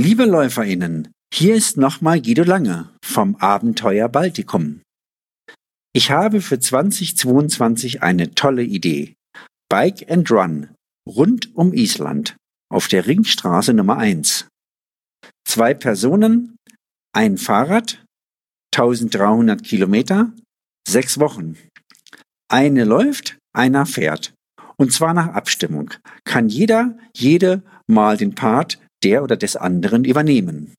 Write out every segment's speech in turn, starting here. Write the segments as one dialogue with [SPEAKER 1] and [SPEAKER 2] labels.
[SPEAKER 1] Liebe LäuferInnen, hier ist nochmal Guido Lange vom Abenteuer Baltikum. Ich habe für 2022 eine tolle Idee. Bike and Run rund um Island auf der Ringstraße Nummer 1. Zwei Personen, ein Fahrrad, 1300 Kilometer, sechs Wochen. Eine läuft, einer fährt. Und zwar nach Abstimmung. Kann jeder, jede mal den Part der oder des anderen übernehmen.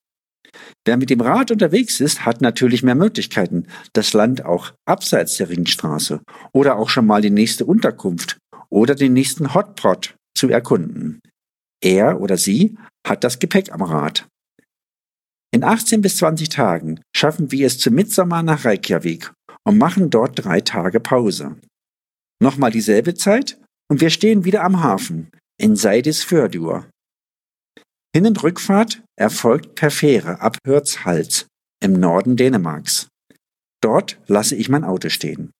[SPEAKER 1] Wer mit dem Rad unterwegs ist, hat natürlich mehr Möglichkeiten, das Land auch abseits der Ringstraße oder auch schon mal die nächste Unterkunft oder den nächsten Hotpot zu erkunden. Er oder sie hat das Gepäck am Rad. In 18 bis 20 Tagen schaffen wir es zu Mitsommer nach Reykjavik und machen dort drei Tage Pause. Nochmal dieselbe Zeit und wir stehen wieder am Hafen in Seidisfjörður. Hin- und Rückfahrt erfolgt per Fähre ab Hürtshals im Norden Dänemarks. Dort lasse ich mein Auto stehen.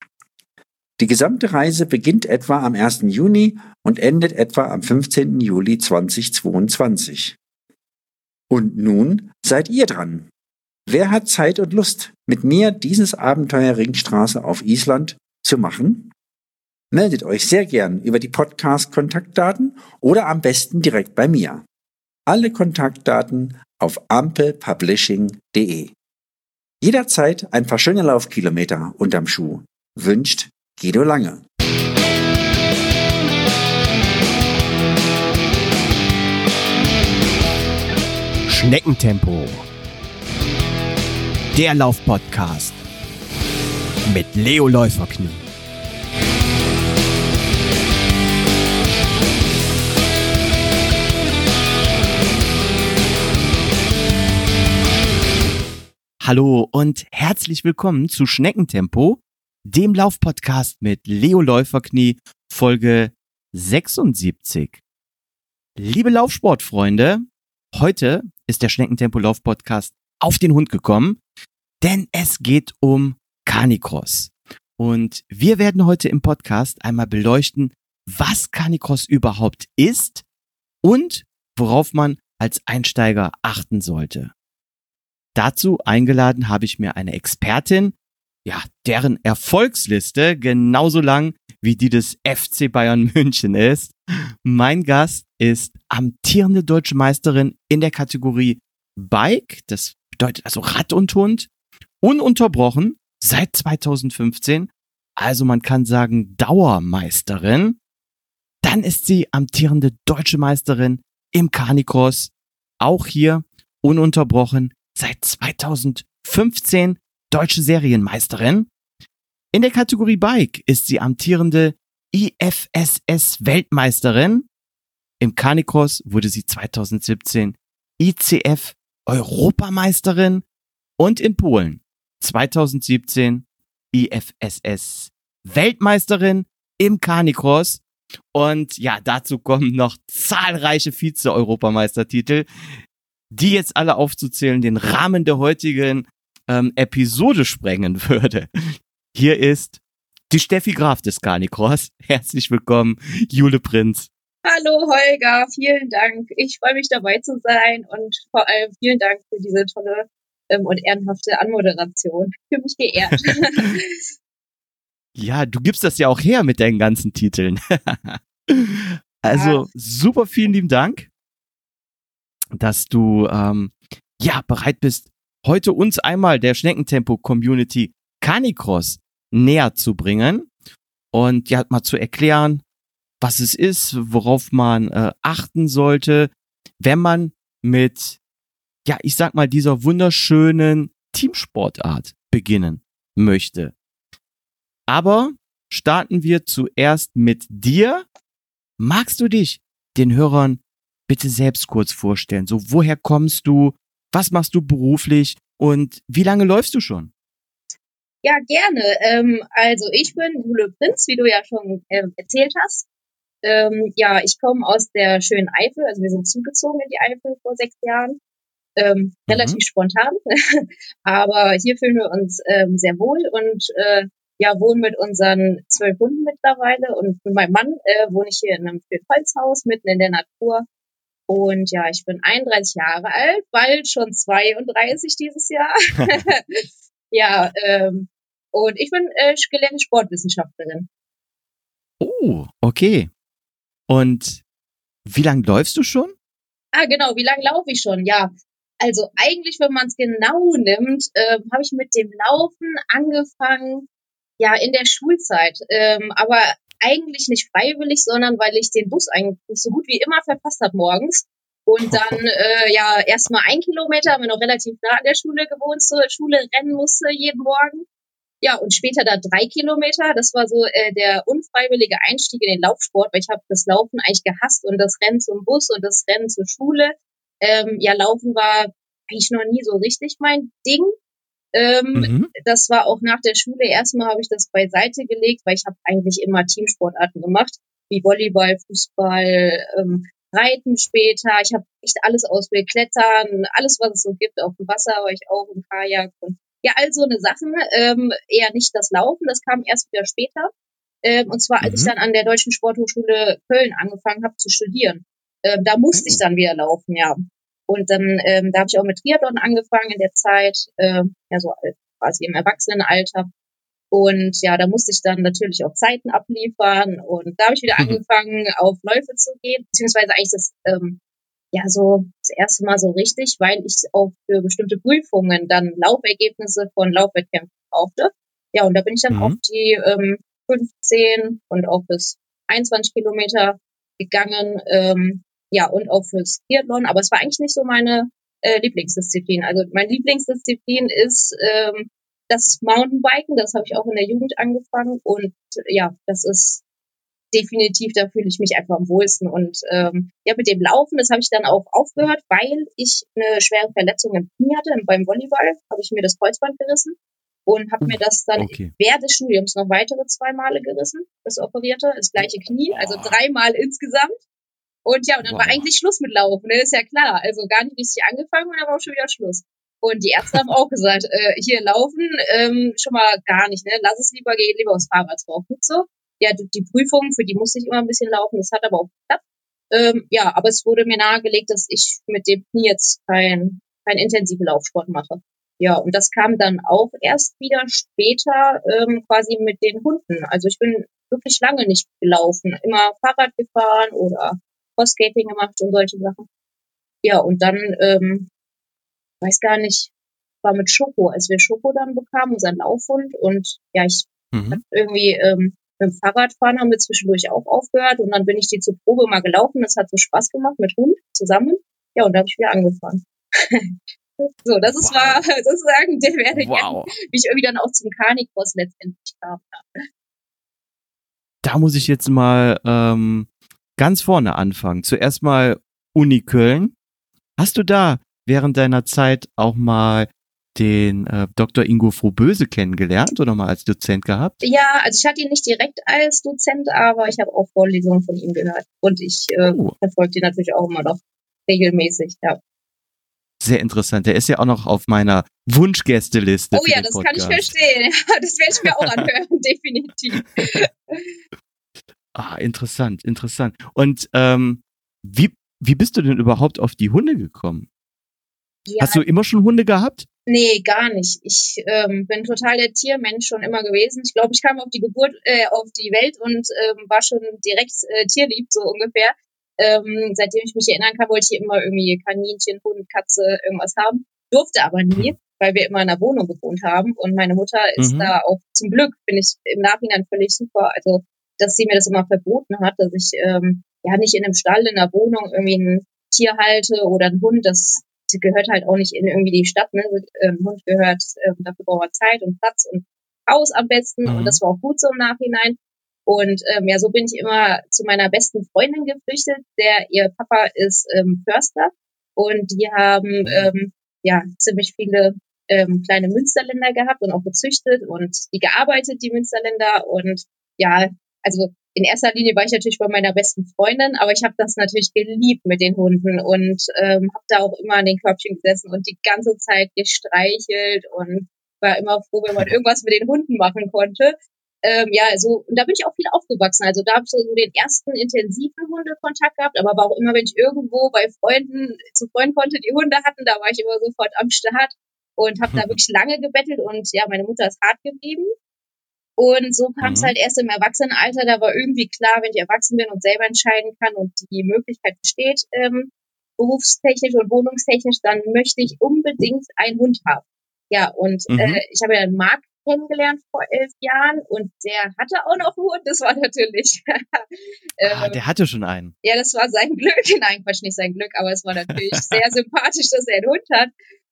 [SPEAKER 1] Die gesamte Reise beginnt etwa am 1. Juni und endet etwa am 15. Juli 2022. Und nun seid ihr dran. Wer hat Zeit und Lust, mit mir dieses Abenteuer Ringstraße auf Island zu machen? Meldet euch sehr gern über die Podcast-Kontaktdaten oder am besten direkt bei mir. Alle Kontaktdaten auf ampelpublishing.de. Jederzeit ein paar schöne Laufkilometer unterm Schuh. Wünscht Guido Lange.
[SPEAKER 2] Schneckentempo. Der Laufpodcast mit Leo Läuferknie. Hallo und herzlich willkommen zu Schneckentempo, dem Laufpodcast mit Leo Läuferknie, Folge 76. Liebe Laufsportfreunde, heute ist der Schneckentempo Laufpodcast auf den Hund gekommen, denn es geht um Canicross. Und wir werden heute im Podcast einmal beleuchten, was Canicross überhaupt ist und worauf man als Einsteiger achten sollte. Dazu eingeladen habe ich mir eine Expertin, ja, deren Erfolgsliste genauso lang wie die des FC Bayern München ist. Mein Gast ist amtierende deutsche Meisterin in der Kategorie Bike, das bedeutet also Rad und Hund, ununterbrochen seit 2015, also man kann sagen Dauermeisterin. Dann ist sie amtierende deutsche Meisterin im Carnicross, auch hier ununterbrochen seit 2015 deutsche Serienmeisterin. In der Kategorie Bike ist sie amtierende IFSS Weltmeisterin. Im Canicross wurde sie 2017 ICF Europameisterin und in Polen 2017 IFSS Weltmeisterin im Canicross. Und ja, dazu kommen noch zahlreiche Vize-Europameistertitel die jetzt alle aufzuzählen, den Rahmen der heutigen ähm, Episode sprengen würde. Hier ist die Steffi Graf des Carnicross. Herzlich willkommen, Jule Prinz.
[SPEAKER 3] Hallo Holger, vielen Dank. Ich freue mich dabei zu sein und vor allem vielen Dank für diese tolle ähm, und ehrenhafte Anmoderation. Fühle mich geehrt.
[SPEAKER 2] ja, du gibst das ja auch her mit deinen ganzen Titeln. also ja. super vielen lieben Dank dass du ähm, ja bereit bist, heute uns einmal der Schneckentempo-Community Canicross näher zu bringen und ja mal zu erklären, was es ist, worauf man äh, achten sollte, wenn man mit, ja, ich sag mal, dieser wunderschönen Teamsportart beginnen möchte. Aber starten wir zuerst mit dir. Magst du dich den Hörern bitte selbst kurz vorstellen. So, woher kommst du? Was machst du beruflich? Und wie lange läufst du schon?
[SPEAKER 3] Ja, gerne. Ähm, also ich bin Jule Prinz, wie du ja schon ähm, erzählt hast. Ähm, ja, ich komme aus der schönen Eifel, also wir sind zugezogen in die Eifel vor sechs Jahren. Ähm, mhm. Relativ spontan, aber hier fühlen wir uns ähm, sehr wohl und äh, ja, wohnen mit unseren zwölf Hunden mittlerweile und mit meinem Mann äh, wohne ich hier in einem Holzhaus mitten in der Natur Und ja, ich bin 31 Jahre alt, bald schon 32 dieses Jahr. ja, ähm, und ich bin äh, gelernte Sportwissenschaftlerin.
[SPEAKER 2] Oh, okay. Und wie lange läufst du schon?
[SPEAKER 3] Ah, genau, wie lange laufe ich schon? Ja, also eigentlich, wenn man es genau nimmt, äh, habe ich mit dem Laufen angefangen, ja, in der Schulzeit. Ähm, aber eigentlich nicht freiwillig, sondern weil ich den Bus eigentlich so gut wie immer verpasst habe morgens. Und dann äh, ja erstmal ein Kilometer, haben wir noch relativ nah an der Schule gewohnt, zur Schule rennen musste jeden Morgen. Ja, und später da drei Kilometer. Das war so äh, der unfreiwillige Einstieg in den Laufsport, weil ich habe das Laufen eigentlich gehasst und das Rennen zum Bus und das Rennen zur Schule. Ähm, ja, Laufen war eigentlich noch nie so richtig mein Ding. Ähm, mhm. Das war auch nach der Schule. Erstmal habe ich das beiseite gelegt, weil ich habe eigentlich immer Teamsportarten gemacht, wie Volleyball, Fußball, ähm, Reiten später. Ich habe echt alles ausprobiert, Klettern, alles, was es so gibt. Auf dem Wasser war ich auch im Kajak und ja, all so eine Sachen. Ähm, eher nicht das Laufen, das kam erst wieder später. Ähm, und zwar, als mhm. ich dann an der Deutschen Sporthochschule Köln angefangen habe zu studieren. Ähm, da musste mhm. ich dann wieder laufen, ja. Und dann, ähm, da habe ich auch mit Triathlon angefangen in der Zeit, äh, ja so quasi im Erwachsenenalter. Und ja, da musste ich dann natürlich auch Zeiten abliefern und da habe ich wieder mhm. angefangen, auf Läufe zu gehen, beziehungsweise eigentlich das, ähm, ja, so das erste Mal so richtig, weil ich auch für bestimmte Prüfungen dann Laufergebnisse von Laufwettkämpfen brauchte. Ja, und da bin ich dann mhm. auf die ähm, 15 und auch bis 21 Kilometer gegangen. Ähm, ja, und auch fürs Triathlon, aber es war eigentlich nicht so meine äh, Lieblingsdisziplin. Also meine Lieblingsdisziplin ist ähm, das Mountainbiken, das habe ich auch in der Jugend angefangen und ja, das ist definitiv, da fühle ich mich einfach am wohlsten. Und ähm, ja, mit dem Laufen, das habe ich dann auch aufgehört, weil ich eine schwere Verletzung im Knie hatte. Beim Volleyball habe ich mir das Kreuzband gerissen und habe mir das dann okay. während des Studiums noch weitere zwei Male gerissen, das operierte, das gleiche Knie, also dreimal insgesamt. Und ja, und dann wow. war eigentlich Schluss mit Laufen, ne? das ist ja klar. Also gar nicht richtig angefangen und dann war auch schon wieder Schluss. Und die Ärzte haben auch gesagt, äh, hier laufen ähm, schon mal gar nicht, ne? Lass es lieber, geh lieber aufs Fahrrad drauf. Gut so. Ja, die Prüfung, für die musste ich immer ein bisschen laufen, das hat aber auch geklappt. Ähm, ja, aber es wurde mir nahegelegt, dass ich mit dem Knie jetzt kein, kein intensiven Laufsport mache. Ja, und das kam dann auch erst wieder später ähm, quasi mit den Hunden. Also ich bin wirklich lange nicht gelaufen, immer Fahrrad gefahren oder Cross-Skating gemacht und solche Sachen. Ja, und dann, ähm, weiß gar nicht, war mit Schoko, als wir Schoko dann bekamen, unseren Laufhund. Und ja, ich mhm. hab irgendwie ähm, mit dem Fahrradfahren haben wir zwischendurch auch aufgehört und dann bin ich die zur Probe mal gelaufen. Das hat so Spaß gemacht mit Hund zusammen. Ja, und da habe ich wieder angefangen. so, das ist wow. war sozusagen der Werdegang, wow. wie ich irgendwie dann auch zum Carnicross letztendlich kam.
[SPEAKER 2] Da muss ich jetzt mal ähm, ganz vorne anfangen. Zuerst mal Uni Köln. Hast du da während deiner Zeit auch mal den äh, Dr. Ingo Frohböse kennengelernt oder mal als Dozent gehabt?
[SPEAKER 3] Ja, also ich hatte ihn nicht direkt als Dozent, aber ich habe auch Vorlesungen von ihm gehört. Und ich äh, oh. verfolge ihn natürlich auch immer noch regelmäßig, ja.
[SPEAKER 2] Sehr interessant. Der ist ja auch noch auf meiner Wunschgästeliste.
[SPEAKER 3] Oh ja, das Podcast. kann ich verstehen. Das werde ich mir auch anhören, definitiv.
[SPEAKER 2] Ah, interessant, interessant. Und ähm, wie, wie bist du denn überhaupt auf die Hunde gekommen? Ja, Hast du immer schon Hunde gehabt?
[SPEAKER 3] Nee, gar nicht. Ich ähm, bin total der Tiermensch schon immer gewesen. Ich glaube, ich kam auf die Geburt, äh, auf die Welt und ähm, war schon direkt äh, tierlieb, so ungefähr. Ähm, seitdem ich mich erinnern kann, wollte ich immer irgendwie Kaninchen, Hund, Katze, irgendwas haben. Durfte aber nie, mhm. weil wir immer in einer Wohnung gewohnt haben. Und meine Mutter ist mhm. da auch zum Glück, bin ich im Nachhinein völlig super. Also dass sie mir das immer verboten hat, dass ich ähm, ja nicht in einem Stall, in einer Wohnung irgendwie ein Tier halte oder ein Hund. Das gehört halt auch nicht in irgendwie die Stadt. Ne? Ein Hund gehört, ähm, dafür braucht er Zeit und Platz und Haus am besten. Mhm. Und das war auch gut so im Nachhinein. Und ähm, ja, so bin ich immer zu meiner besten Freundin geflüchtet. Der ihr Papa ist ähm, Förster und die haben ähm, ja ziemlich viele ähm, kleine Münsterländer gehabt und auch gezüchtet und die gearbeitet, die Münsterländer. Und ja, also in erster Linie war ich natürlich bei meiner besten Freundin, aber ich habe das natürlich geliebt mit den Hunden und ähm, habe da auch immer an den Körbchen gesessen und die ganze Zeit gestreichelt und war immer froh, wenn man irgendwas mit den Hunden machen konnte. Ähm, ja, also und da bin ich auch viel aufgewachsen. Also da habe ich so den ersten intensiven Hundekontakt gehabt, aber war auch immer, wenn ich irgendwo bei Freunden zu Freunden konnte, die Hunde hatten, da war ich immer sofort am Start und habe da wirklich lange gebettelt und ja, meine Mutter ist hart geblieben. Und so kam es
[SPEAKER 2] Mhm.
[SPEAKER 3] halt erst im Erwachsenenalter, da war irgendwie klar, wenn ich erwachsen bin und selber entscheiden kann und die Möglichkeit besteht, ähm, berufstechnisch und wohnungstechnisch, dann möchte ich unbedingt einen Hund haben. Ja, und
[SPEAKER 2] Mhm.
[SPEAKER 3] äh, ich habe ja einen Marc kennengelernt vor elf Jahren und der hatte auch noch einen Hund, das war natürlich,
[SPEAKER 2] Ah,
[SPEAKER 3] ähm,
[SPEAKER 2] der hatte schon einen.
[SPEAKER 3] ja, das war sein Glück. Nein, Quatsch, nicht sein Glück, aber es war natürlich sehr sympathisch, dass er einen Hund hat.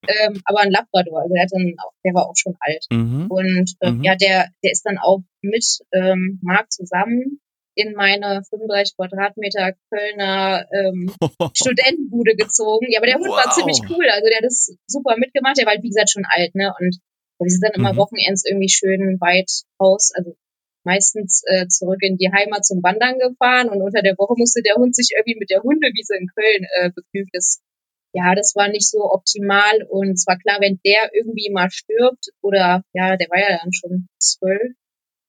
[SPEAKER 3] Ähm, aber ein Labrador, also der, hat dann auch, der war auch schon alt.
[SPEAKER 2] Mhm.
[SPEAKER 3] Und äh,
[SPEAKER 2] Mhm.
[SPEAKER 3] ja, der, der ist dann auch mit ähm, Marc zusammen in meine 35 Quadratmeter Kölner ähm, Studentenbude gezogen. Ja, aber der Hund war
[SPEAKER 2] Wow.
[SPEAKER 3] ziemlich cool. Also der hat das super mitgemacht. Der war halt, wie gesagt, schon alt, ne? Und wir sind dann immer
[SPEAKER 2] Mhm.
[SPEAKER 3] Wochenends irgendwie schön weit raus, also meistens äh, zurück in die Heimat zum Wandern gefahren und unter der Woche musste der Hund sich irgendwie mit der Hundewiese in Köln äh, begnügen. Das, ja, das war nicht so optimal und es war klar, wenn der irgendwie mal stirbt oder ja, der war ja dann schon zwölf,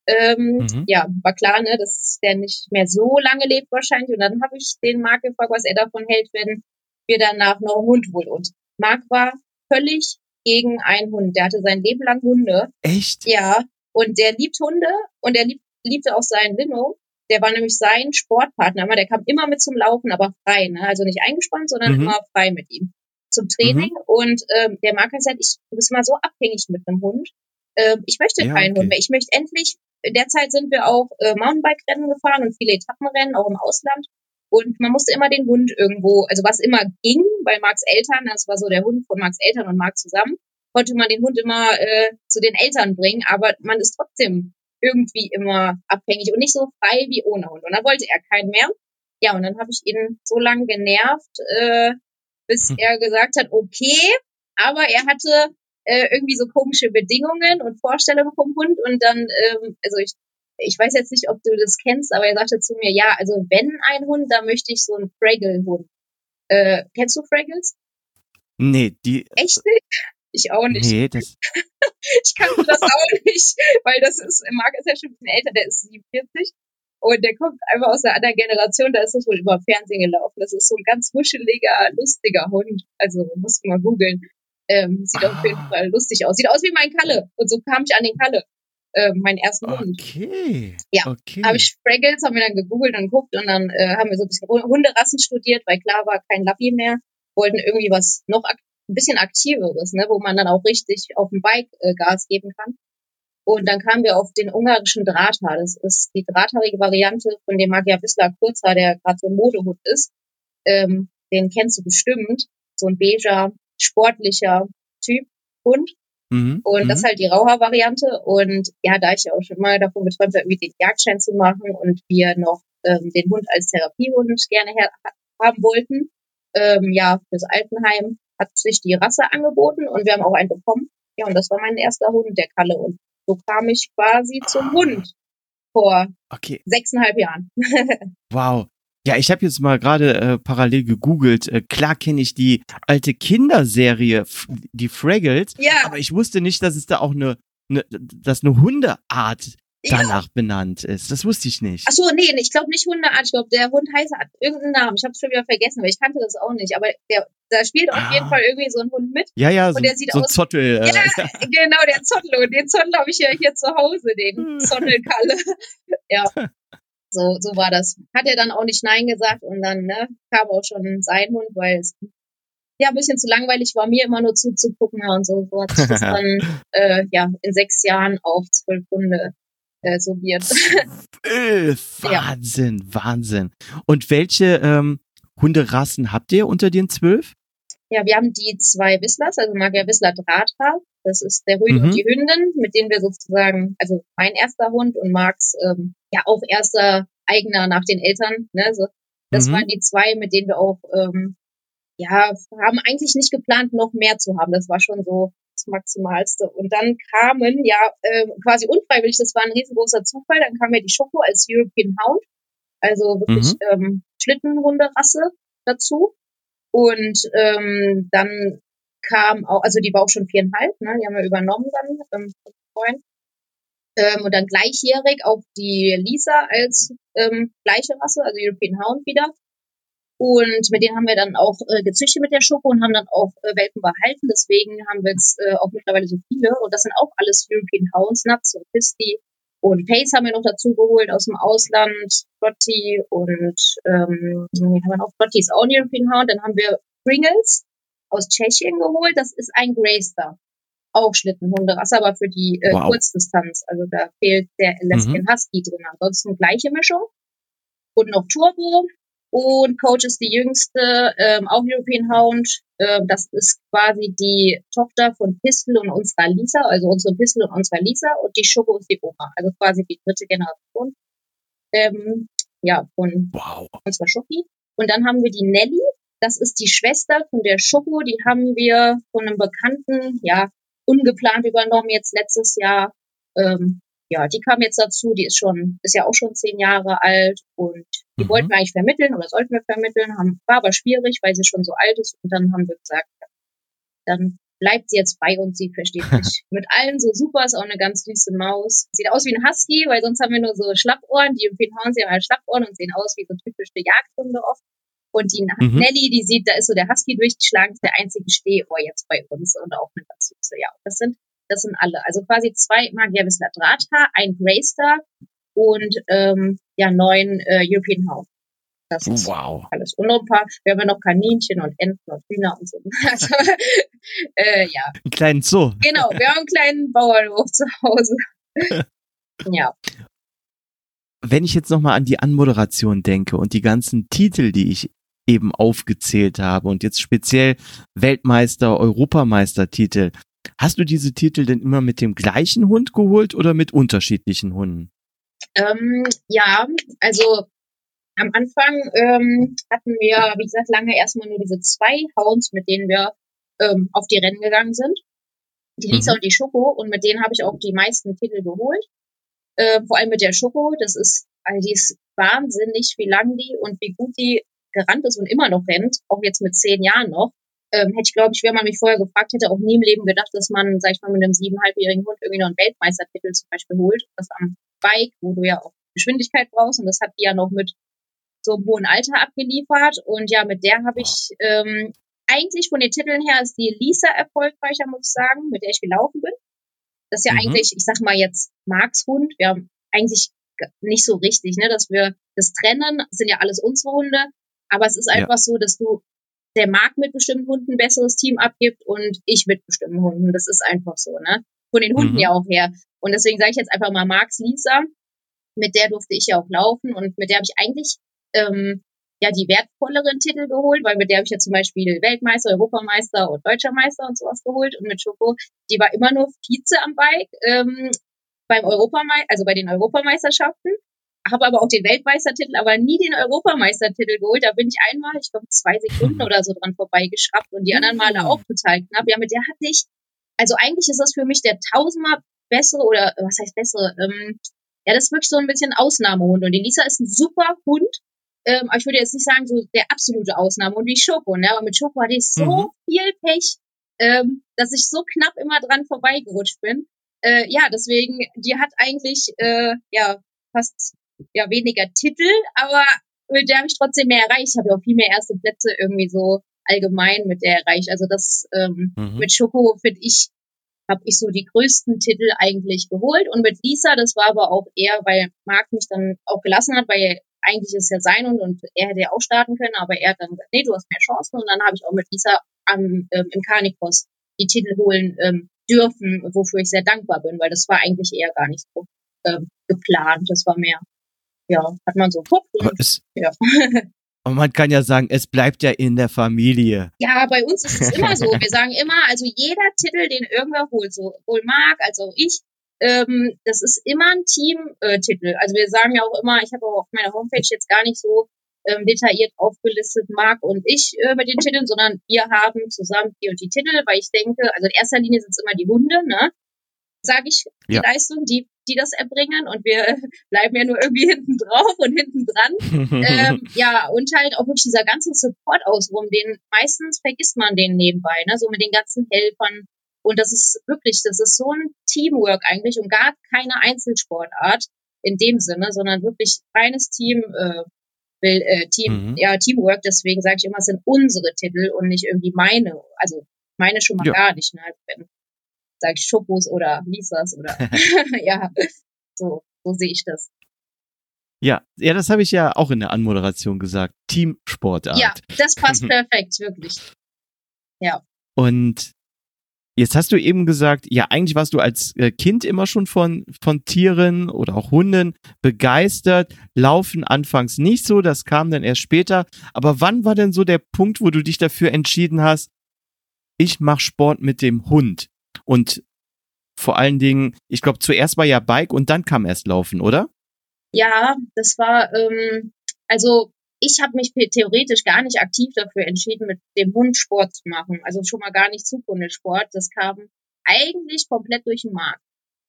[SPEAKER 3] ähm,
[SPEAKER 2] Mhm.
[SPEAKER 3] ja, war klar, ne, dass der nicht mehr so lange lebt wahrscheinlich. Und dann habe ich den Marc gefragt, was er davon hält, wenn wir danach noch einen Hund holen. Und Marc war völlig gegen einen Hund. Der hatte sein Leben lang Hunde.
[SPEAKER 2] Echt?
[SPEAKER 3] Ja, und der liebt Hunde und er lieb, liebte auch seinen Lino. Der war nämlich sein Sportpartner. Der kam immer mit zum Laufen, aber frei. Ne? Also nicht eingespannt, sondern
[SPEAKER 2] Mhm.
[SPEAKER 3] immer frei mit ihm zum Training. Und ähm, der Marc hat gesagt, ich, du bist mal so abhängig mit einem Hund. Ähm, ich möchte
[SPEAKER 2] Ja,
[SPEAKER 3] keinen
[SPEAKER 2] okay.
[SPEAKER 3] Hund mehr. Ich möchte endlich, in der Zeit sind wir auch äh, Mountainbike-Rennen gefahren und viele Etappenrennen, auch im Ausland. Und man musste immer den Hund irgendwo, also was immer ging, weil Marcs Eltern, das war so der Hund von Marcs Eltern und Marc zusammen, konnte man den Hund immer äh, zu den Eltern bringen, aber man ist trotzdem irgendwie immer abhängig und nicht so frei wie ohne Hund. Und dann wollte er keinen mehr. Ja, und dann habe ich ihn so lange genervt, äh, bis
[SPEAKER 2] Hm.
[SPEAKER 3] er gesagt hat, okay, aber er hatte äh, irgendwie so komische Bedingungen und Vorstellungen vom Hund und dann, ähm, also ich, ich weiß jetzt nicht, ob du das kennst, aber er sagte zu mir, ja, also wenn ein Hund, dann möchte ich so einen Fraggle-Hund. Äh, kennst du Fraggles?
[SPEAKER 2] Nee, die.
[SPEAKER 3] Echt nicht? Ich auch nicht.
[SPEAKER 2] Nee, das.
[SPEAKER 3] Ich kannte das auch nicht, weil das ist, Marc ist ja schon ein bisschen älter, der ist 47 und der kommt einfach aus einer anderen Generation, da ist das wohl über Fernsehen gelaufen. Das ist so ein ganz wuscheliger, lustiger Hund. Also musst du mal googeln. Ähm, sieht auf jeden
[SPEAKER 2] Ah.
[SPEAKER 3] Fall lustig aus. Sieht aus wie mein Kalle. Und so kam ich an den Kalle, ähm, meinen ersten Hund.
[SPEAKER 2] Okay.
[SPEAKER 3] Ja,
[SPEAKER 2] Okay.
[SPEAKER 3] Habe ich Fraggles, haben wir dann gegoogelt und geguckt und dann äh, haben wir so ein bisschen Hu- Hunderassen studiert, weil klar war kein Lappi mehr. Wollten irgendwie was noch ein bisschen aktiveres, ne, wo man dann auch richtig auf dem Bike äh, Gas geben kann. Und dann kamen wir auf den ungarischen Drahthaar. Das ist die drahthaarige Variante von dem Magia Bissler Kurzhaar, der gerade so ein Modehund ist. Ähm, den kennst du bestimmt. So ein beiger, sportlicher Typ Hund.
[SPEAKER 2] Mhm.
[SPEAKER 3] Und das ist
[SPEAKER 2] mhm.
[SPEAKER 3] halt die Rauhaar-Variante. Und ja, da ich ja auch schon mal davon geträumt habe, irgendwie den Jagdschein zu machen und wir noch ähm, den Hund als Therapiehund gerne her haben wollten, ähm, ja, fürs Altenheim hat sich die Rasse angeboten und wir haben auch einen bekommen. Ja, und das war mein erster Hund, der Kalle. Und so kam ich quasi zum Hund vor
[SPEAKER 2] Okay.
[SPEAKER 3] sechseinhalb Jahren.
[SPEAKER 2] Wow. Ja, ich habe jetzt mal gerade äh, parallel gegoogelt. Äh, klar kenne ich die alte Kinderserie, die Fraggles,
[SPEAKER 3] Ja,
[SPEAKER 2] aber ich wusste nicht, dass es da auch eine, eine dass eine Hundeart
[SPEAKER 3] ja.
[SPEAKER 2] danach benannt ist. Das wusste ich nicht.
[SPEAKER 3] Ach so, nee, ich glaube nicht Hundeart. Ich glaube, der Hund heißt hat irgendeinen Namen. Ich habe es schon wieder vergessen, weil ich kannte das auch nicht. Aber der, da spielt auf
[SPEAKER 2] Ah.
[SPEAKER 3] jeden Fall irgendwie so ein Hund mit.
[SPEAKER 2] Ja, ja, so,
[SPEAKER 3] Und der sieht
[SPEAKER 2] so ein
[SPEAKER 3] aus-
[SPEAKER 2] Zottel. Äh,
[SPEAKER 3] Ja, genau, der Zottel. Und den Zottel habe ich ja hier zu Hause, den Zottelkalle. ja. So, so war das. Hat er dann auch nicht Nein gesagt und dann ne, kam auch schon sein Hund, weil es ja ein bisschen zu langweilig war, mir immer nur zuzugucken und so. So hat sich das dann äh, ja in sechs Jahren auf zwölf Hunde äh, summiert.
[SPEAKER 2] Zwölf.
[SPEAKER 3] Ja.
[SPEAKER 2] Wahnsinn, Wahnsinn. Und welche ähm, Hunderassen habt ihr unter den zwölf?
[SPEAKER 3] Ja, wir haben die zwei Whistlers, also Magia Whistler Drahthaar. Das ist der Rüdi
[SPEAKER 2] Mhm.
[SPEAKER 3] und die Hündin, mit denen wir sozusagen, also mein erster Hund und Marks ähm, ja auch erster eigener nach den Eltern. Ne, so. Das
[SPEAKER 2] Mhm.
[SPEAKER 3] waren die zwei, mit denen wir auch ähm, ja haben eigentlich nicht geplant, noch mehr zu haben. Das war schon so das Maximalste. Und dann kamen ja ähm, quasi unfreiwillig, das war ein riesengroßer Zufall, dann kam ja die Schoko als European Hound, also wirklich ähm, Schlittenhunderasse dazu. Und ähm, dann kam auch, also die war auch schon viereinhalb, ne? Die haben wir übernommen dann ähm, Freund. Ähm, und dann gleichjährig auch die Lisa als ähm, gleiche Rasse, also European Hound wieder. Und mit denen haben wir dann auch äh, gezüchtet mit der Schoko und haben dann auch äh, Welpen behalten. Deswegen haben wir jetzt äh, auch mittlerweile so viele. Und das sind auch alles European Hounds, Nuts und Pisty. Und Pace haben wir noch dazu geholt aus dem Ausland, Flotty und ähm, haben wir noch Flotty ist auch ein European Hound. Dann haben wir Pringles aus Tschechien geholt. Das ist ein Greystar. Auch Schlittenhunderasse, aber für die äh, wow. Kurzdistanz. Also da fehlt der Alaskan mhm. Husky drin. Ansonsten gleiche Mischung. Und noch Turbo. Und Coach ist die jüngste, ähm, auch European Hound. Ähm, das ist quasi die Tochter von Pistol und unserer Lisa, also unsere Pistol und unserer Lisa. Und die Schoko ist die Oma, also quasi die dritte Generation. Ähm, ja, von wow. unserer Schoki. Und dann haben wir die Nelly. Das ist die Schwester von der Schoko. Die haben wir von einem Bekannten, ja, ungeplant übernommen jetzt letztes Jahr. Ähm, ja, die kam jetzt dazu, die ist schon, ist ja auch schon zehn Jahre alt und die mhm. wollten wir eigentlich vermitteln oder sollten wir vermitteln, haben, war aber schwierig, weil sie schon so alt ist und dann haben wir gesagt, dann bleibt sie jetzt bei uns, sie versteht sich mit allen so super, ist auch eine ganz süße Maus. Sieht aus wie ein Husky, weil sonst haben wir nur so Schlappohren, die European Hounds haben halt Schlappohren und sehen aus wie so typische Jagdhunde oft. Und die mhm. Nelly, die sieht, da ist so der Husky durchgeschlagen, ist der einzige Stehohr jetzt bei uns und auch eine ganz süße. Ja, das sind das sind alle. Also quasi zwei Magierbissler Drahthaar, ein Greystar und ähm, ja neun äh, European Hound. Das ist wow. alles. Und noch ein paar, wir haben ja noch Kaninchen und Enten und Hühner und so. Also,
[SPEAKER 2] äh, ja. Einen kleinen Zoo.
[SPEAKER 3] Genau, wir haben einen kleinen Bauernhof zu Hause. ja.
[SPEAKER 2] Wenn ich jetzt nochmal an die Anmoderation denke und die ganzen Titel, die ich eben aufgezählt habe und jetzt speziell Weltmeister, Europameistertitel, Hast du diese Titel denn immer mit dem gleichen Hund geholt oder mit unterschiedlichen Hunden?
[SPEAKER 3] Ähm, ja, also am Anfang ähm, hatten wir, wie gesagt, lange erstmal nur diese zwei Hounds, mit denen wir ähm, auf die Rennen gegangen sind. Die Lisa mhm. und die Schoko. Und mit denen habe ich auch die meisten Titel geholt. Äh, vor allem mit der Schoko. Das ist, also die ist wahnsinnig, wie lang die und wie gut die gerannt ist und immer noch rennt. Auch jetzt mit zehn Jahren noch ähm, hätte ich, glaube ich, wenn man mich vorher gefragt hätte, auch nie im Leben gedacht, dass man, sag ich mal, mit einem siebeneinhalbjährigen Hund irgendwie noch einen Weltmeistertitel zum Beispiel holt. Das am Bike, wo du ja auch Geschwindigkeit brauchst. Und das hat die ja noch mit so einem hohen Alter abgeliefert. Und ja, mit der habe ich ähm, eigentlich von den Titeln her ist die Lisa erfolgreicher, muss ich sagen, mit der ich gelaufen bin. Das ist ja mhm. eigentlich, ich sag mal jetzt Marks Hund. Wir haben eigentlich nicht so richtig, ne, dass wir das trennen, sind ja alles unsere Hunde. Aber es ist einfach ja. so, dass du der Markt mit bestimmten Hunden ein besseres Team abgibt und ich mit bestimmten Hunden. Das ist einfach so, ne? Von den Hunden mhm. ja auch her. Und deswegen sage ich jetzt einfach mal Marx Lisa. Mit der durfte ich ja auch laufen und mit der habe ich eigentlich ähm, ja die wertvolleren Titel geholt, weil mit der habe ich ja zum Beispiel Weltmeister, Europameister und Deutscher Meister und sowas geholt. Und mit Schoko, die war immer nur Vize am Bike ähm, beim Europameister, also bei den Europameisterschaften habe aber auch den Weltmeistertitel, aber nie den Europameistertitel geholt. Da bin ich einmal, ich glaube, zwei Sekunden oder so dran vorbeigeschraubt und die anderen Male auch total knapp. Ja, mit der hatte ich, also eigentlich ist das für mich der tausendmal bessere oder was heißt bessere? Ähm, ja, das ist wirklich so ein bisschen Ausnahmehund. Und die Lisa ist ein super Hund. Ähm, aber ich würde jetzt nicht sagen, so der absolute Ausnahmehund wie Schoko, ne? Aber mit Schoko hatte ich so mhm. viel Pech, ähm, dass ich so knapp immer dran vorbeigerutscht bin. Äh, ja, deswegen, die hat eigentlich äh, ja fast ja weniger Titel, aber mit der habe ich trotzdem mehr erreicht. Ich habe ja auch viel mehr erste Plätze irgendwie so allgemein mit der erreicht. Also das ähm, mhm. mit Schoko finde ich habe ich so die größten Titel eigentlich geholt und mit Lisa, das war aber auch eher, weil Marc mich dann auch gelassen hat, weil eigentlich ist ja sein und, und er hätte ja auch starten können, aber er hat dann gesagt, nee, du hast mehr Chancen und dann habe ich auch mit Lisa am, ähm, im Carnicross die Titel holen ähm, dürfen, wofür ich sehr dankbar bin, weil das war eigentlich eher gar nicht so ähm, geplant. Das war mehr ja, hat man so es, ja.
[SPEAKER 2] Und man kann ja sagen, es bleibt ja in der Familie.
[SPEAKER 3] Ja, bei uns ist es immer so. Wir sagen immer, also jeder Titel, den irgendwer holt, so sowohl Marc als auch ich, ähm, das ist immer ein Teamtitel. Äh, also wir sagen ja auch immer, ich habe auch auf meiner Homepage jetzt gar nicht so ähm, detailliert aufgelistet, Marc und ich äh, mit den Titeln, sondern wir haben zusammen die und die Titel, weil ich denke, also in erster Linie sind es immer die Hunde, ne? Sage ich, die ja. Leistung, die die das erbringen und wir bleiben ja nur irgendwie hinten drauf und hinten dran. ähm, ja, und halt auch wirklich dieser ganze Support ausrum, den meistens vergisst man den nebenbei, ne? So mit den ganzen Helfern, Und das ist wirklich, das ist so ein Teamwork eigentlich und gar keine Einzelsportart in dem Sinne, sondern wirklich reines Team, äh, will, äh, Team, mhm. ja, Teamwork. Deswegen sage ich immer, es sind unsere Titel und nicht irgendwie meine. Also meine schon mal ja. gar nicht. Ne? Also wenn sage ich Schokos oder Lisas oder ja, so, so sehe ich das.
[SPEAKER 2] Ja, ja, das habe ich ja auch in der Anmoderation gesagt. Teamsportart.
[SPEAKER 3] Ja, das passt perfekt, wirklich. Ja.
[SPEAKER 2] Und jetzt hast du eben gesagt, ja, eigentlich warst du als äh, Kind immer schon von, von Tieren oder auch Hunden begeistert. Laufen anfangs nicht so, das kam dann erst später. Aber wann war denn so der Punkt, wo du dich dafür entschieden hast, ich mache Sport mit dem Hund? Und vor allen Dingen, ich glaube, zuerst war ja Bike und dann kam erst Laufen, oder?
[SPEAKER 3] Ja, das war, ähm, also ich habe mich theoretisch gar nicht aktiv dafür entschieden, mit dem Hund Sport zu machen. Also schon mal gar nicht Zukunftssport. Das kam eigentlich komplett durch den Markt.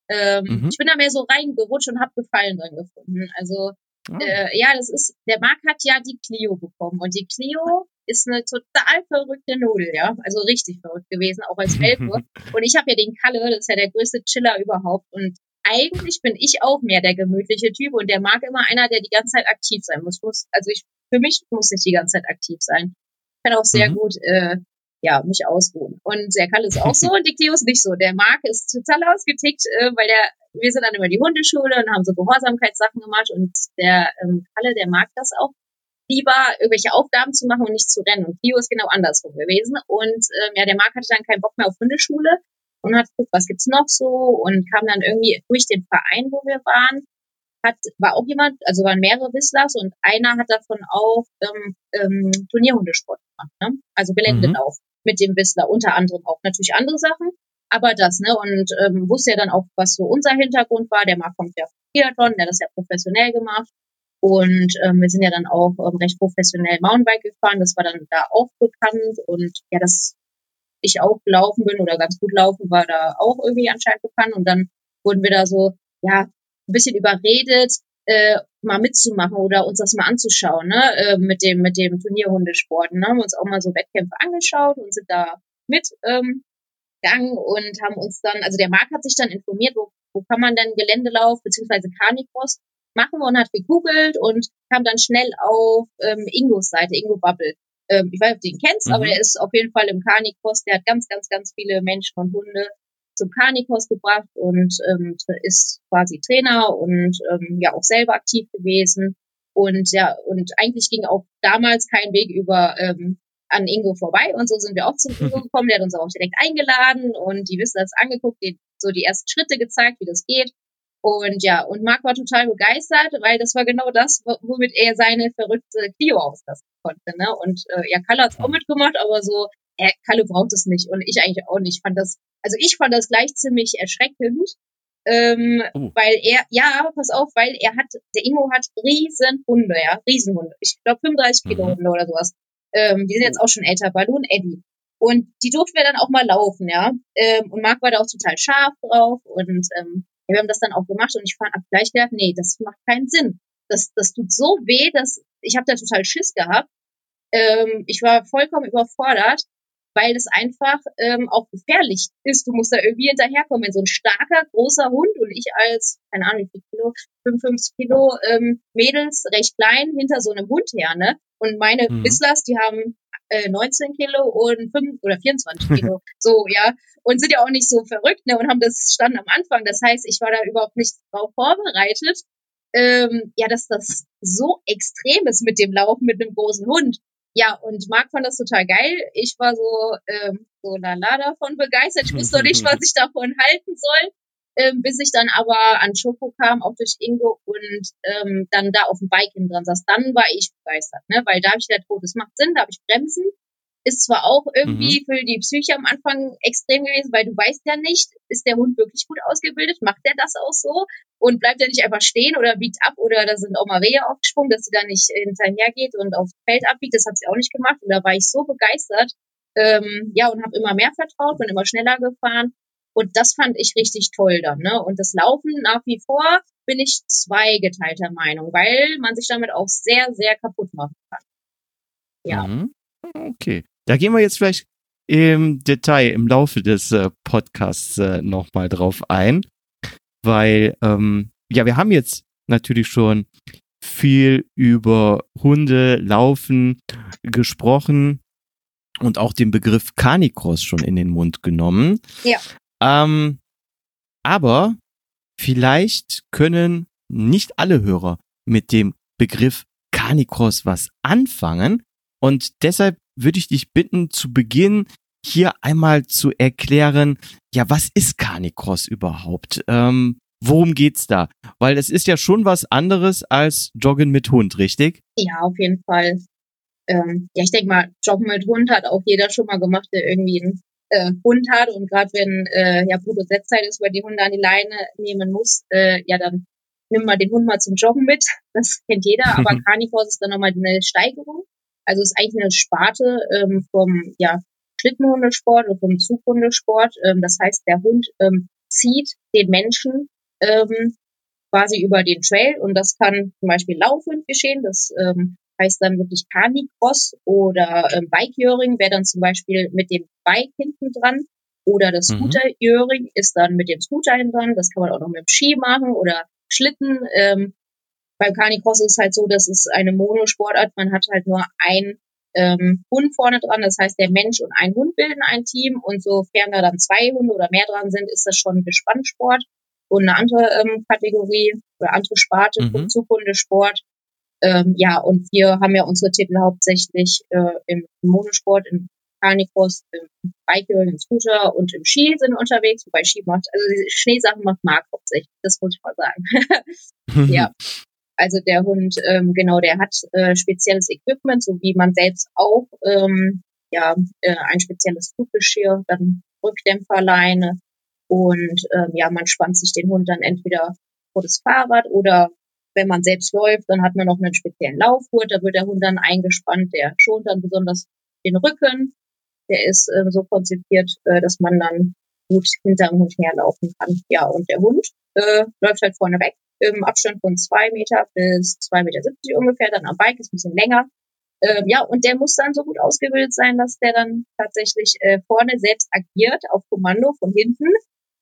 [SPEAKER 3] Ähm, mhm. Ich bin da mehr so reingerutscht und habe Gefallen dran gefunden. Also oh. äh, ja, das ist, der Marc hat ja die Clio bekommen und die Clio ist eine total verrückte Nudel, ja. Also richtig verrückt gewesen, auch als Welpe. und ich habe ja den Kalle, das ist ja der größte Chiller überhaupt. Und eigentlich bin ich auch mehr der gemütliche Typ und der mag immer einer, der die ganze Zeit aktiv sein muss. muss also ich, für mich muss ich die ganze Zeit aktiv sein. Ich kann auch sehr mhm. gut äh, ja, mich ausruhen. Und der Kalle ist auch so und die Cleo ist nicht so. Der Marc ist total ausgetickt, äh, weil der, wir sind dann immer die Hundeschule und haben so Gehorsamkeitssachen gemacht und der ähm, Kalle, der mag das auch lieber irgendwelche Aufgaben zu machen und nicht zu rennen. Und Clio ist genau andersrum gewesen. Und ähm, ja, der Marc hatte dann keinen Bock mehr auf Hundeschule und hat geguckt, was gibt's noch so und kam dann irgendwie durch den Verein, wo wir waren, hat, war auch jemand, also waren mehrere Whistlers und einer hat davon auch ähm, ähm, Turnierhundesport gemacht, ne? also Geländelauf mhm. mit dem Whistler, unter anderem auch natürlich andere Sachen, aber das, ne, und ähm, wusste ja dann auch, was so unser Hintergrund war, der Marc kommt ja vom Triathlon, der hat das ja professionell gemacht und ähm, wir sind ja dann auch ähm, recht professionell Mountainbike gefahren. Das war dann da auch bekannt. Und ja, dass ich auch laufen bin oder ganz gut laufen, war da auch irgendwie anscheinend bekannt. Und dann wurden wir da so, ja, ein bisschen überredet, äh, mal mitzumachen oder uns das mal anzuschauen, ne, äh, mit dem, mit dem Turnierhundesport. Ne? Haben uns auch mal so Wettkämpfe angeschaut und sind da mit ähm, gegangen und haben uns dann, also der Marc hat sich dann informiert, wo, wo kann man denn Geländelauf beziehungsweise Carnicross machen und hat gegoogelt und kam dann schnell auf ähm, Ingos Seite, Ingo Bubble. Ähm, ich weiß nicht, ob du ihn kennst, mhm. aber er ist auf jeden Fall im Carnicross. Der hat ganz, ganz, ganz viele Menschen und Hunde zum Carnicross gebracht und ähm, ist quasi Trainer und ähm, ja auch selber aktiv gewesen. Und ja, und eigentlich ging auch damals kein Weg über ähm, an Ingo vorbei und so sind wir auch zum Ingo gekommen. Der hat uns auch direkt eingeladen und die wissen das angeguckt, die, so die ersten Schritte gezeigt, wie das geht. Und ja, und Marc war total begeistert, weil das war genau das, womit er seine verrückte Clio auslassen konnte. Ne? Und äh, ja, Kalle hat's auch mitgemacht, aber so, äh, Kalle braucht es nicht und ich eigentlich auch nicht. Ich fand das, also ich fand das gleich ziemlich erschreckend, ähm, oh. weil er, ja, pass auf, weil er hat, der Ingo hat riesen Hunde, ja, Riesenhunde. Ich glaube 35 Kilo mhm. Hunde oder sowas. Ähm, die sind jetzt auch schon älter, Balloon Eddie. Und die durften wir dann auch mal laufen, ja. Ähm, und Marc war da auch total scharf drauf und ähm, wir haben das dann auch gemacht und ich habe gleich gedacht, nee, das macht keinen Sinn. Das, das tut so weh, dass ich habe da total Schiss gehabt. Ähm, ich war vollkommen überfordert, weil es einfach ähm, auch gefährlich ist. Du musst da irgendwie hinterherkommen. Wenn so ein starker, großer Hund und ich als, keine Ahnung, wie viel Kilo, 55 Kilo ähm, Mädels, recht klein, hinter so einem Hund her, ne? Und meine mhm. Bisslers, die haben äh, 19 Kilo und 5 oder 24 Kilo. so, ja. Und sind ja auch nicht so verrückt, ne? Und haben das stand am Anfang. Das heißt, ich war da überhaupt nicht drauf vorbereitet. Ähm, ja, dass das so extrem ist mit dem Laufen mit einem großen Hund. Ja, und Marc fand das total geil. Ich war so, ähm, so lala davon begeistert. Ich wusste noch nicht, was ich davon halten soll ähm, bis ich dann aber an Schoko kam, auch durch Ingo und ähm, dann da auf dem Bike hin dran saß. Dann war ich begeistert, ne? weil da habe ich gedacht, oh, das macht Sinn, da habe ich Bremsen. Ist zwar auch irgendwie mhm. für die Psyche am Anfang extrem gewesen, weil du weißt ja nicht, ist der Hund wirklich gut ausgebildet, macht der das auch so und bleibt er nicht einfach stehen oder biegt ab oder da sind auch mal Rehe aufgesprungen, dass sie da nicht hinterher geht und aufs Feld abbiegt, das hat sie auch nicht gemacht und da war ich so begeistert, ähm, ja, und habe immer mehr vertraut, bin immer schneller gefahren und das fand ich richtig toll dann. Ne? Und das Laufen nach wie vor bin ich zweigeteilter Meinung, weil man sich damit auch sehr, sehr kaputt machen kann.
[SPEAKER 2] Ja. Mhm. Okay. Da gehen wir jetzt vielleicht im Detail im Laufe des äh, Podcasts äh, nochmal drauf ein, weil ähm, ja, wir haben jetzt natürlich schon viel über Hunde, Laufen gesprochen und auch den Begriff Canicross schon in den Mund genommen.
[SPEAKER 3] Ja.
[SPEAKER 2] Ähm, aber vielleicht können nicht alle Hörer mit dem Begriff Canicross was anfangen. Und deshalb würde ich dich bitten, zu Beginn hier einmal zu erklären, ja, was ist Canicross überhaupt? Ähm, worum geht's da? Weil es ist ja schon was anderes als Joggen mit Hund, richtig?
[SPEAKER 3] Ja, auf jeden Fall. Ähm, ja, ich denke mal, Joggen mit Hund hat auch jeder schon mal gemacht, der irgendwie einen äh, Hund hat und gerade wenn äh, ja Bruttosetzzeit ist, weil die Hunde an die Leine nehmen muss, äh, ja dann nimm mal den Hund mal zum Joggen mit. Das kennt jeder, aber Carnivores ist dann nochmal eine Steigerung. Also ist eigentlich eine Sparte ähm, vom ja, Schlittenhundesport oder vom Zughundesport. Ähm, das heißt, der Hund ähm, zieht den Menschen ähm, quasi über den Trail und das kann zum Beispiel laufend geschehen. Das ähm, heißt dann wirklich Canicross oder ähm, Bike-Jöring wäre dann zum Beispiel mit dem Bike hinten dran oder das
[SPEAKER 2] Mhm.
[SPEAKER 3] Scooter-Jöring ist dann mit dem Scooter hinten dran. Das kann man auch noch mit dem Ski machen oder Schlitten. Ähm, beim Canicross ist es halt so, das ist eine Monosportart. Man hat halt nur ein ähm, Hund vorne dran. Das heißt, der Mensch und ein Hund bilden ein Team. Und sofern da dann zwei Hunde oder mehr dran sind, ist das schon Gespannsport. Und eine andere ähm, Kategorie oder andere Sparte
[SPEAKER 2] Mhm.
[SPEAKER 3] vom Zughundesport. Ähm, ja, und wir haben ja unsere Titel hauptsächlich äh, im Monosport, im Carnicross, im Bike, im Scooter und im Ski sind unterwegs, wobei Ski macht, also die Schneesachen macht Marc hauptsächlich, das muss ich mal sagen. ja. Also der Hund, ähm, genau, der hat äh, spezielles Equipment, so wie man selbst auch, ähm, ja, äh, ein spezielles Fluggeschirr, dann Rückdämpferleine und ähm, ja, man spannt sich den Hund dann entweder vor das Fahrrad oder wenn man selbst läuft, dann hat man noch einen speziellen Laufgurt, da wird der Hund dann eingespannt, der schont dann besonders den Rücken. Der ist ähm, so konzipiert, äh, dass man dann gut hinter dem Hund herlaufen kann. Ja, und der Hund äh, läuft halt vorne weg im Abstand von zwei Meter bis zwei Meter siebzig ungefähr, dann am Bike ist ein bisschen länger. Ähm, ja, und der muss dann so gut ausgebildet sein, dass der dann tatsächlich äh, vorne selbst agiert, auf Kommando von hinten.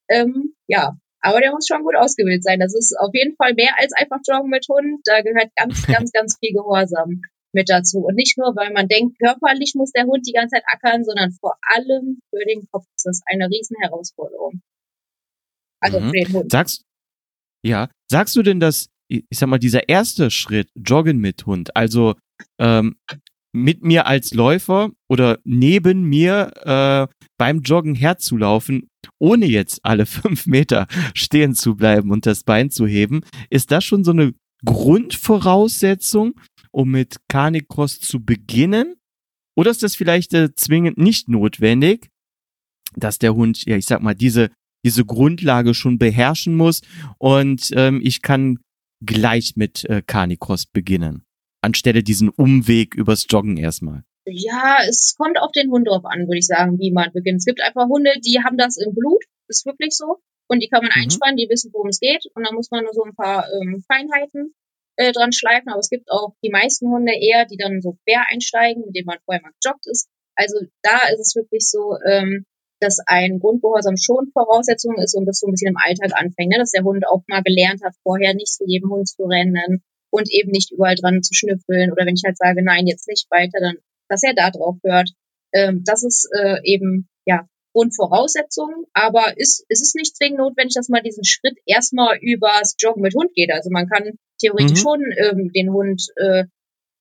[SPEAKER 3] Ähm, ja, aber der muss schon gut ausgebildet sein. Das ist auf jeden Fall mehr als einfach Joggen mit Hund. Da gehört ganz, ganz, ganz viel Gehorsam mit dazu. Und nicht nur, weil man denkt, körperlich muss der Hund die ganze Zeit ackern, sondern vor allem für den Kopf ist das eine riesen Herausforderung. Also
[SPEAKER 2] Mhm.
[SPEAKER 3] für den Hund.
[SPEAKER 2] Sagst, ja, sagst du denn, dass, ich sag mal, dieser erste Schritt, Joggen mit Hund, also ähm, mit mir als Läufer oder neben mir äh, beim Joggen herzulaufen, ohne jetzt alle fünf Meter stehen zu bleiben und das Bein zu heben, ist das schon so eine Grundvoraussetzung, um mit Canicross zu beginnen? Oder ist das vielleicht äh, zwingend nicht notwendig, dass der Hund, ja, ich sag mal, diese, diese Grundlage schon beherrschen muss und ähm, ich kann gleich mit äh, Canicross beginnen, anstelle diesen Umweg übers Joggen erstmal.
[SPEAKER 3] Ja, es kommt auf den Hund drauf an, würde ich sagen, wie man beginnt. Es gibt einfach Hunde, die haben das im Blut, ist wirklich so. Und die kann man
[SPEAKER 2] Mhm.
[SPEAKER 3] einspannen, die wissen, worum es geht. Und dann muss man nur so ein paar ähm, Feinheiten äh, dran schleifen. Aber es gibt auch die meisten Hunde eher, die dann so quer einsteigen, mit denen man vorher mal gejoggt ist. Also da ist es wirklich so, ähm, dass ein Grundgehorsam schon Voraussetzung ist und das so ein bisschen im Alltag anfängt, ne? dass der Hund auch mal gelernt hat, vorher nicht zu jedem Hund zu rennen und eben nicht überall dran zu schnüffeln. Oder wenn ich halt sage, nein, jetzt nicht weiter, dann dass er da drauf hört. Ähm, das ist äh, eben ja Grundvoraussetzung, aber ist, ist es nicht zwingend notwendig, dass man diesen Schritt erstmal übers Joggen mit Hund geht. Also man kann theoretisch
[SPEAKER 2] Mhm.
[SPEAKER 3] schon ähm, den Hund, äh,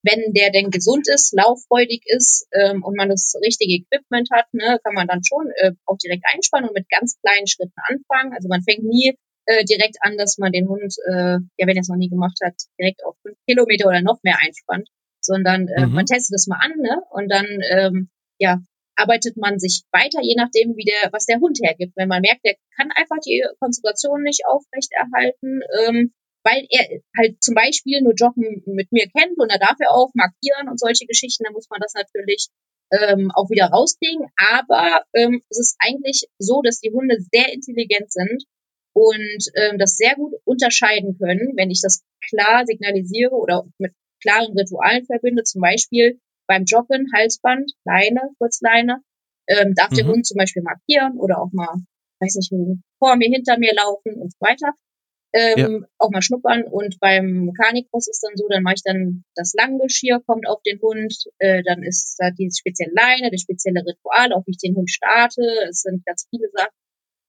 [SPEAKER 3] wenn der denn gesund ist, lauffreudig ist ähm, und man das richtige Equipment hat, ne, kann man dann schon äh, auch direkt einspannen und mit ganz kleinen Schritten anfangen. Also man fängt nie äh, direkt an, dass man den Hund, äh, ja, wenn er es noch nie gemacht hat, direkt auf fünf Kilometer oder noch mehr einspannt, sondern äh,
[SPEAKER 2] Mhm.
[SPEAKER 3] man testet es mal an, ne? Und dann ähm, ja arbeitet man sich weiter, je nachdem, wie der, was der Hund hergibt. Wenn man merkt, der kann einfach die Konzentration nicht aufrechterhalten, ähm, weil er halt zum Beispiel nur Joggen mit mir kennt und da darf er auch markieren und solche Geschichten, dann muss man das natürlich ähm, auch wieder rauskriegen. Aber ähm, es ist eigentlich so, dass die Hunde sehr intelligent sind und ähm, das sehr gut unterscheiden können, wenn ich das klar signalisiere oder mit klaren Ritualen verbinde, zum Beispiel beim Joggen, Halsband, Leine, Kurzleine, ähm, darf der
[SPEAKER 2] Mhm.
[SPEAKER 3] Hund zum Beispiel markieren oder auch mal, weiß nicht, vor mir, hinter mir laufen und so weiter. Ähm, Auch mal schnuppern und beim Canicross ist dann so, dann mache ich dann das Langgeschirr, kommt auf den Hund, äh, dann ist da die spezielle Leine, das spezielle Ritual, auf wie ich den Hund starte. Es sind ganz viele Sachen,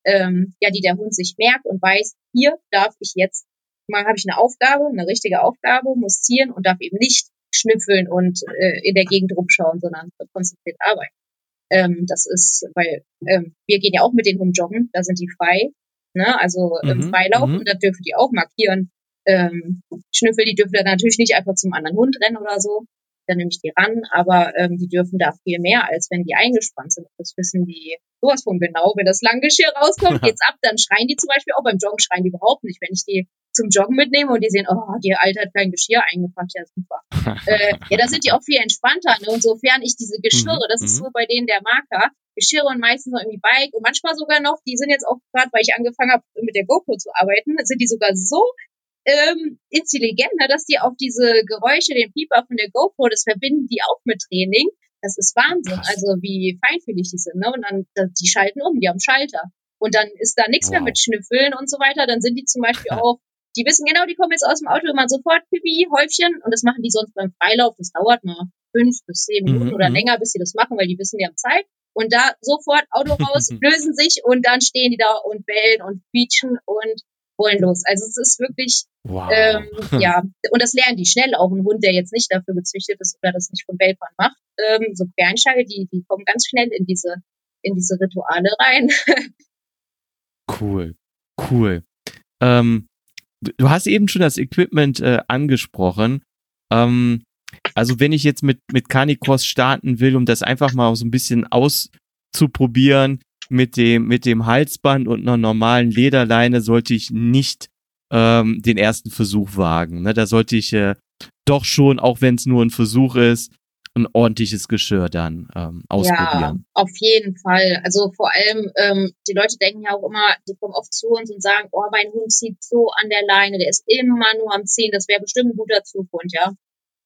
[SPEAKER 3] ähm, ja, die der Hund sich merkt und weiß, hier darf ich jetzt, mal habe ich eine Aufgabe, eine richtige Aufgabe, muss ziehen und darf eben nicht schnüffeln und äh, in der Gegend rumschauen, sondern konzentriert arbeiten. Ähm, das ist, weil ähm, wir gehen ja auch mit den Hunden joggen, da sind die frei, ne? also im
[SPEAKER 2] Mhm,
[SPEAKER 3] Freilauf
[SPEAKER 2] mhm.
[SPEAKER 3] und da dürfen die auch markieren. Ähm, Schnüffel, die dürfen dann natürlich nicht einfach zum anderen Hund rennen oder so, dann nehme ich die ran, aber ähm, die dürfen da viel mehr, als wenn die eingespannt sind. Das wissen die sowas von genau. Wenn das Langgeschirr rauskommt, geht's ab, dann schreien die zum Beispiel auch beim Joggen schreien die überhaupt nicht. Wenn ich die zum Joggen mitnehme und die sehen, oh, die Alte hat kein Geschirr eingepackt, ja super. äh, ja, da sind die auch viel entspannter. Ne? Und sofern ich diese Geschirre,
[SPEAKER 2] Mhm,
[SPEAKER 3] das ist
[SPEAKER 2] mhm.
[SPEAKER 3] so bei denen der Marker, Geschirre und meistens noch irgendwie Bike und manchmal sogar noch, die sind jetzt auch gerade, weil ich angefangen habe, mit der GoPro zu arbeiten, sind die sogar so ähm, intelligent, ne, dass die auf diese Geräusche, den Pieper von der GoPro, das verbinden die auch mit Training. Das ist Wahnsinn,
[SPEAKER 2] Krass.
[SPEAKER 3] also wie feinfühlig die sind. Ne? Und dann, da- die schalten um, die haben Schalter. Und dann ist da nichts mehr
[SPEAKER 2] Wow.
[SPEAKER 3] mit Schnüffeln und so weiter. Dann sind die zum Beispiel auch, die wissen genau, die kommen jetzt aus dem Auto immer sofort Pipi, Häufchen. Und das machen die sonst beim Freilauf. Das dauert mal fünf bis zehn Minuten
[SPEAKER 2] Mhm,
[SPEAKER 3] oder
[SPEAKER 2] mhm.
[SPEAKER 3] länger, bis sie das machen, weil die wissen, die haben Zeit. Und da sofort Auto raus, lösen sich und dann stehen die da und bellen und quietschen und wollen los. Also es ist wirklich,
[SPEAKER 2] Wow.
[SPEAKER 3] ähm, ja, und das lernen die schnell auch. Ein Hund, der jetzt nicht dafür gezüchtet ist oder das nicht von Welpern macht, ähm, so Quereinsteiger, die, die kommen ganz schnell in diese, in diese Rituale rein.
[SPEAKER 2] Cool, cool. Ähm, du- du hast eben schon das Equipment äh, angesprochen. Ähm, also wenn ich jetzt mit, mit Canicross starten will, um das einfach mal so ein bisschen auszuprobieren, mit dem, mit dem Halsband und einer normalen Lederleine sollte ich nicht ähm, den ersten Versuch wagen. Ne? Da sollte ich äh, doch schon, auch wenn es nur ein Versuch ist, ein ordentliches Geschirr dann ähm,
[SPEAKER 3] Ja,
[SPEAKER 2] ausprobieren.
[SPEAKER 3] auf jeden Fall. Also vor allem, ähm, die Leute denken ja auch immer, die kommen oft zu uns und sagen, oh, mein Hund zieht so an der Leine, der ist immer nur am Ziehen, das wäre bestimmt ein guter Zughund, ja.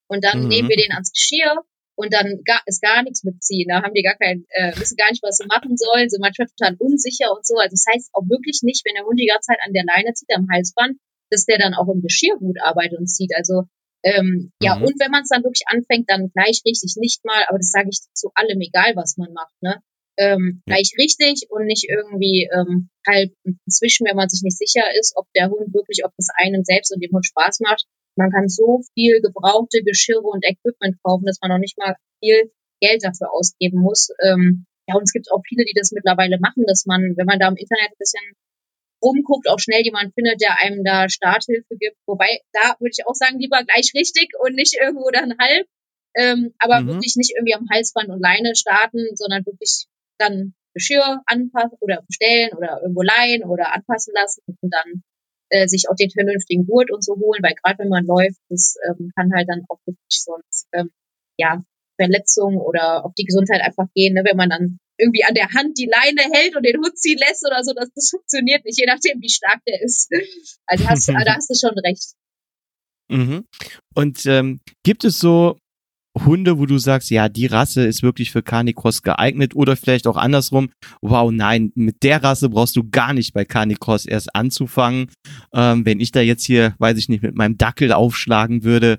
[SPEAKER 3] Und dann
[SPEAKER 2] Mhm.
[SPEAKER 3] nehmen wir den ans Geschirr und dann gar, ist gar nichts mit Ziehen. Da haben die gar kein, äh, wissen gar nicht, was sie machen sollen, sind manchmal total unsicher und so. Also das heißt auch wirklich nicht, wenn der Hund die ganze Zeit an der Leine zieht, am Halsband, dass der dann auch im Geschirr gut arbeitet und zieht. Also ähm, ja,
[SPEAKER 2] Mhm.
[SPEAKER 3] und wenn man es dann wirklich anfängt, dann gleich richtig nicht mal, aber das sage ich zu allem, egal was man macht, ne? Ähm,
[SPEAKER 2] Ja.
[SPEAKER 3] gleich richtig und nicht irgendwie ähm, halb inzwischen, wenn man sich nicht sicher ist, ob der Hund wirklich, ob das einem selbst und dem Hund Spaß macht. Man kann so viel gebrauchte Geschirre und Equipment kaufen, dass man noch nicht mal viel Geld dafür ausgeben muss. Ähm, ja, und es gibt auch viele, die das mittlerweile machen, dass man, wenn man da im Internet ein bisschen rumguckt, auch schnell jemand findet, der einem da Starthilfe gibt. Wobei, da würde ich auch sagen, lieber gleich richtig und nicht irgendwo dann halb. Ähm, aber
[SPEAKER 2] Mhm.
[SPEAKER 3] wirklich nicht irgendwie am Halsband und Leine starten, sondern wirklich dann Geschirr anpassen oder bestellen oder irgendwo leihen oder anpassen lassen und dann äh, sich auch den vernünftigen Gurt und so holen, weil gerade wenn man läuft, das ähm, kann halt dann auch wirklich sonst ähm, ja Verletzungen oder auf die Gesundheit einfach gehen, ne? wenn man dann irgendwie an der Hand die Leine hält und den Hund ziehen lässt oder so, das, das funktioniert nicht, je nachdem, wie stark der ist. Also hast, da hast du schon recht.
[SPEAKER 2] Mhm. Und ähm, gibt es so Hunde, wo du sagst, ja, die Rasse ist wirklich für Canicross geeignet oder vielleicht auch andersrum, wow, nein, mit der Rasse brauchst du gar nicht bei Canicross erst anzufangen. Ähm, wenn ich da jetzt hier, weiß ich nicht, mit meinem Dackel aufschlagen würde,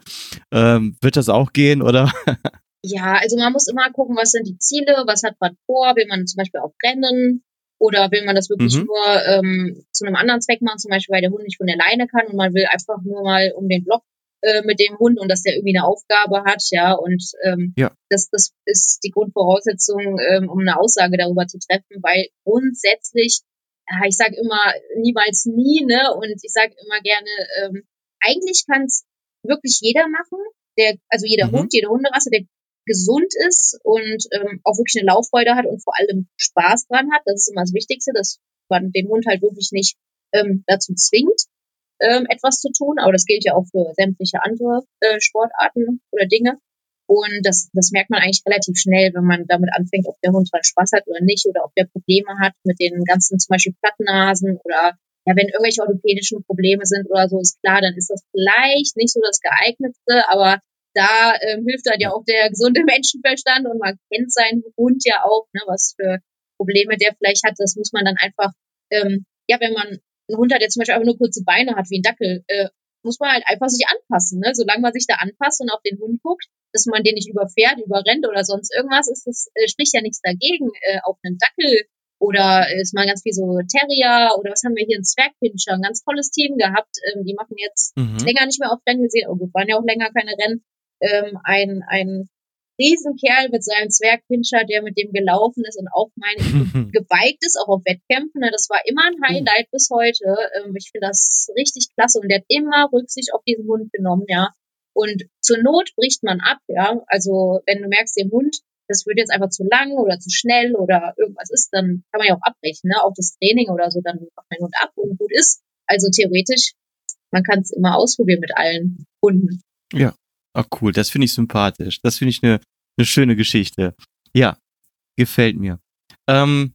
[SPEAKER 2] ähm, wird das auch gehen, oder?
[SPEAKER 3] Ja, also man muss immer gucken, was sind die Ziele, was hat man vor, will man zum Beispiel auch rennen oder will man das wirklich
[SPEAKER 2] Mhm.
[SPEAKER 3] nur ähm, zu einem anderen Zweck machen, zum Beispiel weil der Hund nicht von der Leine kann und man will einfach nur mal um den Block äh, mit dem Hund und dass der irgendwie eine Aufgabe hat, ja, und ähm,
[SPEAKER 2] Ja.
[SPEAKER 3] das, das ist die Grundvoraussetzung, ähm, um eine Aussage darüber zu treffen, weil grundsätzlich, ja, ich sage immer niemals nie, ne, und ich sage immer gerne, ähm, eigentlich kann es wirklich jeder machen, der, also jeder
[SPEAKER 2] Mhm.
[SPEAKER 3] Hund, jede Hunderasse, der gesund ist und ähm, auch wirklich eine Lauffreude hat und vor allem Spaß dran hat. Das ist immer das Wichtigste, dass man den Hund halt wirklich nicht ähm, dazu zwingt, ähm, etwas zu tun. Aber das gilt ja auch für sämtliche andere äh, Sportarten oder Dinge. Und das, das merkt man eigentlich relativ schnell, wenn man damit anfängt, ob der Hund dran Spaß hat oder nicht oder ob der Probleme hat mit den ganzen zum Beispiel Plattnasen oder ja, wenn irgendwelche orthopädischen Probleme sind oder so, ist klar, dann ist das vielleicht nicht so das geeignetste, aber da ähm, hilft dann ja auch der gesunde Menschenverstand und man kennt seinen Hund ja auch, ne, was für Probleme der vielleicht hat. Das muss man dann einfach, ähm, ja, wenn man einen Hund hat, der zum Beispiel einfach nur kurze Beine hat, wie ein Dackel, äh, muss man halt einfach sich anpassen. Ne? Solange man sich da anpasst und auf den Hund guckt, dass man den nicht überfährt, überrennt oder sonst irgendwas, ist das, äh, spricht ja nichts dagegen, äh, auf einen Dackel oder ist mal ganz viel so Terrier oder was haben wir hier, ein Zwergpinscher, ein ganz tolles Team gehabt. Ähm, die machen jetzt mhm. länger nicht mehr auf Rennen gesehen, oh gut, waren ja auch länger keine Rennen. Ähm, ein, ein Riesenkerl mit seinem Zwergpinscher, der mit dem gelaufen ist und auch mein gebiked ist, auch auf Wettkämpfen. Ne? Das war immer ein Highlight bis heute. Ähm, ich finde das richtig klasse und der hat immer Rücksicht auf diesen Hund genommen, ja. Und zur Not bricht man ab, ja. Also wenn du merkst, dem Hund, das wird jetzt einfach zu lang oder zu schnell oder irgendwas ist, dann kann man ja auch abbrechen, ne? Auch das Training oder so, dann macht den Hund ab und gut ist. Also theoretisch, man kann es immer ausprobieren mit allen Hunden.
[SPEAKER 2] Ja, Ach cool, das finde ich sympathisch. Das finde ich eine ne schöne Geschichte. Ja, gefällt mir. Ähm,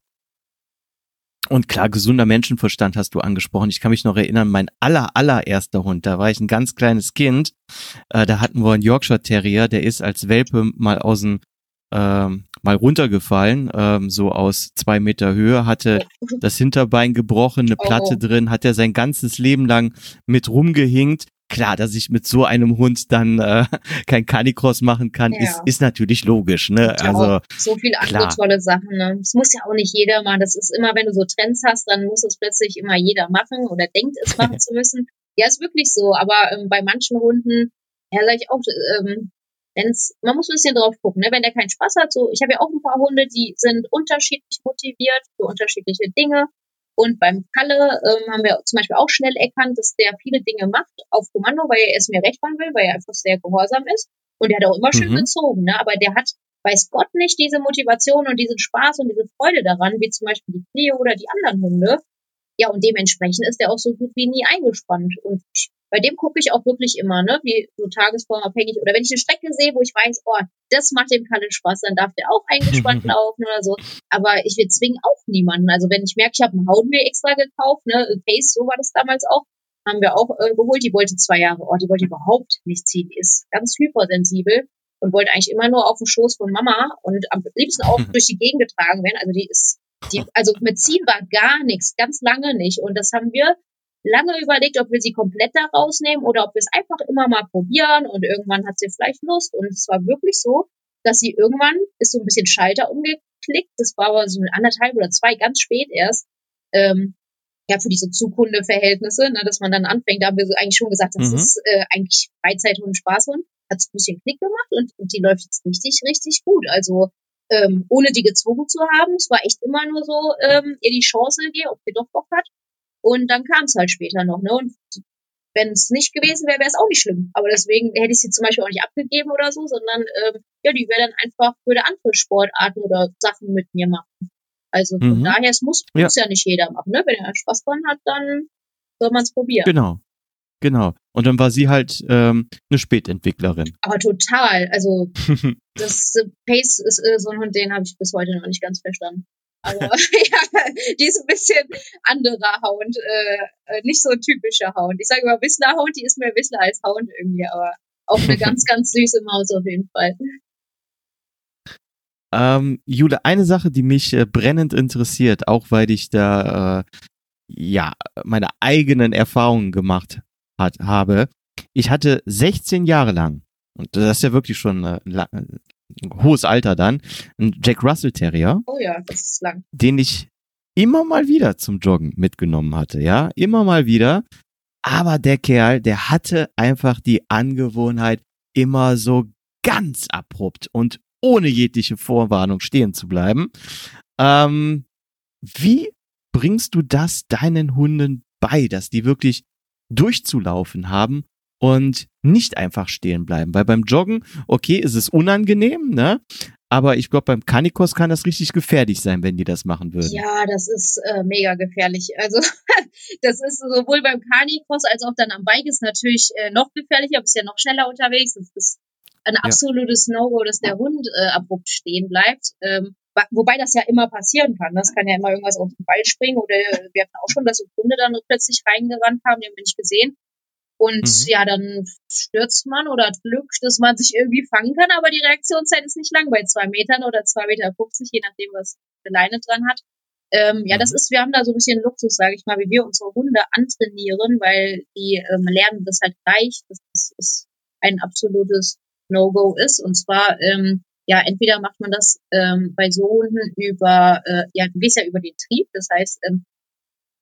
[SPEAKER 2] und klar, gesunder Menschenverstand hast du angesprochen. Ich kann mich noch erinnern, mein aller, allererster Hund, da war ich ein ganz kleines Kind. Äh, da hatten wir einen Yorkshire Terrier, der ist als Welpe mal aus dem, ähm, mal runtergefallen, ähm, so aus zwei Meter Höhe, hatte das Hinterbein gebrochen, eine Platte oh. drin, hat er sein ganzes Leben lang mit rumgehinkt klar, dass ich mit so einem Hund dann äh, kein Canicross machen kann, ja. ist, ist natürlich logisch. Ne?
[SPEAKER 3] Ja, also so viele andere tolle Sachen. Ne? Das muss ja auch nicht jeder machen. Das ist immer, wenn du so Trends hast, dann muss es plötzlich immer jeder machen oder denkt es machen zu müssen. Ja, ist wirklich so. Aber ähm, bei manchen Hunden, ja, sag ich auch, ähm, wenn's, man muss ein bisschen drauf gucken, ne? wenn der keinen Spaß hat. So, ich habe ja auch ein paar Hunde, die sind unterschiedlich motiviert für unterschiedliche Dinge. Und beim Kalle ähm, haben wir zum Beispiel auch schnell erkannt, dass der viele Dinge macht auf Kommando, weil er es mir recht machen will, weil er einfach sehr gehorsam ist. Und der hat auch immer schön mhm. gezogen, ne? aber der hat weiß Gott nicht diese Motivation und diesen Spaß und diese Freude daran, wie zum Beispiel die Clio oder die anderen Hunde. Ja, und dementsprechend ist er auch so gut wie nie eingespannt. Und ich bei dem gucke ich auch wirklich immer, ne, wie so tagesformabhängig. Oder wenn ich eine Strecke sehe, wo ich weiß, oh, das macht dem Kalle Spaß, dann darf der auch eingespannt laufen oder so. Aber ich will zwingen auch niemanden. Also wenn ich merke, ich habe einen Haudenmehl extra gekauft, ne, Pace, so war das damals auch, haben wir auch äh, geholt. Die wollte zwei Jahre, oh, die wollte überhaupt nicht ziehen. Die ist ganz hypersensibel und wollte eigentlich immer nur auf dem Schoß von Mama und am liebsten auch durch die Gegend getragen werden. Also die ist, die, also mit Ziehen war gar nichts, ganz lange nicht. Und das haben wir lange überlegt, ob wir sie komplett da rausnehmen oder ob wir es einfach immer mal probieren und irgendwann hat sie vielleicht Lust. Und es war wirklich so, dass sie irgendwann ist so ein bisschen Schalter umgeklickt. Das war aber so ein anderthalb oder zwei ganz spät erst. Ähm, ja, für diese Zukunde-Verhältnisse, ne, dass man dann anfängt, da haben wir so eigentlich schon gesagt, das mhm. ist äh, eigentlich Freizeit- Spaßhund. Hat ein bisschen Klick gemacht und, und die läuft jetzt richtig, richtig gut. Also ähm, ohne die gezwungen zu haben. Es war echt immer nur so, ähm, ihr die Chance gegeben, ob sie doch Bock hat. Und dann kam es halt später noch, ne? Und wenn es nicht gewesen wäre, wäre es auch nicht schlimm. Aber deswegen hätte ich sie zum Beispiel auch nicht abgegeben oder so, sondern ähm, ja, die wäre dann einfach, würde andere Sportarten oder Sachen mit mir machen. Also von mhm. daher, es muss, ja. muss ja nicht jeder machen, ne? Wenn er Spaß dran hat, dann soll man es probieren.
[SPEAKER 2] Genau. Genau. Und dann war sie halt ähm, eine Spätentwicklerin.
[SPEAKER 3] Aber total. Also das äh, Pace ist äh, so ein Hund, den habe ich bis heute noch nicht ganz verstanden. Aber ja, die ist ein bisschen anderer Hound, äh, nicht so ein typischer Hound. Ich sage immer Wissler Hound, die ist mehr Wissler als Hound irgendwie, aber auch eine ganz, ganz süße Maus auf jeden Fall.
[SPEAKER 2] Ähm, Jule, eine Sache, die mich äh, brennend interessiert, auch weil ich da äh, ja meine eigenen Erfahrungen gemacht hat, habe. Ich hatte 16 Jahre lang, und das ist ja wirklich schon äh, hohes Alter dann, ein Jack Russell Terrier.
[SPEAKER 3] Oh ja, das ist lang.
[SPEAKER 2] Den ich immer mal wieder zum Joggen mitgenommen hatte, ja, immer mal wieder. Aber der Kerl, der hatte einfach die Angewohnheit, immer so ganz abrupt und ohne jegliche Vorwarnung stehen zu bleiben. Ähm, wie bringst du das deinen Hunden bei, dass die wirklich durchzulaufen haben und nicht einfach stehen bleiben. Weil beim Joggen, okay, ist es unangenehm, ne? Aber ich glaube, beim Canicos kann das richtig gefährlich sein, wenn die das machen würden.
[SPEAKER 3] Ja, das ist äh, mega gefährlich. Also das ist sowohl beim Canicos als auch dann am Bike ist natürlich äh, noch gefährlicher, bist ja noch schneller unterwegs. Das ist ein absolutes ja. No-Go, dass der Hund äh, abrupt stehen bleibt. Ähm, wobei das ja immer passieren kann. Das kann ja immer irgendwas auf den Ball springen oder wir hatten auch schon, dass so Hunde dann plötzlich reingerannt haben, die haben wir nicht gesehen. Und mhm. ja, dann stürzt man oder hat Glück, dass man sich irgendwie fangen kann, aber die Reaktionszeit ist nicht lang bei zwei Metern oder zwei Meter 50, je nachdem, was eine Leine dran hat. Ähm, ja, das mhm. ist, wir haben da so ein bisschen Luxus, sage ich mal, wie wir unsere Hunde antrainieren, weil die ähm, lernen das halt gleich, dass das ist ein absolutes No-Go ist. Und zwar, ähm, ja, entweder macht man das ähm, bei so Hunden über, äh, ja, du gehst ja über den Trieb, das heißt, ähm,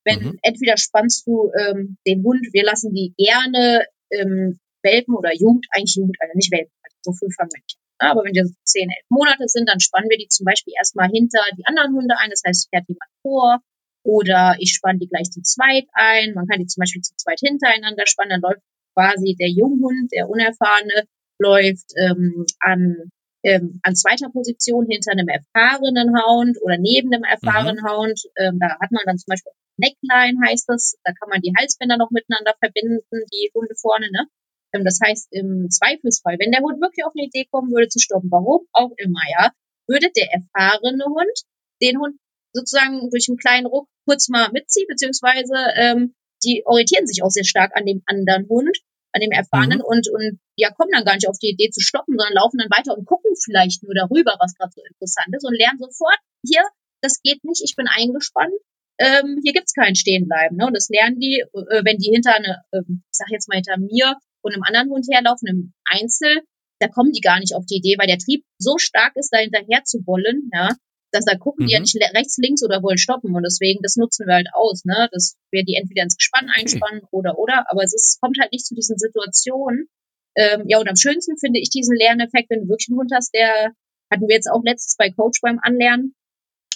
[SPEAKER 3] wenn mhm. entweder spannst du ähm, den Hund, wir lassen die gerne ähm, Welpen oder Jugend, eigentlich Jugend, also nicht Welpen, also so früh fangen wir nicht aber wenn die so zehn, elf Monate sind, dann spannen wir die zum Beispiel erstmal hinter die anderen Hunde ein. Das heißt, fährt jemand vor oder ich spanne die gleich zu zweit ein. Man kann die zum Beispiel zu zweit hintereinander spannen. Dann läuft quasi der Junghund, der Unerfahrene, läuft ähm, an, ähm, an zweiter Position hinter einem erfahrenen Hound oder neben einem erfahrenen mhm. Hound. Ähm, da hat man dann zum Beispiel Neckline heißt das. Da kann man die Halsbänder noch miteinander verbinden, die Hunde vorne, ne? Ähm, das heißt, im Zweifelsfall, wenn der Hund wirklich auf eine Idee kommen würde zu stoppen, warum auch immer, ja, würde der erfahrene Hund den Hund sozusagen durch einen kleinen Ruck kurz mal mitziehen, beziehungsweise ähm, die orientieren sich auch sehr stark an dem anderen Hund, an dem Erfahrenen mhm. und, und ja, kommen dann gar nicht auf die Idee zu stoppen, sondern laufen dann weiter und gucken vielleicht nur darüber, was gerade so interessant ist und lernen sofort, hier, das geht nicht, ich bin eingespannt, ähm, hier gibt's kein Stehenbleiben. Ne? Und das lernen die, äh, wenn die hinter eine, äh, ich sag jetzt mal hinter mir und einem anderen Hund herlaufen, im Einzel, da kommen die gar nicht auf die Idee, weil der Trieb so stark ist, da hinterher zu wollen, ja, dass da gucken mhm. die ja mhm. nicht rechts, links oder wollen stoppen. Und deswegen, das nutzen wir halt aus, ne, dass wir die entweder ins Gespann einspannen oder, oder, aber es ist, kommt halt nicht zu diesen Situationen. Ähm, ja, und am schönsten finde ich diesen Lerneffekt, wenn du wirklich einen Hund hast, der hatten wir jetzt auch letztes bei Coach beim Anlernen.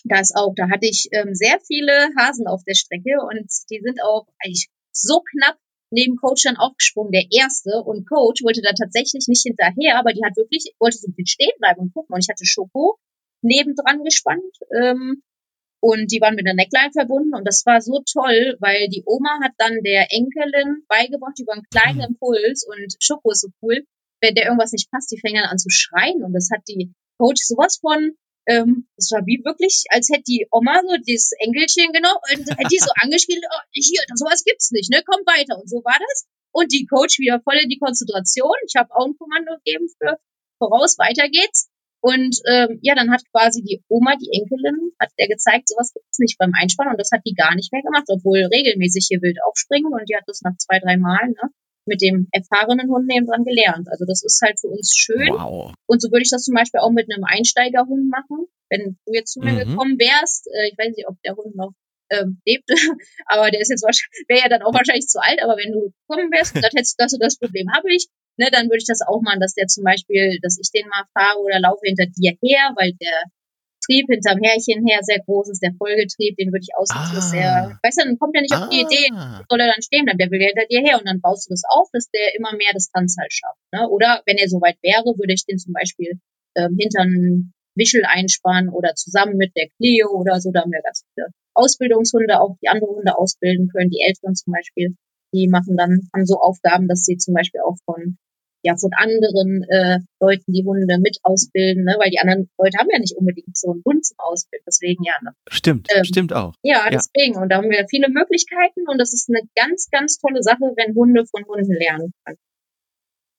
[SPEAKER 3] Da ist auch, da hatte ich ähm, sehr viele Hasen auf der Strecke und die sind auch eigentlich so knapp neben Coach dann aufgesprungen, der erste. Und Coach wollte da tatsächlich nicht hinterher, aber die hat wirklich, wollte so ein bisschen stehen bleiben und gucken. Und ich hatte Schoko nebendran gespannt. Ähm, und die waren mit der Neckline verbunden und das war so toll, weil die Oma hat dann der Enkelin beigebracht über einen kleinen mhm. Impuls und Schoko ist so cool, wenn der irgendwas nicht passt, die fängt dann an zu schreien und das hat die Coach sowas von ähm, das war wie wirklich, als hätte die Oma so dieses Engelchen genommen und hätte die so angespielt, oh, hier, sowas gibt's nicht, ne, komm weiter. Und so war das. Und die Coach wieder voll in die Konzentration. Ich habe auch ein Kommando gegeben für voraus, weiter geht's. Und ähm, ja, dann hat quasi die Oma, die Enkelin, hat der gezeigt, sowas gibt's nicht beim Einspannen und das hat die gar nicht mehr gemacht, obwohl regelmäßig hier wild aufspringen und die hat das nach zwei, drei Mal, ne? Mit dem erfahrenen Hund neben dran gelernt. Also das ist halt für uns schön. Wow. Und so würde ich das zum Beispiel auch mit einem Einsteigerhund machen. Wenn du jetzt zu mir mhm. gekommen wärst, äh, ich weiß nicht, ob der Hund noch ähm, lebt, aber der ist jetzt wahrscheinlich, wäre ja dann auch wahrscheinlich zu alt, aber wenn du gekommen wärst und das hättest, du das Problem habe ich, ne, dann würde ich das auch machen, dass der zum Beispiel, dass ich den mal fahre oder laufe hinter dir her, weil der Trieb hinterm Härchen her sehr groß ist, der Folgetrieb, den würde ich ausnutzen, ah. dass er, weißt du, dann kommt er nicht auf die Idee, ah. soll er dann stehen bleiben, der will ja hinter dir her und dann baust du das auf, dass der immer mehr Distanz halt schafft. Ne? Oder wenn er soweit wäre, würde ich den zum Beispiel ähm, hinter einen Wischel einspannen oder zusammen mit der Clio oder so, da haben wir ganz viele Ausbildungshunde, auch die andere Hunde ausbilden können, die Älteren zum Beispiel, die machen dann, haben so Aufgaben, dass sie zum Beispiel auch von ja von anderen äh, Leuten die Hunde mit ausbilden, ne? weil die anderen Leute haben ja nicht unbedingt so einen Hund zum Ausbilden, deswegen ja. Ne?
[SPEAKER 2] Stimmt, ähm, stimmt auch.
[SPEAKER 3] Ja, deswegen. Ja. Und da haben wir viele Möglichkeiten und das ist eine ganz, ganz tolle Sache, wenn Hunde von Hunden lernen können.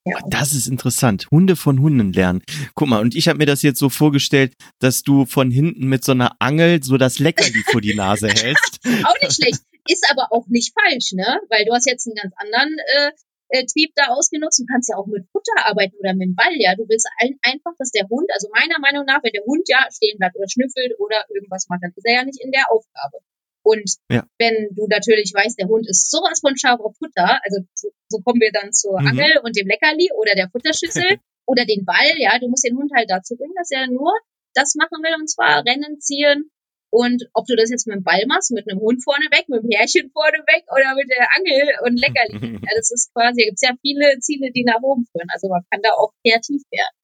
[SPEAKER 2] Ja. Das ist interessant. Hunde von Hunden lernen. Guck mal, und ich habe mir das jetzt so vorgestellt, dass du von hinten mit so einer Angel so das Leckerli vor die Nase hältst.
[SPEAKER 3] auch nicht schlecht. Ist aber auch nicht falsch, ne? Weil du hast jetzt einen ganz anderen äh, äh, Trieb da ausgenutzt. Du kannst ja auch mit Futter arbeiten oder mit dem Ball, ja. Du willst ein, einfach, dass der Hund, also meiner Meinung nach, wenn der Hund ja stehen bleibt oder schnüffelt oder irgendwas macht, dann ist er ja nicht in der Aufgabe. Und ja. wenn du natürlich weißt, der Hund ist sowas von scharf auf Futter, also so, so kommen wir dann zur mhm. Angel und dem Leckerli oder der Futterschüssel oder den Ball, ja, du musst den Hund halt dazu bringen, dass er nur das machen will, und zwar Rennen, Ziehen und ob du das jetzt mit dem Ball machst, mit einem Hund vorne weg, mit dem Härchen vorne weg oder mit der Angel und Leckerli. ja, das ist quasi, da gibt es ja viele Ziele, die nach oben führen. Also man kann da auch kreativ werden.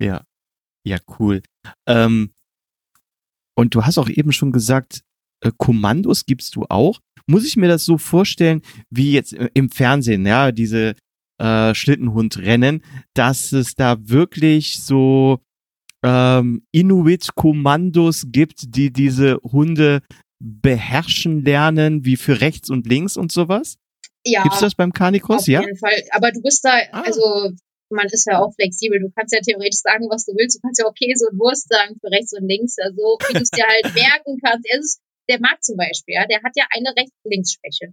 [SPEAKER 2] Ja, ja, cool. Ähm, und du hast auch eben schon gesagt, äh, Kommandos gibst du auch. Muss ich mir das so vorstellen, wie jetzt im Fernsehen, ja, diese äh, Schlittenhundrennen, dass es da wirklich so ähm, Inuit-Kommandos gibt, die diese Hunde beherrschen lernen, wie für rechts und links und sowas?
[SPEAKER 3] Ja,
[SPEAKER 2] Gibt's das beim Canicross?
[SPEAKER 3] auf
[SPEAKER 2] Ja.
[SPEAKER 3] jeden Fall. Aber du bist da,
[SPEAKER 2] Ah.
[SPEAKER 3] also man ist ja auch flexibel. Du kannst ja theoretisch sagen, was du willst. Du kannst ja auch Käse und Wurst sagen für rechts und links. Also wie du es dir halt merken kannst. Er ist, der Marc zum Beispiel, ja, der hat ja eine Rechts-Links-Schwäche.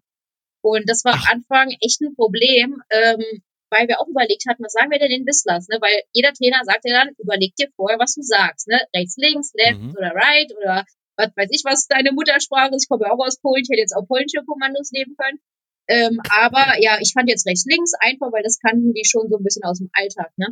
[SPEAKER 3] Und das war am
[SPEAKER 2] Ach.
[SPEAKER 3] Anfang echt ein Problem, ähm, weil wir auch überlegt hatten, was sagen wir denn den Whistlers, ne? Weil jeder Trainer sagt ja dann, überleg dir vorher, was du sagst, ne? Rechts, links, left
[SPEAKER 2] Mhm.
[SPEAKER 3] oder right oder was weiß ich, was deine Muttersprache ist. Ich komme ja auch aus Polen, ich hätte jetzt auch polnische Kommandos nehmen können. Ähm, aber ja, ich fand jetzt rechts, links einfach, weil das kannten die schon so ein bisschen aus dem Alltag, ne?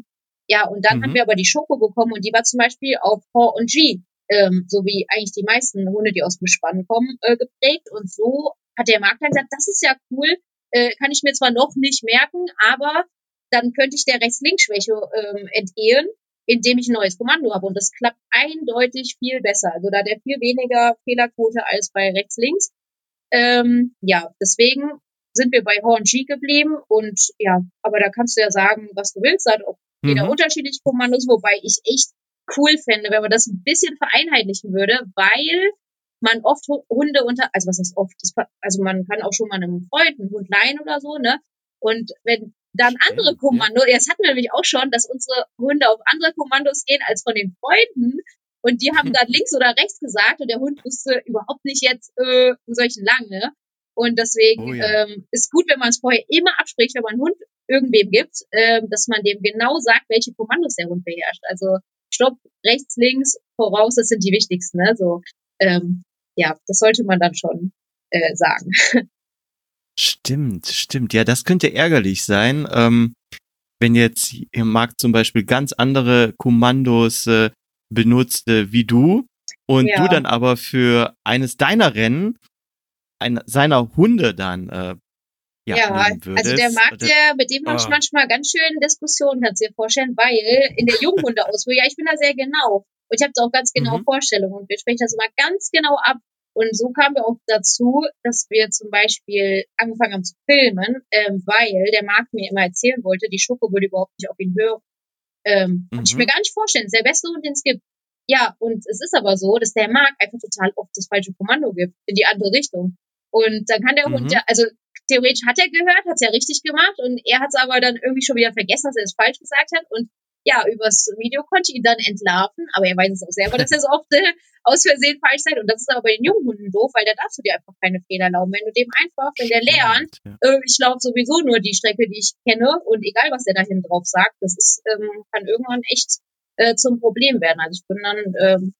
[SPEAKER 3] Ja, und dann
[SPEAKER 2] Mhm.
[SPEAKER 3] haben wir aber die Schoko bekommen und die war zum Beispiel auf H und G, ähm, so wie eigentlich die meisten Hunde, die aus dem Spann kommen, äh, geprägt. Und so hat der Markt dann gesagt, das ist ja cool, äh, kann ich mir zwar noch nicht merken, aber dann könnte ich der Rechts-Links-Schwäche ähm, entgehen, indem ich ein neues Kommando habe. Und das klappt eindeutig viel besser. Also da hat er viel weniger Fehlerquote als bei Rechts-Links. Ähm, ja, deswegen sind wir bei Horn G geblieben und ja, aber da kannst du ja sagen, was du willst, hat auch jeder
[SPEAKER 2] Mhm.
[SPEAKER 3] unterschiedliche Kommandos, wobei ich echt cool fände, wenn man das ein bisschen vereinheitlichen würde, weil man oft Hu- Hunde unter, also was heißt oft, das, also man kann auch schon mal einem Freund einen Hund leihen oder so, ne? Und wenn dann andere Kommandos, das hatten wir nämlich auch schon, dass unsere Hunde auf andere Kommandos gehen als von den Freunden und die haben dann links oder rechts gesagt und der Hund wusste überhaupt nicht jetzt, äh, denn lang, ne? Und deswegen
[SPEAKER 2] Oh ja.
[SPEAKER 3] ähm, ist gut, wenn man es vorher immer abspricht, wenn man einen Hund irgendwem gibt, ähm, dass man dem genau sagt, welche Kommandos der Hund beherrscht. Also Stopp, rechts, links, voraus, das sind die wichtigsten. Ne? So, ähm, ja, das sollte man dann schon äh, sagen.
[SPEAKER 2] Stimmt, stimmt. Ja, das könnte ärgerlich sein, ähm, wenn jetzt ihr Markt zum Beispiel ganz andere Kommandos äh, benutzt äh, wie du und
[SPEAKER 3] Ja.
[SPEAKER 2] du dann aber für eines deiner Rennen ein, seiner Hunde dann äh, ja,
[SPEAKER 3] Ja, also der Markt, der, mit dem habe ich
[SPEAKER 2] Ah.
[SPEAKER 3] manchmal ganz schön Diskussionen, kannst du dir vorstellen, weil in der Junghundeausbildung, ja, ich bin da sehr genau und ich habe da auch ganz genaue
[SPEAKER 2] Mhm.
[SPEAKER 3] Vorstellungen und wir sprechen das immer ganz genau ab. Und so kamen wir auch dazu, dass wir zum Beispiel angefangen haben zu filmen, ähm, weil der Markt mir immer erzählen wollte, die Schoko würde überhaupt nicht auf ihn hören. Ähm, Kann ich
[SPEAKER 2] Mhm.
[SPEAKER 3] mir gar nicht vorstellen. Das ist der beste Hund, den es gibt. Ja, und es ist aber so, dass der Markt einfach total oft das falsche Kommando gibt, in die andere Richtung. Und dann kann der
[SPEAKER 2] Mhm.
[SPEAKER 3] Hund ja, also theoretisch hat er gehört, hat es ja richtig gemacht und er hat es aber dann irgendwie schon wieder vergessen, dass er es falsch gesagt hat. Und ja, übers Video konnte ich ihn dann entlarven, aber er weiß es auch selber, dass er so oft äh, aus Versehen falsch sagt. Und das ist aber bei den jungen Hunden doof, weil da darfst du dir einfach keine Fehler erlauben. Wenn du dem einfach, wenn der lernt, äh, ich laufe sowieso nur die Strecke, die ich kenne und egal, was der da hinten drauf sagt, das ist, ähm, kann irgendwann echt äh, zum Problem werden. Also ich bin dann, ähm,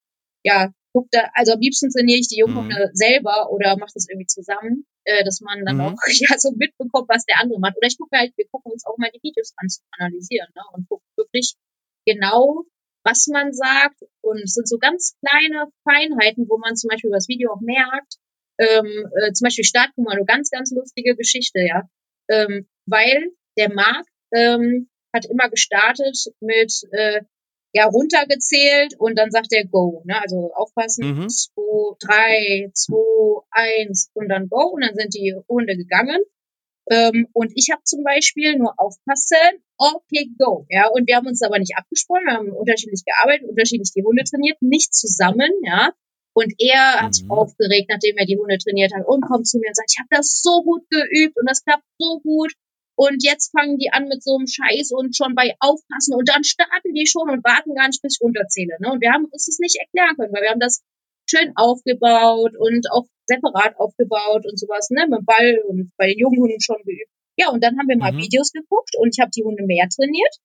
[SPEAKER 3] ja, guck da, also am liebsten trainiere ich die Junghunde selber oder mache das irgendwie zusammen, äh, dass man dann
[SPEAKER 2] Mhm.
[SPEAKER 3] auch ja so mitbekommt, was der andere macht. Oder ich gucke halt, wir gucken uns auch mal die Videos an zu analysieren ne? und gucken wirklich genau, was man sagt. Und es sind so ganz kleine Feinheiten, wo man zum Beispiel über das Video auch merkt, ähm, äh, zum Beispiel Startkommando, ganz, ganz lustige Geschichte, ja. Ähm, weil der Marc ähm, hat immer gestartet mit äh, ja runtergezählt und dann sagt er Go, ne? Also aufpassen,
[SPEAKER 2] Mhm.
[SPEAKER 3] zwei, drei, zwei, eins und dann Go und dann sind die Hunde gegangen. Ähm, und ich habe zum Beispiel nur aufpassen, okay, go. Ja, und wir haben uns aber nicht abgesprochen, wir haben unterschiedlich gearbeitet, unterschiedlich die Hunde trainiert, nicht zusammen, ja. Und er hat sich
[SPEAKER 2] Mhm.
[SPEAKER 3] aufgeregt, nachdem er die Hunde trainiert hat und kommt zu mir und sagt, ich habe das so gut geübt und das klappt so gut. Und jetzt fangen die an mit so einem Scheiß und schon bei aufpassen und dann starten die schon und warten gar nicht, bis ich runterzähle. Ne? Und wir haben uns das nicht erklären können, weil wir haben das schön aufgebaut und auch separat aufgebaut und sowas, ne, mit dem Ball und bei den jungen Hunden schon geübt. Ja, und dann haben wir mal
[SPEAKER 2] Mhm.
[SPEAKER 3] Videos geguckt und ich habe die Hunde mehr trainiert.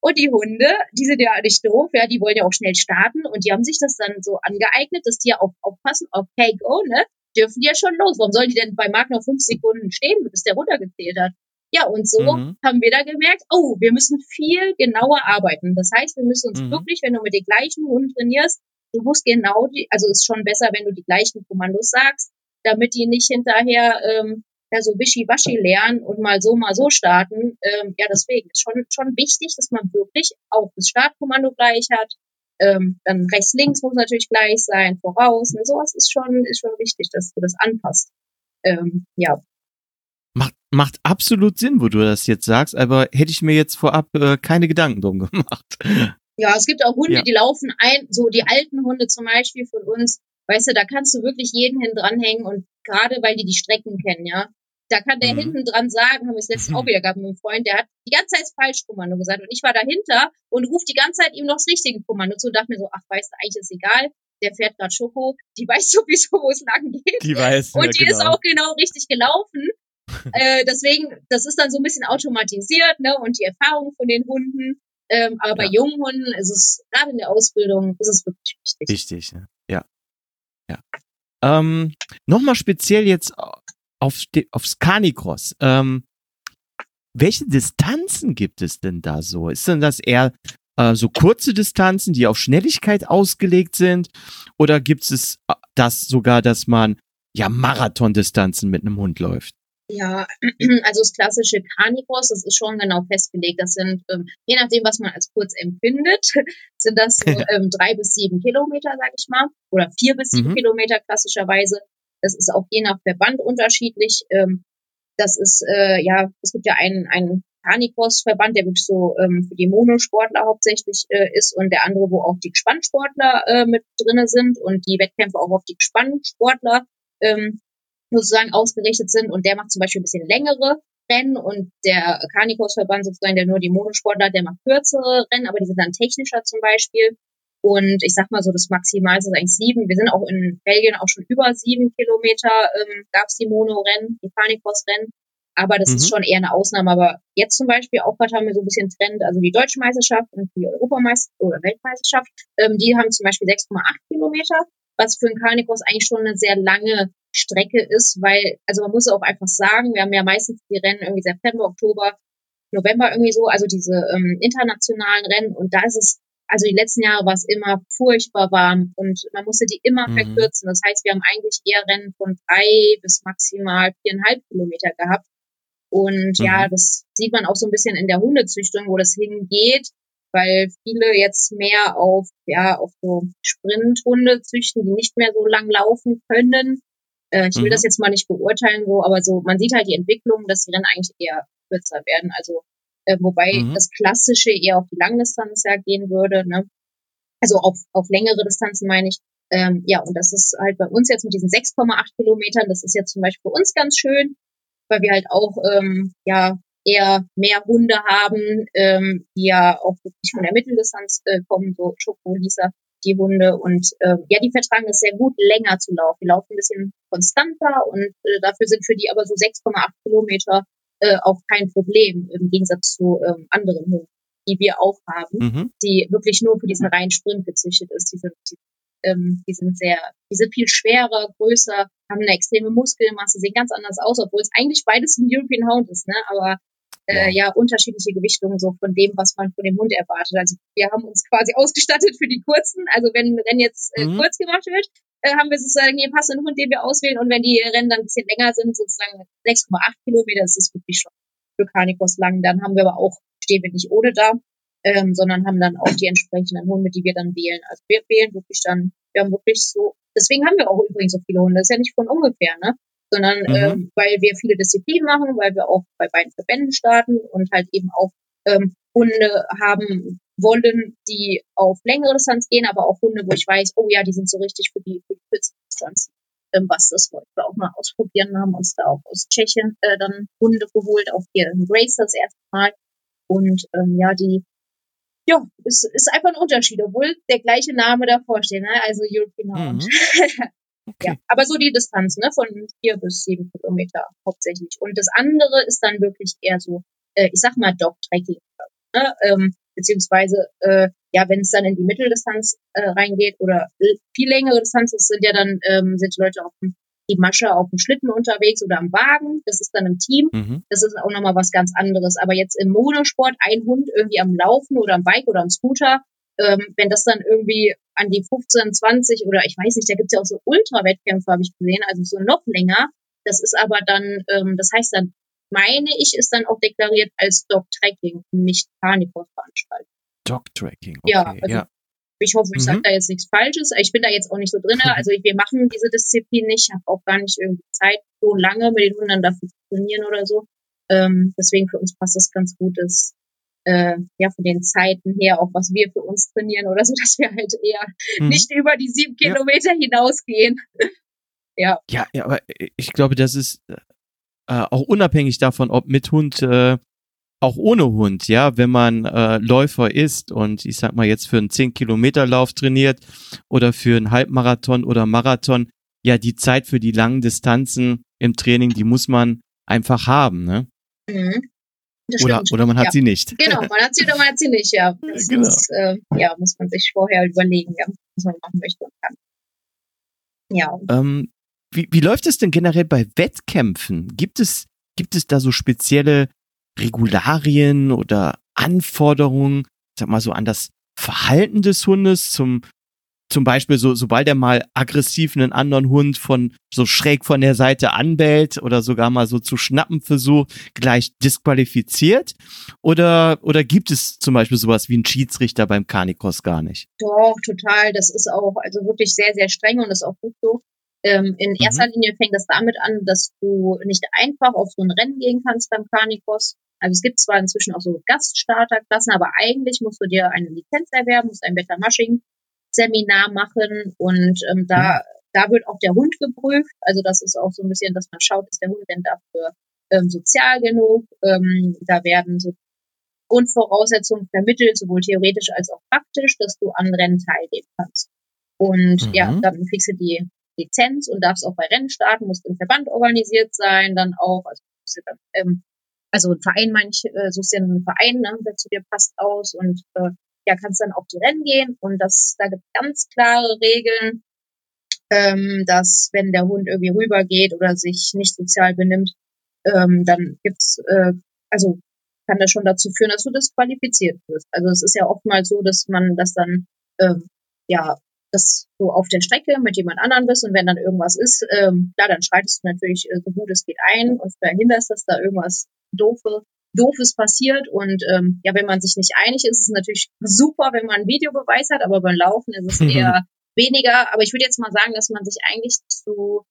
[SPEAKER 3] Und die Hunde, die sind ja nicht doof, ja, die wollen ja auch schnell starten und die haben sich das dann so angeeignet, dass die ja auch aufpassen, okay, go, ne, dürfen die ja schon los. Warum sollen die denn bei Marc noch fünf Sekunden stehen, bis der runtergezählt hat? Ja, und so
[SPEAKER 2] Mhm.
[SPEAKER 3] haben wir da gemerkt, oh, wir müssen viel genauer arbeiten. Das heißt, wir müssen uns
[SPEAKER 2] Mhm.
[SPEAKER 3] wirklich, wenn du mit den gleichen Hunden trainierst, du musst genau die, also es ist schon besser, wenn du die gleichen Kommandos sagst, damit die nicht hinterher ähm, ja so wischiwaschi lernen und mal so, mal so starten. Ähm, ja, deswegen ist schon, schon wichtig, dass man wirklich auch das Startkommando gleich hat. Ähm, dann rechts, links muss natürlich gleich sein, voraus. Ne, sowas ist schon, ist schon wichtig, dass du das anpasst. Ähm, ja,
[SPEAKER 2] Macht, absolut Sinn, wo du das jetzt sagst, aber hätte ich mir jetzt vorab äh, keine Gedanken drum gemacht.
[SPEAKER 3] Ja, es gibt auch Hunde,
[SPEAKER 2] Ja.
[SPEAKER 3] die laufen ein, so die alten Hunde zum Beispiel von uns, weißt du, da kannst du wirklich jeden hin dranhängen und gerade weil die die Strecken kennen, ja. Da kann der
[SPEAKER 2] Mhm.
[SPEAKER 3] hinten dran sagen, haben wir es letztens auch wieder gehabt mit einem Freund, der hat die ganze Zeit das Falschkommando gesagt und ich war dahinter und ruft die ganze Zeit ihm noch das richtige Kommando zu und dachte mir so, ach weißt du, eigentlich ist egal, der fährt gerade Schoko, die weiß sowieso, wo es lang geht.
[SPEAKER 2] Die weiß.
[SPEAKER 3] Und
[SPEAKER 2] ja,
[SPEAKER 3] die ist
[SPEAKER 2] genau.
[SPEAKER 3] auch genau richtig gelaufen. Äh, deswegen, das ist dann so ein bisschen automatisiert, ne? Und die Erfahrung von den Hunden. Ähm, aber bei
[SPEAKER 2] Ja.
[SPEAKER 3] jungen Hunden ist es, gerade in der Ausbildung, ist es wirklich wichtig.
[SPEAKER 2] Richtig, ne? ja. Ja. Ähm, Nochmal speziell jetzt auf, aufs Canicross. Ähm, welche Distanzen gibt es denn da so? Ist denn das eher äh, so kurze Distanzen, die auf Schnelligkeit ausgelegt sind? Oder gibt es äh, das sogar, dass man ja Marathondistanzen mit einem Hund läuft?
[SPEAKER 3] Ja, also das klassische Carnicross, das ist schon genau festgelegt. Das sind, ähm, je nachdem, was man als kurz empfindet, sind das so ähm, drei bis sieben Kilometer, sag ich mal, oder vier bis sieben
[SPEAKER 2] Mhm.
[SPEAKER 3] Kilometer klassischerweise. Das ist auch je nach Verband unterschiedlich. Ähm, das ist, äh, ja, es gibt ja einen, einen Carnicross-Verband, der wirklich so ähm, für die Monosportler hauptsächlich äh, ist und der andere, wo auch die Gespannsportler äh, mit drinne sind und die Wettkämpfe auch auf die Gespannsportler ähm, sozusagen ausgerichtet sind und der macht zum Beispiel ein bisschen längere Rennen und der Carnicross-Verband sozusagen, der nur die Monosportler hat, der macht kürzere Rennen, aber die sind dann technischer zum Beispiel. Und ich sag mal so, das Maximalste ist eigentlich sieben. Wir sind auch in Belgien auch schon über sieben Kilometer, ähm, gab es die Mono-Rennen, die Carnicross-Rennen. Aber das ist
[SPEAKER 2] Mhm.
[SPEAKER 3] schon eher eine Ausnahme. Aber jetzt zum Beispiel auch gerade haben wir so ein bisschen Trend, also die Deutsche Meisterschaft und die Europameisterschaft oder Weltmeisterschaft, ähm, die haben zum Beispiel 6,8 Kilometer, was für einen Carnicross eigentlich schon eine sehr lange Strecke ist, weil, also man muss auch einfach sagen, wir haben ja meistens die Rennen irgendwie September, Oktober, November irgendwie so, also diese ähm, internationalen Rennen und da ist es, also die letzten Jahre war es immer furchtbar warm und man musste die immer
[SPEAKER 2] Mhm.
[SPEAKER 3] verkürzen. Das heißt, wir haben eigentlich eher Rennen von drei bis maximal viereinhalb Kilometer gehabt. Und ja,
[SPEAKER 2] Mhm.
[SPEAKER 3] das sieht man auch so ein bisschen in der Hundezüchtung, wo das hingeht, weil viele jetzt mehr auf, ja, auf so Sprinthunde züchten, die nicht mehr so lang laufen können. Äh, ich will
[SPEAKER 2] Mhm.
[SPEAKER 3] das jetzt mal nicht beurteilen, so, aber so, man sieht halt die Entwicklung, dass die Rennen eigentlich eher kürzer werden. Also, äh, wobei
[SPEAKER 2] Mhm.
[SPEAKER 3] das Klassische eher auf die Langdistanz ja gehen würde, ne? Also auf, auf längere Distanzen meine ich. Ähm, ja, und das ist halt bei uns jetzt mit diesen 6,8 Kilometern, das ist jetzt zum Beispiel für uns ganz schön, weil wir halt auch ähm, ja eher mehr Hunde haben, ähm, die ja auch wirklich von der Mitteldistanz äh, kommen, so Schoko, Lisa, die Hunde. Und ähm, ja, die vertragen es sehr gut, länger zu laufen. Die laufen ein bisschen konstanter und äh, dafür sind für die aber so 6,8 Kilometer äh, auch kein Problem, im Gegensatz zu ähm, anderen Hunden, die wir auch haben
[SPEAKER 2] Mhm.
[SPEAKER 3] die wirklich nur für diesen reinen Sprint gezüchtet ist. Die sind, die, ähm, die sind sehr, die sind viel schwerer, größer, haben eine extreme Muskelmasse, sehen ganz anders aus, obwohl es eigentlich beides ein European Hound ist, ne? Aber äh, ja, unterschiedliche Gewichtungen so von dem, was man von dem Hund erwartet. Also wir haben uns quasi ausgestattet für die kurzen. Also wenn Rennen jetzt äh,
[SPEAKER 2] Mhm.
[SPEAKER 3] kurz gemacht wird, äh, haben wir sozusagen den passenden Hund, den wir auswählen. Und wenn die Rennen dann ein bisschen länger sind, sozusagen 6,8 Kilometer, das ist wirklich schon für Carnicross lang. Dann haben wir aber auch, stehen wir nicht ohne da, ähm, sondern haben dann auch die entsprechenden Hunde, die wir dann wählen. Also wir wählen wirklich dann, wir haben wirklich so, deswegen haben wir auch übrigens so viele Hunde. Das ist ja nicht von ungefähr, ne? Sondern
[SPEAKER 2] Mhm.
[SPEAKER 3] ähm, weil wir viele Disziplinen machen, weil wir auch bei beiden Verbänden starten und halt eben auch ähm, Hunde haben wollen, die auf längere Distanz gehen, aber auch Hunde, wo ich weiß, oh ja, die sind so richtig für die, für die kurze Distanz. Ähm, was das wollten wir auch mal ausprobieren, haben uns da auch aus Tschechien äh, dann Hunde geholt, auch hier in Grace das erste Mal. Und ähm, ja, die ja, es ist einfach ein Unterschied, obwohl der gleiche Name davor steht, ne? Also European Hound.
[SPEAKER 2] Mhm.
[SPEAKER 3] Ja, aber so die Distanz, ne, von vier bis sieben Kilometer hauptsächlich. Und das andere ist dann wirklich eher so, äh, ich sag mal Dog-Tracking, ne? ähm, beziehungsweise, äh, ja, wenn es dann in die Mitteldistanz äh, reingeht oder viel längere Distanz, das sind ja dann, ähm, sind die Leute auf dem, die Masche auf dem Schlitten unterwegs oder am Wagen, das ist dann im Team.
[SPEAKER 2] Mhm.
[SPEAKER 3] Das ist auch nochmal was ganz anderes. Aber jetzt im Monosport ein Hund irgendwie am Laufen oder am Bike oder am Scooter, ähm, wenn das dann irgendwie an die 15, 20 oder ich weiß nicht, da gibt's ja auch so Ultra-Wettkämpfe, habe ich gesehen, also so noch länger. Das ist aber dann, ähm, das heißt dann, meine ich, ist dann auch deklariert als Dog-Tracking und nicht Carnivore-Veranstaltung.
[SPEAKER 2] Dog-Tracking, okay.
[SPEAKER 3] Ja, also
[SPEAKER 2] ja.
[SPEAKER 3] Ich hoffe, ich
[SPEAKER 2] Mhm.
[SPEAKER 3] sage da jetzt nichts Falsches. Ich bin da jetzt auch nicht so drin. Also wir machen diese Disziplin nicht. Ich habe auch gar nicht irgendwie Zeit, so lange mit den Hunden dafür zu trainieren oder so. Ähm, deswegen für uns passt das ganz gut, dass äh, ja von den Zeiten her auch was wir für uns trainieren oder so, dass wir halt eher
[SPEAKER 2] Mhm.
[SPEAKER 3] nicht über die sieben
[SPEAKER 2] Ja.
[SPEAKER 3] Kilometer hinausgehen. ja,
[SPEAKER 2] Ja, ja, aber ich glaube, das ist äh, auch unabhängig davon, ob mit Hund, äh, auch ohne Hund, ja, wenn man äh, Läufer ist und ich sag mal jetzt für einen 10-Kilometer-Lauf trainiert oder für einen Halbmarathon oder Marathon, ja, die Zeit für die langen Distanzen im Training, die muss man einfach haben, ne? Mhm. Oder, oder man hat
[SPEAKER 3] ja.
[SPEAKER 2] sie nicht.
[SPEAKER 3] Genau, man hat sie oder man hat sie nicht, ja. Das genau. ist, äh, ja, muss man sich vorher überlegen, ja, was man machen möchte und kann.
[SPEAKER 2] Ja. Ähm, wie, wie läuft es denn generell bei Wettkämpfen? Gibt es, gibt es da so spezielle Regularien oder Anforderungen, sag mal so an das Verhalten des Hundes zum zum Beispiel so, sobald er mal aggressiv einen anderen Hund von so schräg von der Seite anbellt oder sogar mal so zu schnappen versucht, gleich disqualifiziert? Oder, oder gibt es zum Beispiel sowas wie einen Schiedsrichter beim Carnicross gar nicht?
[SPEAKER 3] Doch, total. Das ist auch also wirklich sehr, sehr streng und ist auch gut so. Ähm, in mhm. erster Linie fängt das damit an, dass du nicht einfach auf so ein Rennen gehen kannst beim Carnicross. Also es gibt zwar inzwischen auch so Gaststarterklassen, aber eigentlich musst du dir eine Lizenz erwerben, musst ein Better Mushing Seminar machen und ähm, da, da wird auch der Hund geprüft. Also das ist auch so ein bisschen, dass man schaut, ist der Hund denn dafür ähm, sozial genug. Ähm, da werden so Grundvoraussetzungen vermittelt, sowohl theoretisch als auch praktisch, dass du an Rennen teilnehmen kannst. Und mhm. ja, dann kriegst du die Lizenz und darfst auch bei Rennen starten, musst im Verband organisiert sein, dann auch, also, dann, ähm, also ein Verein, manch, äh, suchst dir einen Verein, ne, der zu dir passt aus und äh, ja, kannst dann auf die Rennen gehen und das, da gibt es ganz klare Regeln, ähm, dass wenn der Hund irgendwie rübergeht oder sich nicht sozial benimmt, ähm, dann gibt's, äh, also kann das schon dazu führen, dass du disqualifiziert wirst. Also es ist ja oftmals so, dass man das dann, ähm, ja, dass du auf der Strecke mit jemand anderem bist und wenn dann irgendwas ist, ähm, klar, dann schreitest du natürlich äh, so gut es geht ein und verhinderst, dass da irgendwas doofe Doofes passiert. Und ähm, ja, wenn man sich nicht einig ist, ist es natürlich super, wenn man einen Videobeweis hat, aber beim Laufen ist es eher weniger. Aber ich würde jetzt mal sagen, dass man sich eigentlich zu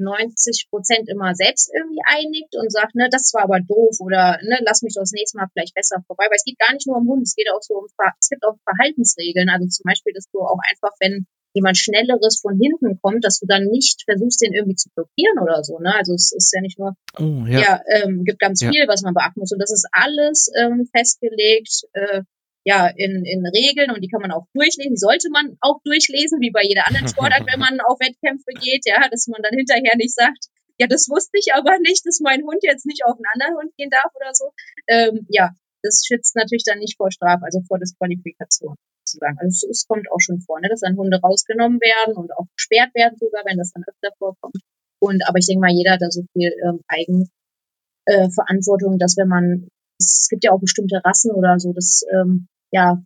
[SPEAKER 3] 90 Prozent immer selbst irgendwie einigt und sagt, ne, das war aber doof oder ne, lass mich doch das nächste Mal vielleicht besser vorbei. Weil es geht gar nicht nur um Hund, es geht auch so um, es gibt auch Verhaltensregeln. Also zum Beispiel, dass du auch einfach, wenn jemand Schnelleres von hinten kommt, dass du dann nicht versuchst, den irgendwie zu blockieren oder so. Ne? Also es ist ja nicht nur, oh, ja, ja ähm, gibt ganz ja. viel, was man beachten muss. Und das ist alles ähm, festgelegt, äh, ja, in, in Regeln und die kann man auch durchlesen. Die sollte man auch durchlesen, wie bei jeder anderen Sportart, wenn man auf Wettkämpfe geht, ja, dass man dann hinterher nicht sagt, ja, das wusste ich aber nicht, dass mein Hund jetzt nicht auf einen anderen Hund gehen darf oder so. Ähm, ja, das schützt natürlich dann nicht vor Strafe, also vor Disqualifikation sozusagen. Also es, kommt auch schon vor, ne, dass dann Hunde rausgenommen werden und auch gesperrt werden sogar, wenn das dann öfter vorkommt. Und aber ich denke mal, jeder hat da so viel ähm, Eigenverantwortung, äh, dass wenn man, es gibt ja auch bestimmte Rassen oder so, das ähm, ja,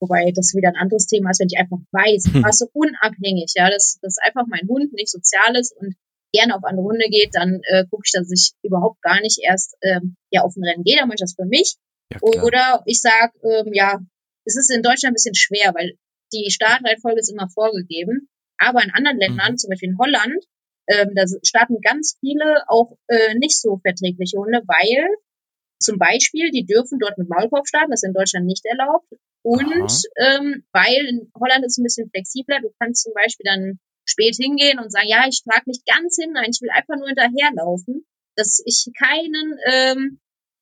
[SPEAKER 3] wobei das wieder ein anderes Thema ist, wenn ich einfach weiß, hm. Rasse unabhängig, ja, dass das einfach mein Hund nicht sozial ist und gerne auf andere Hunde geht, dann äh, gucke ich, dass ich überhaupt gar nicht erst ähm, ja auf ein Rennen gehe, dann mache ich das für mich. Ja, Oder ich sage, ähm, ja, es ist in Deutschland ein bisschen schwer, weil die Startreihenfolge ist immer vorgegeben. Aber in anderen Ländern, mhm. zum Beispiel in Holland, ähm, da starten ganz viele auch äh, nicht so verträgliche Hunde, weil zum Beispiel, die dürfen dort mit Maulkorb starten, das ist in Deutschland nicht erlaubt. Und ähm, weil in Holland ist es ein bisschen flexibler, du kannst zum Beispiel dann spät hingehen und sagen, ja, ich trage nicht ganz hin, nein, ich will einfach nur hinterherlaufen, dass ich keinen ähm,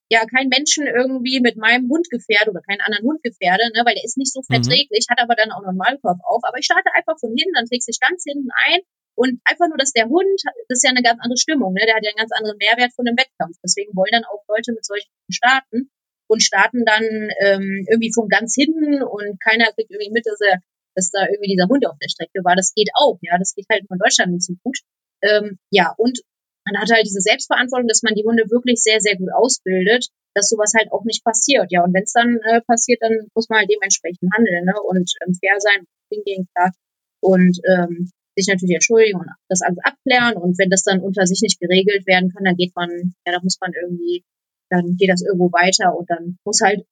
[SPEAKER 3] ja kein Menschen irgendwie mit meinem Hund gefährde oder keinen anderen Hund gefährde, ne, weil der ist nicht so mhm. verträglich, mhm. hat aber dann auch noch einen Maulkorb auf. Aber ich starte einfach von hinten, dann trägst du dich ganz hinten ein und einfach nur, dass der Hund, das ist ja eine ganz andere Stimmung, ne, der hat ja einen ganz anderen Mehrwert von einem Wettkampf. Deswegen wollen dann auch Leute mit solchen starten und starten dann ähm, irgendwie von ganz hinten und keiner kriegt irgendwie mit, dass, er, dass da irgendwie dieser Hund auf der Strecke war. Das geht auch, ja, das geht halt von Deutschland nicht so gut. Ähm, ja, und man hat halt diese Selbstverantwortung, dass man die Hunde wirklich sehr, sehr gut ausbildet, dass sowas halt auch nicht passiert. Ja, und wenn es dann äh, passiert, dann muss man halt dementsprechend handeln ne? und ähm, fair sein, hingehen, klar. Und ähm, sich natürlich entschuldigen und das alles abklären. Und wenn das dann unter sich nicht geregelt werden kann, dann geht man, ja, da muss man irgendwie, dann geht das irgendwo weiter und dann muss halt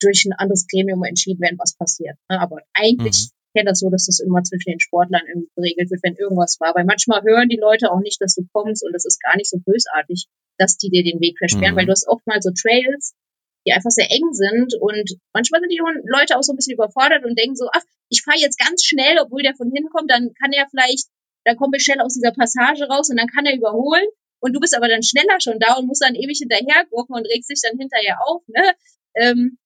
[SPEAKER 3] durch ein anderes Gremium entschieden werden, was passiert. Ne? Aber eigentlich mhm kenne das so, dass das immer zwischen den Sportlern irgendwie geregelt wird, wenn irgendwas war. Weil manchmal hören die Leute auch nicht, dass du kommst und das ist gar nicht so bösartig, dass die dir den Weg versperren, mhm. weil du hast oft mal so Trails, die einfach sehr eng sind und manchmal sind die Leute auch so ein bisschen überfordert und denken so, ach, ich fahre jetzt ganz schnell, obwohl der von hinten kommt, dann kann er vielleicht, dann kommen wir schnell aus dieser Passage raus und dann kann er überholen und du bist aber dann schneller schon da und musst dann ewig hinterher gucken und regst dich dann hinterher auf, ne? Ähm,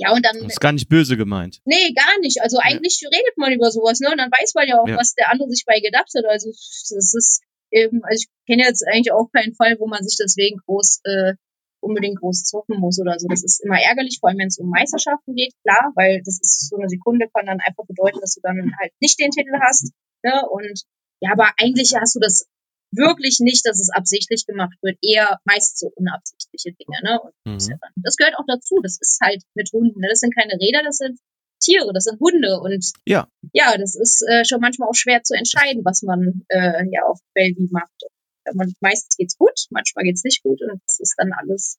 [SPEAKER 3] ja, und dann.
[SPEAKER 2] Das ist gar nicht böse gemeint.
[SPEAKER 3] Nee, gar nicht. Also eigentlich ja. redet man über sowas, ne? Und dann weiß man ja auch, ja. was der andere sich bei gedacht hat. Also das ist eben, also ich kenne jetzt eigentlich auch keinen Fall, wo man sich deswegen groß äh, unbedingt groß zocken muss oder so. Das ist immer ärgerlich, vor allem wenn es um Meisterschaften geht, klar, weil das ist so eine Sekunde kann dann einfach bedeuten, dass du dann halt nicht den Titel hast. Ne? Und ja, aber eigentlich hast du das wirklich nicht, dass es absichtlich gemacht wird, eher meist so unabsichtliche Dinge. Ne? Und mhm. das gehört auch dazu. Das ist halt mit Hunden. Ne? Das sind keine Räder, das sind Tiere, das sind Hunde. Und
[SPEAKER 2] ja,
[SPEAKER 3] ja das ist äh, schon manchmal auch schwer zu entscheiden, was man äh, ja auf Bellevue macht. Man, meistens geht's gut, manchmal geht's nicht gut und das ist dann alles,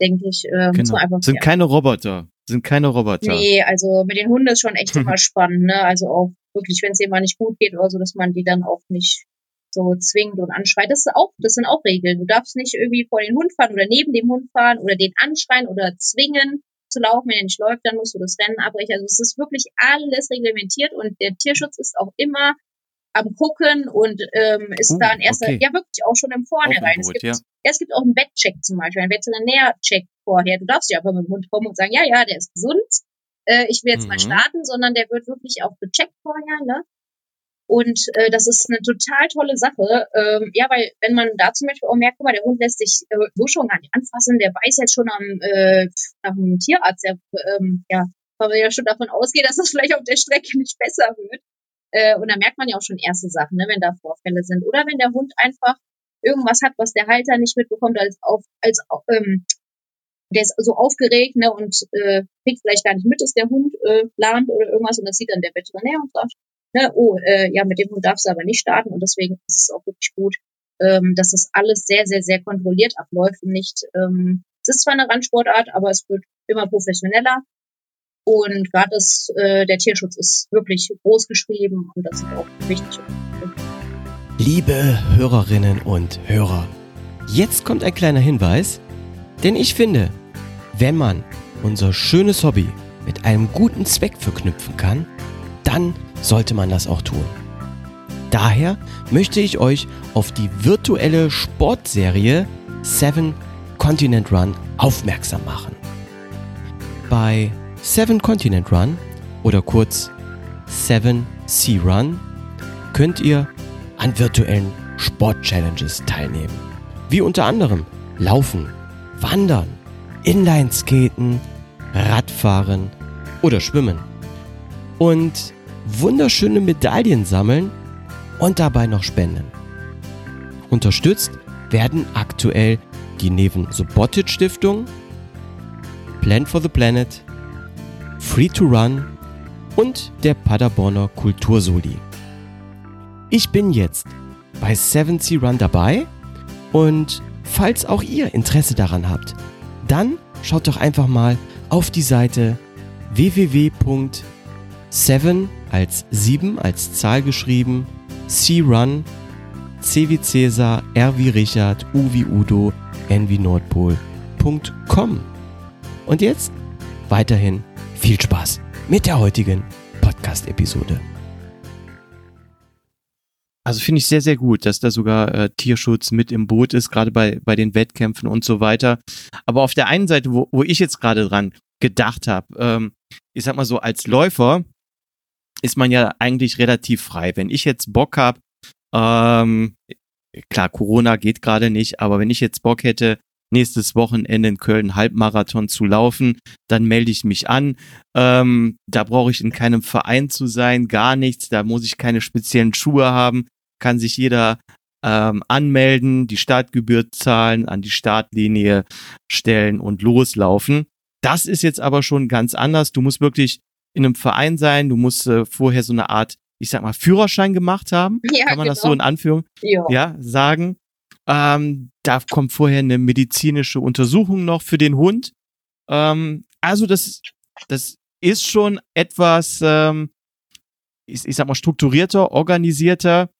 [SPEAKER 3] denke ich, äh,
[SPEAKER 2] genau. einfach. Sind ja. keine Roboter. Sind keine Roboter.
[SPEAKER 3] Nee, also mit den Hunden ist schon echt immer spannend, ne? Also auch wirklich, wenn es jemand nicht gut geht oder so, dass man die dann auch nicht so zwingt und anschreit. Das ist auch, das sind auch Regeln. Du darfst nicht irgendwie vor den Hund fahren oder neben dem Hund fahren oder den anschreien oder zwingen zu laufen. Wenn er nicht läuft, dann musst du das Rennen abbrechen. Also es ist wirklich alles reglementiert und der Tierschutz ist auch immer am gucken und ähm, ist uh, da in erster, okay. ja wirklich auch schon im Vornherein. Es gibt, ja. es gibt auch einen Wettcheck zum Beispiel, einen Veterinärcheck vorher. Du darfst ja einfach mit dem Hund kommen und sagen, ja, ja, der ist gesund, äh, ich will jetzt mhm. mal starten, sondern der wird wirklich auch gecheckt vorher, ne? Und äh, das ist eine total tolle Sache. Ähm, ja, weil wenn man da zum Beispiel auch merkt, guck mal, der Hund lässt sich äh, so schon gar nicht anfassen, der weiß jetzt schon am äh, nach dem Tierarzt, der, ähm, ja, weil man ja schon davon ausgeht, dass das vielleicht auf der Strecke nicht besser wird. Äh, und da merkt man ja auch schon erste Sachen, ne, wenn da Vorfälle sind. Oder wenn der Hund einfach irgendwas hat, was der Halter nicht mitbekommt, als auf, als ähm, der ist so aufgeregt ne, und äh, kriegt vielleicht gar nicht mit, dass der Hund äh, lahnt oder irgendwas und das sieht dann der Veterinär und sagt, ne, oh, äh, ja, mit dem Hund darfst du aber nicht starten und deswegen ist es auch wirklich gut, ähm, dass das alles sehr, sehr, sehr kontrolliert abläuft und nicht, ähm, es ist zwar eine Randsportart, aber es wird immer professioneller und gerade äh, der Tierschutz ist wirklich groß geschrieben und das ist auch wichtig.
[SPEAKER 2] Liebe Hörerinnen und Hörer, jetzt kommt ein kleiner Hinweis, denn ich finde, wenn man unser schönes Hobby mit einem guten Zweck verknüpfen kann, dann sollte man das auch tun. Daher möchte ich euch auf die virtuelle Sportserie 7 Continent Run aufmerksam machen. Bei Seven Continent Run oder kurz Seven Sea Run könnt ihr an virtuellen Sport-Challenges teilnehmen. Wie unter anderem Laufen, Wandern, Inlineskaten, Radfahren oder Schwimmen. Und wunderschöne Medaillen sammeln und dabei noch spenden. Unterstützt werden aktuell die Neven Subotic Stiftung, Plan for the Planet, Free to Run und der Paderborner Kultursoli. Ich bin jetzt bei 7C Run dabei und falls auch ihr Interesse daran habt, dann schaut doch einfach mal auf die Seite www.7 als 7 als Zahl geschrieben, C Run, C wie Cäsar, R wie Richard, U wie Udo, N wie Nordpol.com. Und jetzt weiterhin viel Spaß mit der heutigen Podcast-Episode. Also finde ich sehr, sehr gut, dass da sogar äh, Tierschutz mit im Boot ist, gerade bei, bei den Wettkämpfen und so weiter. Aber auf der einen Seite, wo, wo ich jetzt gerade dran gedacht habe, ähm, ich sag mal so, als Läufer ist man ja eigentlich relativ frei. Wenn ich jetzt Bock habe, ähm, klar, Corona geht gerade nicht, aber wenn ich jetzt Bock hätte, nächstes Wochenende in Köln Halbmarathon zu laufen, dann melde ich mich an. Ähm, da brauche ich in keinem Verein zu sein, gar nichts. Da muss ich keine speziellen Schuhe haben. Kann sich jeder ähm, anmelden, die Startgebühr zahlen, an die Startlinie stellen und loslaufen. Das ist jetzt aber schon ganz anders. Du musst wirklich in einem Verein sein. Du musst äh, vorher so eine Art, ich sag mal, Führerschein gemacht haben. Ja, Kann man genau. das so genau. in Anführung ja. ja sagen. Ähm, da kommt vorher eine medizinische Untersuchung noch für den Hund. Ähm, also das, das ist schon etwas, ähm, ich, ich sag mal, strukturierter, organisierter.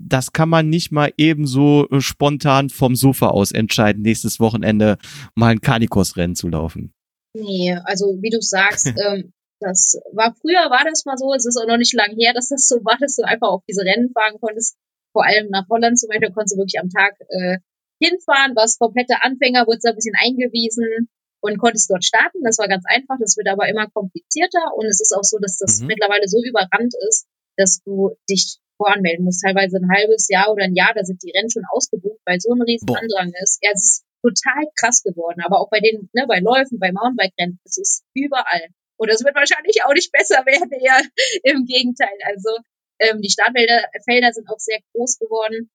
[SPEAKER 2] Das kann man nicht mal ebenso äh, spontan vom Sofa aus entscheiden, nächstes Wochenende mal ein Kanikos-Rennen zu laufen.
[SPEAKER 3] Nee, also wie du sagst, ähm, das war früher war das mal so, es ist auch noch nicht lang her, dass das so war, dass du einfach auf diese Rennen fahren konntest vor allem nach Holland zum Beispiel konntest du wirklich am Tag äh, hinfahren, warst komplette Anfänger, wurdest da ein bisschen eingewiesen und konntest dort starten. Das war ganz einfach, das wird aber immer komplizierter und es ist auch so, dass das mhm. mittlerweile so überrannt ist, dass du dich voranmelden musst. Teilweise ein halbes Jahr oder ein Jahr, da sind die Rennen schon ausgebucht, weil so ein riesen Boah. Andrang ist. Ja, es ist total krass geworden. Aber auch bei den, ne, bei Läufen, bei Mountainbike-Rennen, es ist überall. Und das wird wahrscheinlich auch nicht besser werden, eher im Gegenteil. Also ähm, die Startfelder Felder sind auch sehr groß geworden.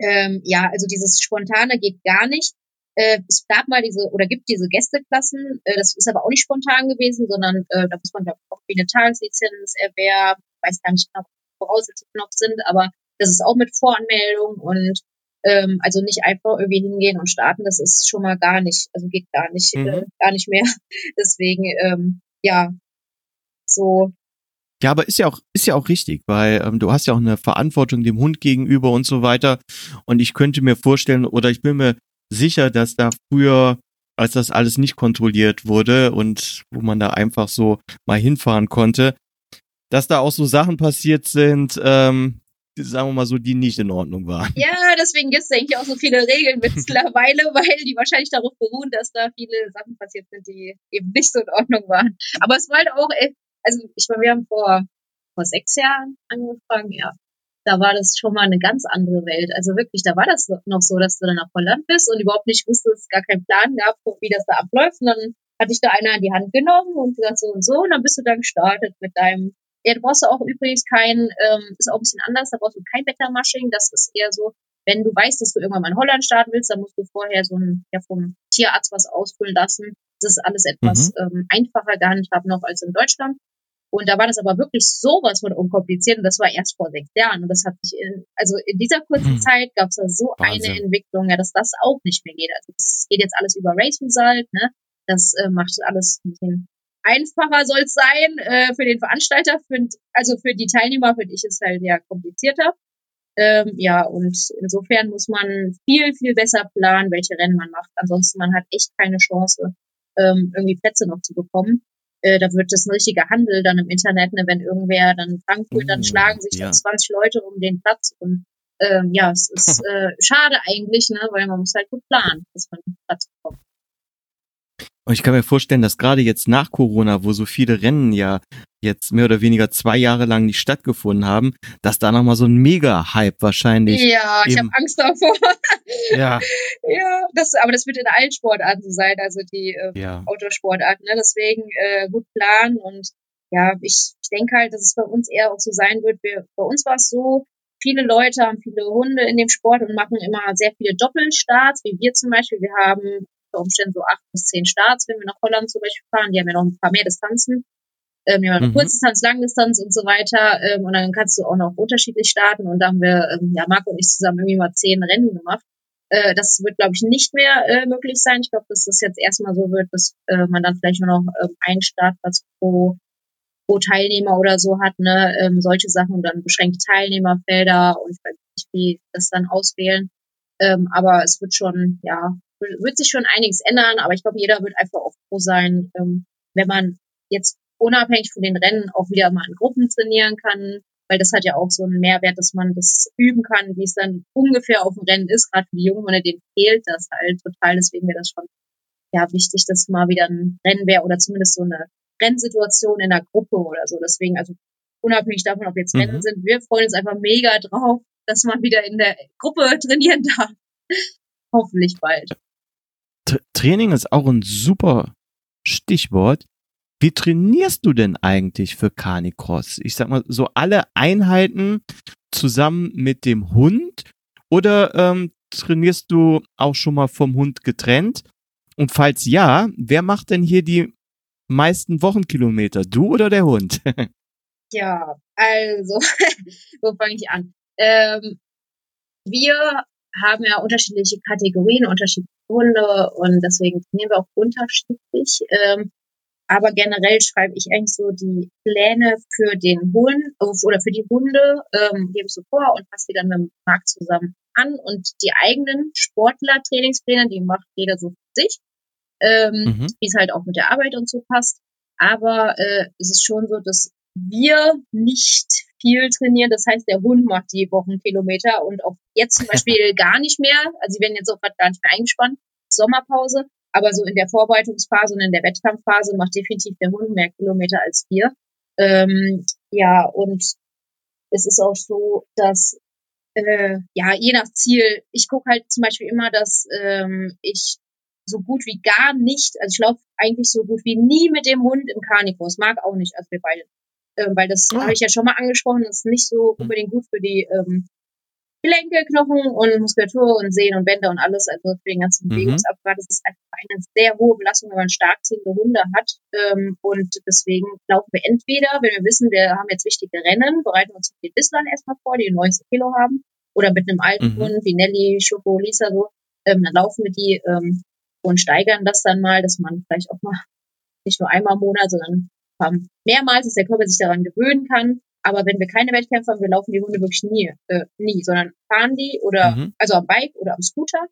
[SPEAKER 3] Ähm, ja, also dieses Spontane geht gar nicht. Äh, es gab mal diese oder gibt diese Gästeklassen. Äh, das ist aber auch nicht spontan gewesen, sondern äh, da muss man glaube ich auch wie eine Tageslizenz erwerben. Ich weiß gar nicht genau, was Voraussetzungen noch sind, aber das ist auch mit Voranmeldung und ähm, also nicht einfach irgendwie hingehen und starten. Das ist schon mal gar nicht, also geht gar nicht, mhm. äh, gar nicht mehr. Deswegen ähm, ja, so
[SPEAKER 2] ja, aber ist ja auch ist ja auch richtig, weil ähm, du hast ja auch eine Verantwortung dem Hund gegenüber und so weiter. Und ich könnte mir vorstellen oder ich bin mir sicher, dass da früher, als das alles nicht kontrolliert wurde und wo man da einfach so mal hinfahren konnte, dass da auch so Sachen passiert sind, ähm, sagen wir mal so, die nicht in Ordnung waren.
[SPEAKER 3] Ja, deswegen gibt es, denke ich, auch so viele Regeln mittlerweile, weil die wahrscheinlich darauf beruhen, dass da viele Sachen passiert sind, die eben nicht so in Ordnung waren. Aber es war halt auch, also ich meine, wir haben vor, vor sechs Jahren angefangen, ja. Da war das schon mal eine ganz andere Welt. Also wirklich, da war das noch so, dass du dann nach Holland bist und überhaupt nicht wusstest, gar keinen Plan gab, wie das da abläuft. Und dann hat dich da einer in die Hand genommen und gesagt so und so und dann bist du dann gestartet mit deinem ja, du brauchst auch übrigens kein, ähm, ist auch ein bisschen anders, da brauchst du kein Wettermasching. Das ist eher so, wenn du weißt, dass du irgendwann mal in Holland starten willst, dann musst du vorher so ein, ja, vom Tierarzt was ausfüllen lassen. Das ist alles etwas mhm. ähm, einfacher gehandhabt noch als in Deutschland. Und da war das aber wirklich sowas von unkompliziert und das war erst vor sechs Jahren. Und das hat sich in, also in dieser kurzen hm. Zeit gab es da so Wahnsinn. eine Entwicklung, ja, dass das auch nicht mehr geht. Also es geht jetzt alles über Race Result, ne? Das äh, macht alles ein bisschen einfacher soll es sein äh, für den Veranstalter, find, also für die Teilnehmer finde ich es halt ja komplizierter. Ähm, ja, und insofern muss man viel, viel besser planen, welche Rennen man macht. Ansonsten man hat echt keine Chance, ähm, irgendwie Plätze noch zu bekommen. Äh, da wird das ein richtiger Handel dann im Internet, ne, wenn irgendwer dann Frankfurt, dann mm, schlagen sich ja. dann 20 Leute um den Platz und ähm, ja, es ist äh, schade eigentlich, ne, weil man muss halt gut planen, dass man Platz bekommt.
[SPEAKER 2] Und ich kann mir vorstellen, dass gerade jetzt nach Corona, wo so viele Rennen ja jetzt mehr oder weniger zwei Jahre lang nicht stattgefunden haben, dass da nochmal so ein Mega-Hype wahrscheinlich.
[SPEAKER 3] Ja, ich habe Angst davor. Ja. ja, das, aber das wird in allen Sportarten so sein, also die äh, ja. Autosportarten. Ne? Deswegen äh, gut planen und ja, ich, ich denke halt, dass es bei uns eher auch so sein wird. Wir, bei uns war es so, viele Leute haben viele Hunde in dem Sport und machen immer sehr viele Doppelstarts, wie wir zum Beispiel. Wir haben unter Umständen so acht bis zehn Starts, wenn wir nach Holland zum Beispiel fahren. Die haben ja noch ein paar mehr Distanzen. Ähm, haben mhm. Kurzdistanz, Langdistanz und so weiter. Ähm, und dann kannst du auch noch unterschiedlich starten. Und da haben wir, ähm, ja, Marco und ich zusammen irgendwie mal zehn Rennen gemacht. Äh, das wird, glaube ich, nicht mehr äh, möglich sein. Ich glaube, dass das jetzt erstmal so wird, dass äh, man dann vielleicht nur noch ähm, einen Startplatz pro pro Teilnehmer oder so hat, ne, ähm, solche Sachen und dann beschränkte Teilnehmerfelder und ich weiß nicht, wie das dann auswählen. Ähm, aber es wird schon, ja, wird sich schon einiges ändern, aber ich glaube, jeder wird einfach auch froh sein, ähm, wenn man jetzt unabhängig von den Rennen auch wieder mal in Gruppen trainieren kann, weil das hat ja auch so einen Mehrwert, dass man das üben kann, wie es dann ungefähr auf dem Rennen ist, gerade für die Jungen, wenn denen fehlt das halt total, deswegen wäre das schon ja wichtig, dass mal wieder ein Rennen wäre oder zumindest so eine Rennsituation in der Gruppe oder so. Deswegen, also unabhängig davon, ob jetzt Rennen mhm. sind, wir freuen uns einfach mega drauf, dass man wieder in der Gruppe trainieren darf. Hoffentlich bald.
[SPEAKER 2] Training ist auch ein super Stichwort. Wie trainierst du denn eigentlich für Carnicross? Ich sag mal, so alle Einheiten zusammen mit dem Hund oder ähm, trainierst du auch schon mal vom Hund getrennt? Und falls ja, wer macht denn hier die meisten Wochenkilometer? Du oder der Hund?
[SPEAKER 3] ja, also, wo fange ich an? Ähm, wir haben ja unterschiedliche Kategorien, unterschiedliche Hunde und deswegen trainieren wir auch unterschiedlich. Ähm, aber generell schreibe ich eigentlich so die Pläne für den Hund oder für die Hunde, ähm, gebe so vor und passe die dann mit dem Markt zusammen an. Und die eigenen Sportler-Trainingspläne, die macht jeder so für sich, ähm, mhm. wie es halt auch mit der Arbeit und so passt. Aber äh, es ist schon so, dass wir nicht viel trainieren. Das heißt, der Hund macht die Wochenkilometer und auch jetzt zum Beispiel gar nicht mehr. Also sie werden jetzt auch gerade gar nicht mehr eingespannt. Sommerpause. Aber so in der Vorbereitungsphase und in der Wettkampfphase macht definitiv der Hund mehr Kilometer als wir. Ähm, ja, und es ist auch so, dass äh, ja, je nach Ziel, ich gucke halt zum Beispiel immer, dass ähm, ich so gut wie gar nicht, also ich laufe eigentlich so gut wie nie mit dem Hund im Carnivores, mag auch nicht, als wir beide. Ähm, weil das oh. habe ich ja schon mal angesprochen, das ist nicht so hm. unbedingt gut für die ähm, Gelenke, Knochen und Muskulatur und Sehnen und Bänder und alles, also für den ganzen mhm. Bewegungsapparat. Das ist einfach eine sehr hohe Belastung, wenn man stark ziehende Hunde hat. Ähm, und deswegen laufen wir entweder, wenn wir wissen, wir haben jetzt wichtige Rennen, bereiten wir uns mit den Bisslern erstmal vor, die 90 Kilo haben, oder mit einem alten mhm. Hund wie Nelly, Schoko, Lisa so, ähm, dann laufen wir die ähm, und steigern das dann mal, dass man vielleicht auch mal nicht nur einmal im Monat, sondern mehrmals, dass der Körper sich daran gewöhnen kann. Aber wenn wir keine Wettkämpfe haben, wir laufen die Hunde wirklich nie, äh, nie, sondern fahren die oder mhm. also am Bike oder am Scooter.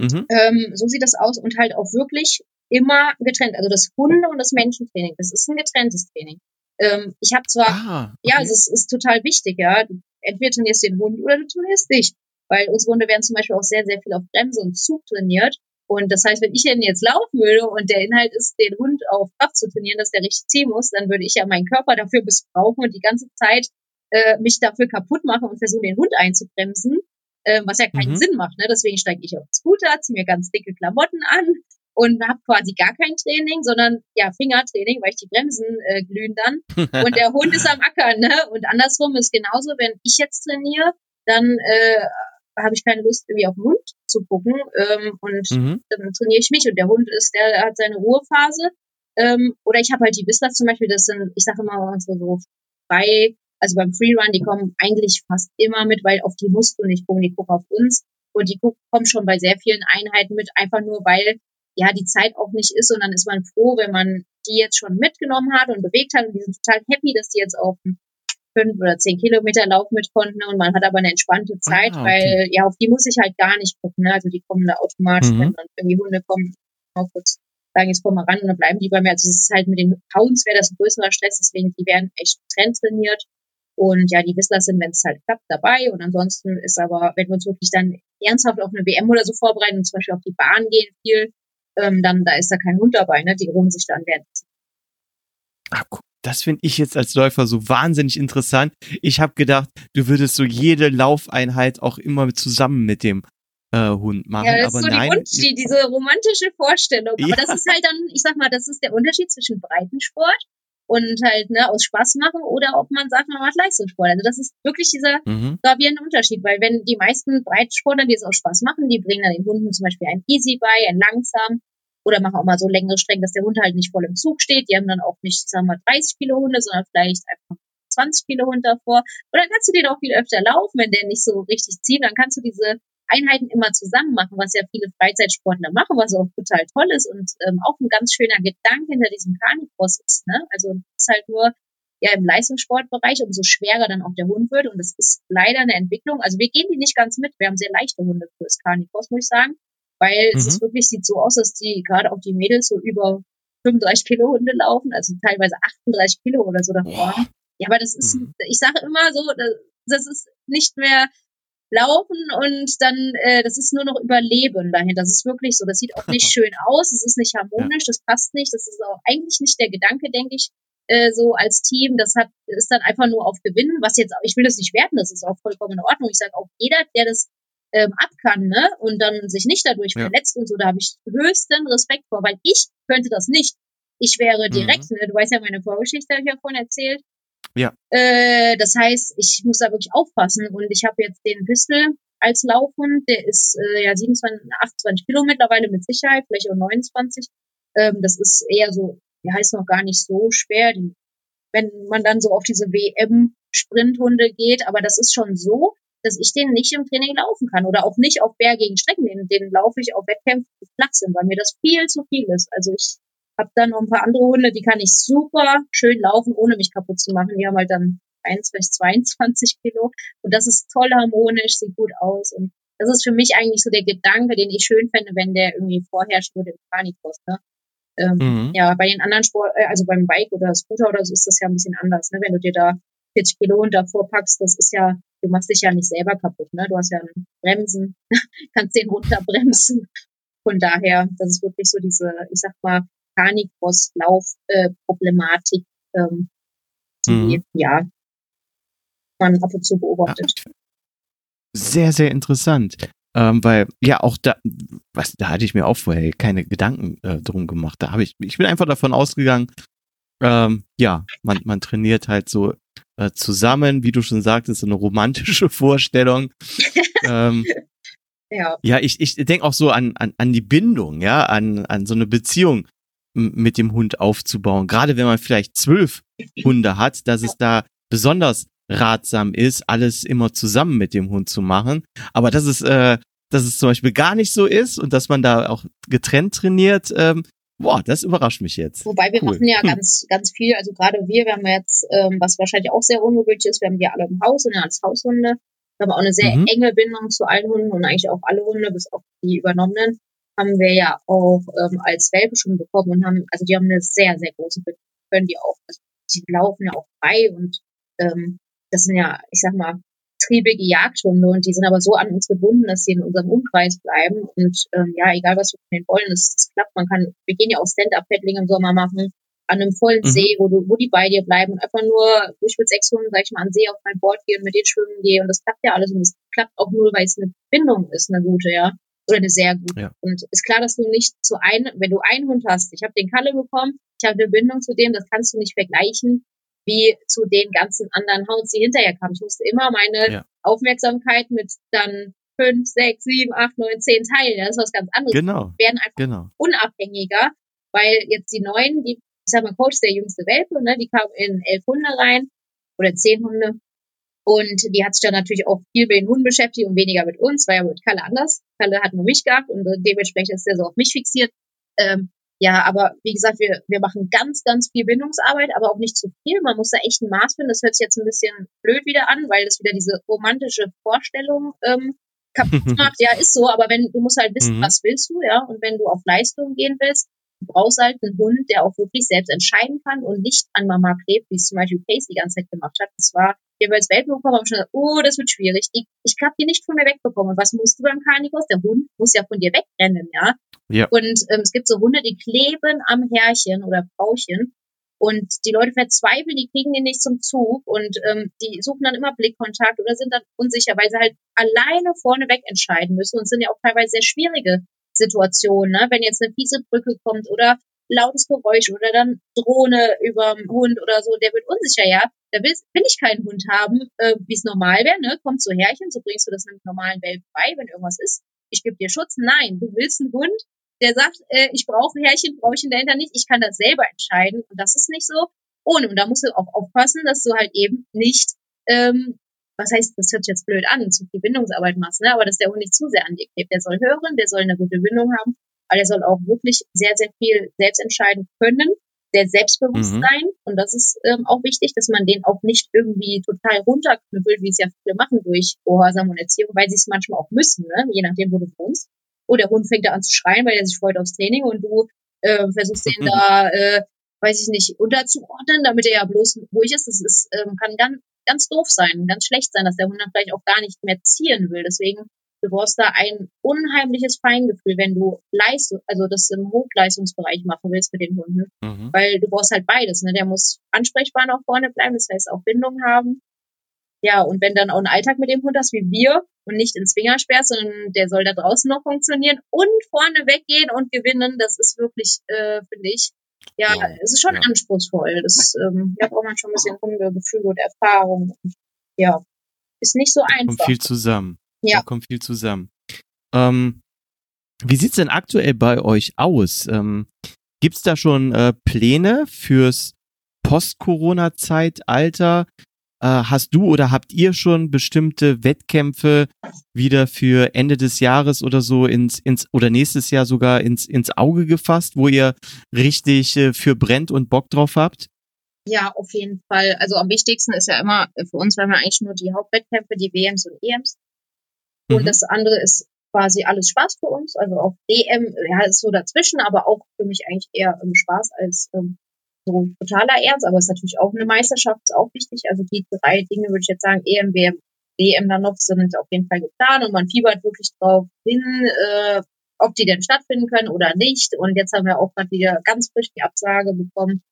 [SPEAKER 3] Mhm. Ähm, so sieht das aus und halt auch wirklich immer getrennt. Also das Hunde- und das Menschentraining, das ist ein getrenntes Training. Ähm, ich habe zwar, ah, okay. ja, es ist, ist total wichtig, ja. Entweder trainierst du den Hund oder du trainierst dich. Weil unsere Hunde werden zum Beispiel auch sehr, sehr viel auf Bremse und Zug trainiert. Und das heißt, wenn ich denn jetzt laufen würde und der Inhalt ist, den Hund auf Kraft zu trainieren, dass der richtig ziehen muss, dann würde ich ja meinen Körper dafür missbrauchen und die ganze Zeit äh, mich dafür kaputt machen und versuchen, den Hund einzubremsen, äh, was ja keinen mhm. Sinn macht. Ne? Deswegen steige ich auf den Scooter, ziehe mir ganz dicke Klamotten an und habe quasi gar kein Training, sondern ja Fingertraining, weil ich die Bremsen äh, glühen dann. Und der Hund ist am Ackern, ne? Und andersrum ist genauso, wenn ich jetzt trainiere, dann äh, habe ich keine Lust, irgendwie auf den Hund zu gucken. Ähm, und mhm. dann trainiere ich mich und der Hund ist, der hat seine Ruhephase. Ähm, oder ich habe halt die Wissler zum Beispiel, das sind, ich sage immer so, so frei, also beim Freerun, die kommen eigentlich fast immer mit, weil auf die Muskeln nicht gucken, die gucken auf uns. Und die kommen schon bei sehr vielen Einheiten mit, einfach nur weil ja die Zeit auch nicht ist. Und dann ist man froh, wenn man die jetzt schon mitgenommen hat und bewegt hat. Und die sind total happy, dass die jetzt auf dem fünf oder zehn Kilometer Lauf mit konnten und man hat aber eine entspannte Zeit, ah, okay. weil ja, auf die muss ich halt gar nicht gucken. Ne? Also die kommen da automatisch, mhm. wenn dann irgendwie Hunde kommen, auch kurz sagen, jetzt komm mal ran und dann bleiben die bei mir. Also es ist halt mit den Hounds wäre das ein größerer Stress, deswegen die werden echt trend trainiert. Und ja, die Wissler sind, wenn es halt klappt, dabei. Und ansonsten ist aber, wenn wir uns wirklich dann ernsthaft auf eine WM oder so vorbereiten, zum Beispiel auf die Bahn gehen viel, ähm, dann da ist da kein Hund dabei, ne? Die ruhen sich dann während.
[SPEAKER 2] Ach, das finde ich jetzt als Läufer so wahnsinnig interessant. Ich habe gedacht, du würdest so jede Laufeinheit auch immer zusammen mit dem äh, Hund machen. Ja,
[SPEAKER 3] das aber ist so nein. Die Wunsch, diese romantische Vorstellung. Aber ja. das ist halt dann, ich sag mal, das ist der Unterschied zwischen Breitensport und halt ne, aus Spaß machen oder ob man sagt, man macht Leistungssport. Also das ist wirklich dieser mhm. gravierende Unterschied, weil wenn die meisten Breitensportler, die es aus Spaß machen, die bringen dann den Hunden zum Beispiel ein Easy bei, ein langsam oder machen auch mal so längere Strecken, dass der Hund halt nicht voll im Zug steht. Die haben dann auch nicht, sagen wir mal, 30 Kilo Hunde, sondern vielleicht einfach 20 Kilo Hund davor. Dann kannst du den auch viel öfter laufen, wenn der nicht so richtig zieht. Dann kannst du diese Einheiten immer zusammen machen, was ja viele Freizeitsportler machen, was auch total toll ist und ähm, auch ein ganz schöner Gedanke hinter diesem Carnicross ist. Ne? Also ist halt nur ja im Leistungssportbereich, umso schwerer dann auch der Hund wird. Und das ist leider eine Entwicklung. Also wir gehen die nicht ganz mit. Wir haben sehr leichte Hunde fürs Carnicross, muss ich sagen. Weil mhm. es ist wirklich, sieht so aus, dass die, gerade auch die Mädels so über 35 Kilo Hunde laufen, also teilweise 38 Kilo oder so davor. Boah. Ja, aber das ist, mhm. ich sage immer so, das ist nicht mehr laufen und dann, äh, das ist nur noch Überleben dahinter. Das ist wirklich so. Das sieht auch nicht schön aus, es ist nicht harmonisch, das passt nicht. Das ist auch eigentlich nicht der Gedanke, denke ich, äh, so als Team. Das hat, ist dann einfach nur auf Gewinnen, was jetzt, ich will das nicht werten, das ist auch vollkommen in Ordnung. Ich sage auch jeder, der das ähm, ab kann, ne? Und dann sich nicht dadurch ja. verletzt und so, da habe ich höchsten Respekt vor, weil ich könnte das nicht. Ich wäre mhm. direkt, mhm. ne? du weißt ja meine Vorgeschichte, habe ich ja vorhin erzählt.
[SPEAKER 2] Ja.
[SPEAKER 3] Äh, das heißt, ich muss da wirklich aufpassen und ich habe jetzt den Pistol als Laufhund, der ist äh, ja 27, 28 Kilo mittlerweile mit Sicherheit, vielleicht auch 29. Ähm, das ist eher so, der heißt noch gar nicht so schwer, die, wenn man dann so auf diese WM-Sprinthunde geht, aber das ist schon so, dass ich den nicht im Training laufen kann oder auch nicht auf bergigen Strecken. Den, den laufe ich auf Wettkämpfen, die flach sind, weil mir das viel zu viel ist. Also ich habe dann noch ein paar andere Hunde, die kann ich super schön laufen, ohne mich kaputt zu machen. Die haben halt dann 21, 22 Kilo und das ist toll harmonisch, sieht gut aus und das ist für mich eigentlich so der Gedanke, den ich schön fände, wenn der irgendwie vorherrscht würde im Carnicross. Ne? Ähm, mhm. Ja, bei den anderen Sport, äh, also beim Bike oder Scooter oder so ist das ja ein bisschen anders. Ne? Wenn du dir da 40 Kilo und davor packst, das ist ja, du machst dich ja nicht selber kaputt, ne? Du hast ja Bremsen, kannst den runterbremsen. Von daher, das ist wirklich so diese, ich sag mal, Carnicross-Lauf-Problematik, äh, ähm, die, mhm. ja, man ab und zu beobachtet.
[SPEAKER 2] Sehr, sehr interessant. Ähm, weil, ja, auch da, was, da hatte ich mir auch vorher keine Gedanken äh, drum gemacht. Da habe ich, ich bin einfach davon ausgegangen, ähm, ja, man, man trainiert halt so äh, zusammen, wie du schon sagtest, so eine romantische Vorstellung. ähm, ja. ja, ich, ich denke auch so an, an, an die Bindung, ja, an, an so eine Beziehung mit dem Hund aufzubauen. Gerade wenn man vielleicht zwölf Hunde hat, dass es da besonders ratsam ist, alles immer zusammen mit dem Hund zu machen. Aber dass es, äh, dass es zum Beispiel gar nicht so ist und dass man da auch getrennt trainiert, ähm, boah, das überrascht mich jetzt.
[SPEAKER 3] Wobei wir cool. machen ja hm. ganz, ganz viel. Also gerade wir, wir haben jetzt, ähm, was wahrscheinlich auch sehr ungewöhnlich ist, wir haben die alle im Haus und als Haushunde. Wir haben auch eine sehr mhm. enge Bindung zu allen Hunden und eigentlich auch alle Hunde, bis auf die übernommenen, haben wir ja auch ähm, als Welpe schon bekommen und haben, also die haben eine sehr, sehr große Bindung. Können die auch, also die laufen ja auch frei und ähm, das sind ja, ich sag mal, triebige Jagdhunde und die sind aber so an uns gebunden, dass sie in unserem Umkreis bleiben. Und ähm, ja, egal was wir von denen wollen, es, klappt. Man kann, wir gehen ja auch Stand-Up-Paddling im Sommer machen, an einem vollen mhm. See, wo, du, wo die bei dir bleiben und einfach nur, ich mit sechs Hunden, sag ich mal, an See auf mein Board gehe und mit denen schwimmen gehe. Und das klappt ja alles. Und es klappt auch nur, weil es eine Bindung ist, eine gute, ja. Oder eine sehr gute. Ja. Und ist klar, dass du nicht zu einem, wenn du einen Hund hast, ich habe den Kalle bekommen, ich habe eine Bindung zu dem, das kannst du nicht vergleichen wie zu den ganzen anderen Hounds, die hinterher kamen. Ich musste immer meine ja. Aufmerksamkeit mit dann fünf, sechs, sieben, acht, neun, zehn teilen. Das ist was ganz anderes.
[SPEAKER 2] Genau.
[SPEAKER 3] Die werden einfach
[SPEAKER 2] genau.
[SPEAKER 3] unabhängiger, weil jetzt die neuen, die, ich sag mal, Coach der jüngste Welpe, ne, die kamen in elf Hunde rein oder zehn Hunde. Und die hat sich dann natürlich auch viel mit den Hunden beschäftigt und weniger mit uns, war ja mit Kalle anders. Kalle hat nur mich gehabt und dementsprechend ist er so auf mich fixiert. Ähm, ja, aber wie gesagt, wir, wir machen ganz, ganz viel Bindungsarbeit, aber auch nicht zu viel. Man muss da echt ein Maß finden. Das hört sich jetzt ein bisschen blöd wieder an, weil das wieder diese romantische Vorstellung ähm, kaputt macht. ja, ist so, aber wenn du musst halt wissen, mhm. was willst du, ja, und wenn du auf Leistung gehen willst, du brauchst halt einen Hund, der auch wirklich selbst entscheiden kann und nicht an Mama klebt, wie es zum Beispiel Pace die ganze Zeit gemacht hat. Das war, wir haben als Welpen bekommen, haben schon gesagt, oh, das wird schwierig. Ich, ich habe die nicht von mir wegbekommen. Und was musst du beim Karnikus? Der Hund muss ja von dir wegrennen, ja. Ja. Und ähm, es gibt so Hunde, die kleben am Herrchen oder Frauchen. Und die Leute verzweifeln, die kriegen den nicht zum Zug und ähm, die suchen dann immer Blickkontakt oder sind dann unsicher, weil sie halt alleine vorneweg entscheiden müssen und sind ja auch teilweise sehr schwierige Situationen, ne? wenn jetzt eine fiese Brücke kommt oder lautes Geräusch oder dann Drohne überm Hund oder so, der wird unsicher, ja. Da will, will ich keinen Hund haben, äh, wie es normal wäre, ne? Kommt zu Herrchen, so bringst du das einem normalen Welt bei, wenn irgendwas ist. Ich gebe dir Schutz. Nein, du willst einen Hund, der sagt, äh, ich brauche Härchen, brauche ich ihn dahinter nicht, ich kann das selber entscheiden und das ist nicht so. Ohne, und da musst du auch aufpassen, dass du halt eben nicht, ähm, was heißt, das hört jetzt blöd an, zu viel Bindungsarbeit machst, ne? aber dass der Hund nicht zu sehr an dir klebt. Der soll hören, der soll eine gute Bindung haben, aber der soll auch wirklich sehr, sehr viel selbst entscheiden können, sehr selbstbewusst mhm. sein. Und das ist ähm, auch wichtig, dass man den auch nicht irgendwie total runterknüppelt, wie es ja viele machen durch Gehorsam und Erziehung, weil sie es manchmal auch müssen, ne? je nachdem, wo du wohnst oh, der Hund fängt da an zu schreien, weil er sich freut aufs Training und du äh, versuchst ihn da, äh, weiß ich nicht, unterzuordnen, damit er ja bloß ruhig ist. Das ist, ähm, kann ganz, ganz doof sein, ganz schlecht sein, dass der Hund dann vielleicht auch gar nicht mehr ziehen will. Deswegen, du brauchst da ein unheimliches Feingefühl, wenn du Leistung, also das im Hochleistungsbereich machen willst mit den Hunden. Mhm. Weil du brauchst halt beides, ne? Der muss ansprechbar nach vorne bleiben, das heißt auch Bindung haben ja, und wenn dann auch ein Alltag mit dem Hund hast wie wir und nicht ins Fingersperr, sondern der soll da draußen noch funktionieren und vorne weggehen und gewinnen, das ist wirklich, äh, finde ich, ja, wow. es ist schon ja. anspruchsvoll. Das ähm, ja, braucht man schon ein bisschen Hundegefühl und Erfahrung. ja, ist nicht so einfach.
[SPEAKER 2] Kommt viel zusammen. Ja. Da kommt viel zusammen. Ähm, wie sieht's denn aktuell bei euch aus? Ähm, gibt's da schon äh, Pläne fürs Post-Corona-Zeitalter? Äh, hast du oder habt ihr schon bestimmte Wettkämpfe wieder für Ende des Jahres oder so ins, ins oder nächstes Jahr sogar ins, ins Auge gefasst, wo ihr richtig äh, für brennt und Bock drauf habt?
[SPEAKER 3] Ja, auf jeden Fall. Also am wichtigsten ist ja immer, für uns waren wir eigentlich nur die Hauptwettkämpfe, die WMs und EMs. Und mhm. das andere ist quasi alles Spaß für uns. Also auch DM, ja, ist so dazwischen, aber auch für mich eigentlich eher ähm, Spaß als ähm, so totaler Ernst, aber es ist natürlich auch eine Meisterschaft, ist auch wichtig. Also die drei Dinge würde ich jetzt sagen, EM, WM, WM dann noch sind auf jeden Fall geplant und man fiebert wirklich drauf hin, äh, ob die denn stattfinden können oder nicht. Und jetzt haben wir auch gerade wieder ganz frisch die Absage bekommen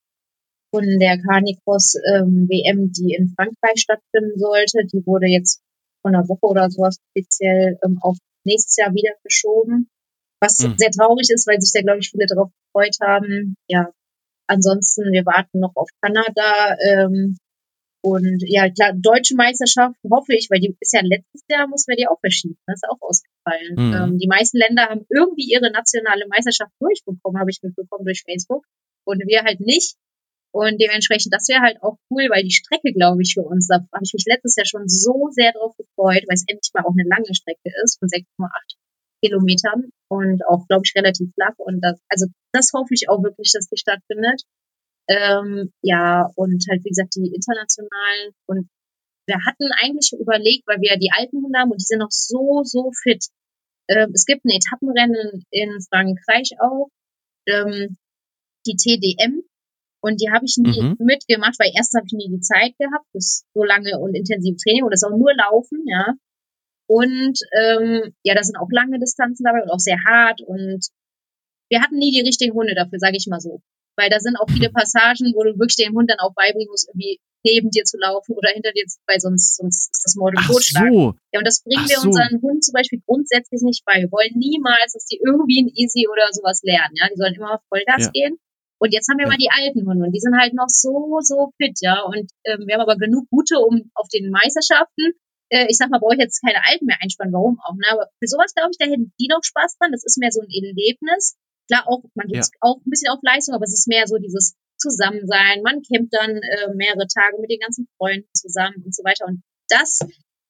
[SPEAKER 3] von der Carnicross ähm, WM, die in Frankreich stattfinden sollte. Die wurde jetzt von einer Woche oder sowas offiziell ähm, auf nächstes Jahr wieder verschoben. Was mhm. sehr traurig ist, weil sich da, glaube ich, viele darauf gefreut haben. Ja, ansonsten, wir warten noch auf Kanada. Ähm, und ja, klar, deutsche Meisterschaft hoffe ich, weil die ist ja letztes Jahr, mussten wir die auch verschieben. Das ist auch ausgefallen. Mhm. Ähm, die meisten Länder haben irgendwie ihre nationale Meisterschaft durchbekommen, habe ich mitbekommen durch Facebook. Und wir halt nicht. Und dementsprechend, das wäre halt auch cool, weil die Strecke, glaube ich, für uns, da habe ich mich letztes Jahr schon so sehr drauf gefreut, weil es endlich mal auch eine lange Strecke ist von 6,8 Kilometern und auch, glaube ich, relativ flach. Und das, also das hoffe ich auch wirklich, dass die stattfindet. Ähm, ja, und halt, wie gesagt, die internationalen. Und wir hatten eigentlich überlegt, weil wir ja die alten Hunde haben und die sind noch so, so fit. Ähm, es gibt ein Etappenrennen in Frankreich auch, ähm, die TDM. Und die habe ich nie mhm. mitgemacht, weil erst habe ich nie die Zeit gehabt, das so lange und intensive Training und das auch nur Laufen, ja. Und ähm, ja, da sind auch lange Distanzen dabei und auch sehr hart. Und wir hatten nie die richtigen Hunde dafür, sage ich mal so. Weil da sind auch viele Passagen, wo du wirklich dem Hund dann auch beibringen musst, irgendwie neben dir zu laufen oder hinter dir, weil sonst, sonst ist das Mord und Totschlag. So. Ja, und das bringen Ach wir so. unseren Hund zum Beispiel grundsätzlich nicht bei. Wir wollen niemals, dass die irgendwie ein Easy oder sowas lernen. Ja, die sollen immer Vollgas ja. gehen. Und jetzt haben wir ja. mal die alten Hunde und die sind halt noch so, so fit, ja. Und ähm, wir haben aber genug gute, um auf den Meisterschaften äh, ich sag mal, brauche ich jetzt keine Alten mehr einspannen, warum auch, ne? Aber für sowas, glaube ich, da hätten die noch Spaß dran. Das ist mehr so ein Erlebnis. Klar, auch, man geht ja. auch ein bisschen auf Leistung, aber es ist mehr so dieses Zusammensein. Man campt dann äh, mehrere Tage mit den ganzen Freunden zusammen und so weiter. Und das,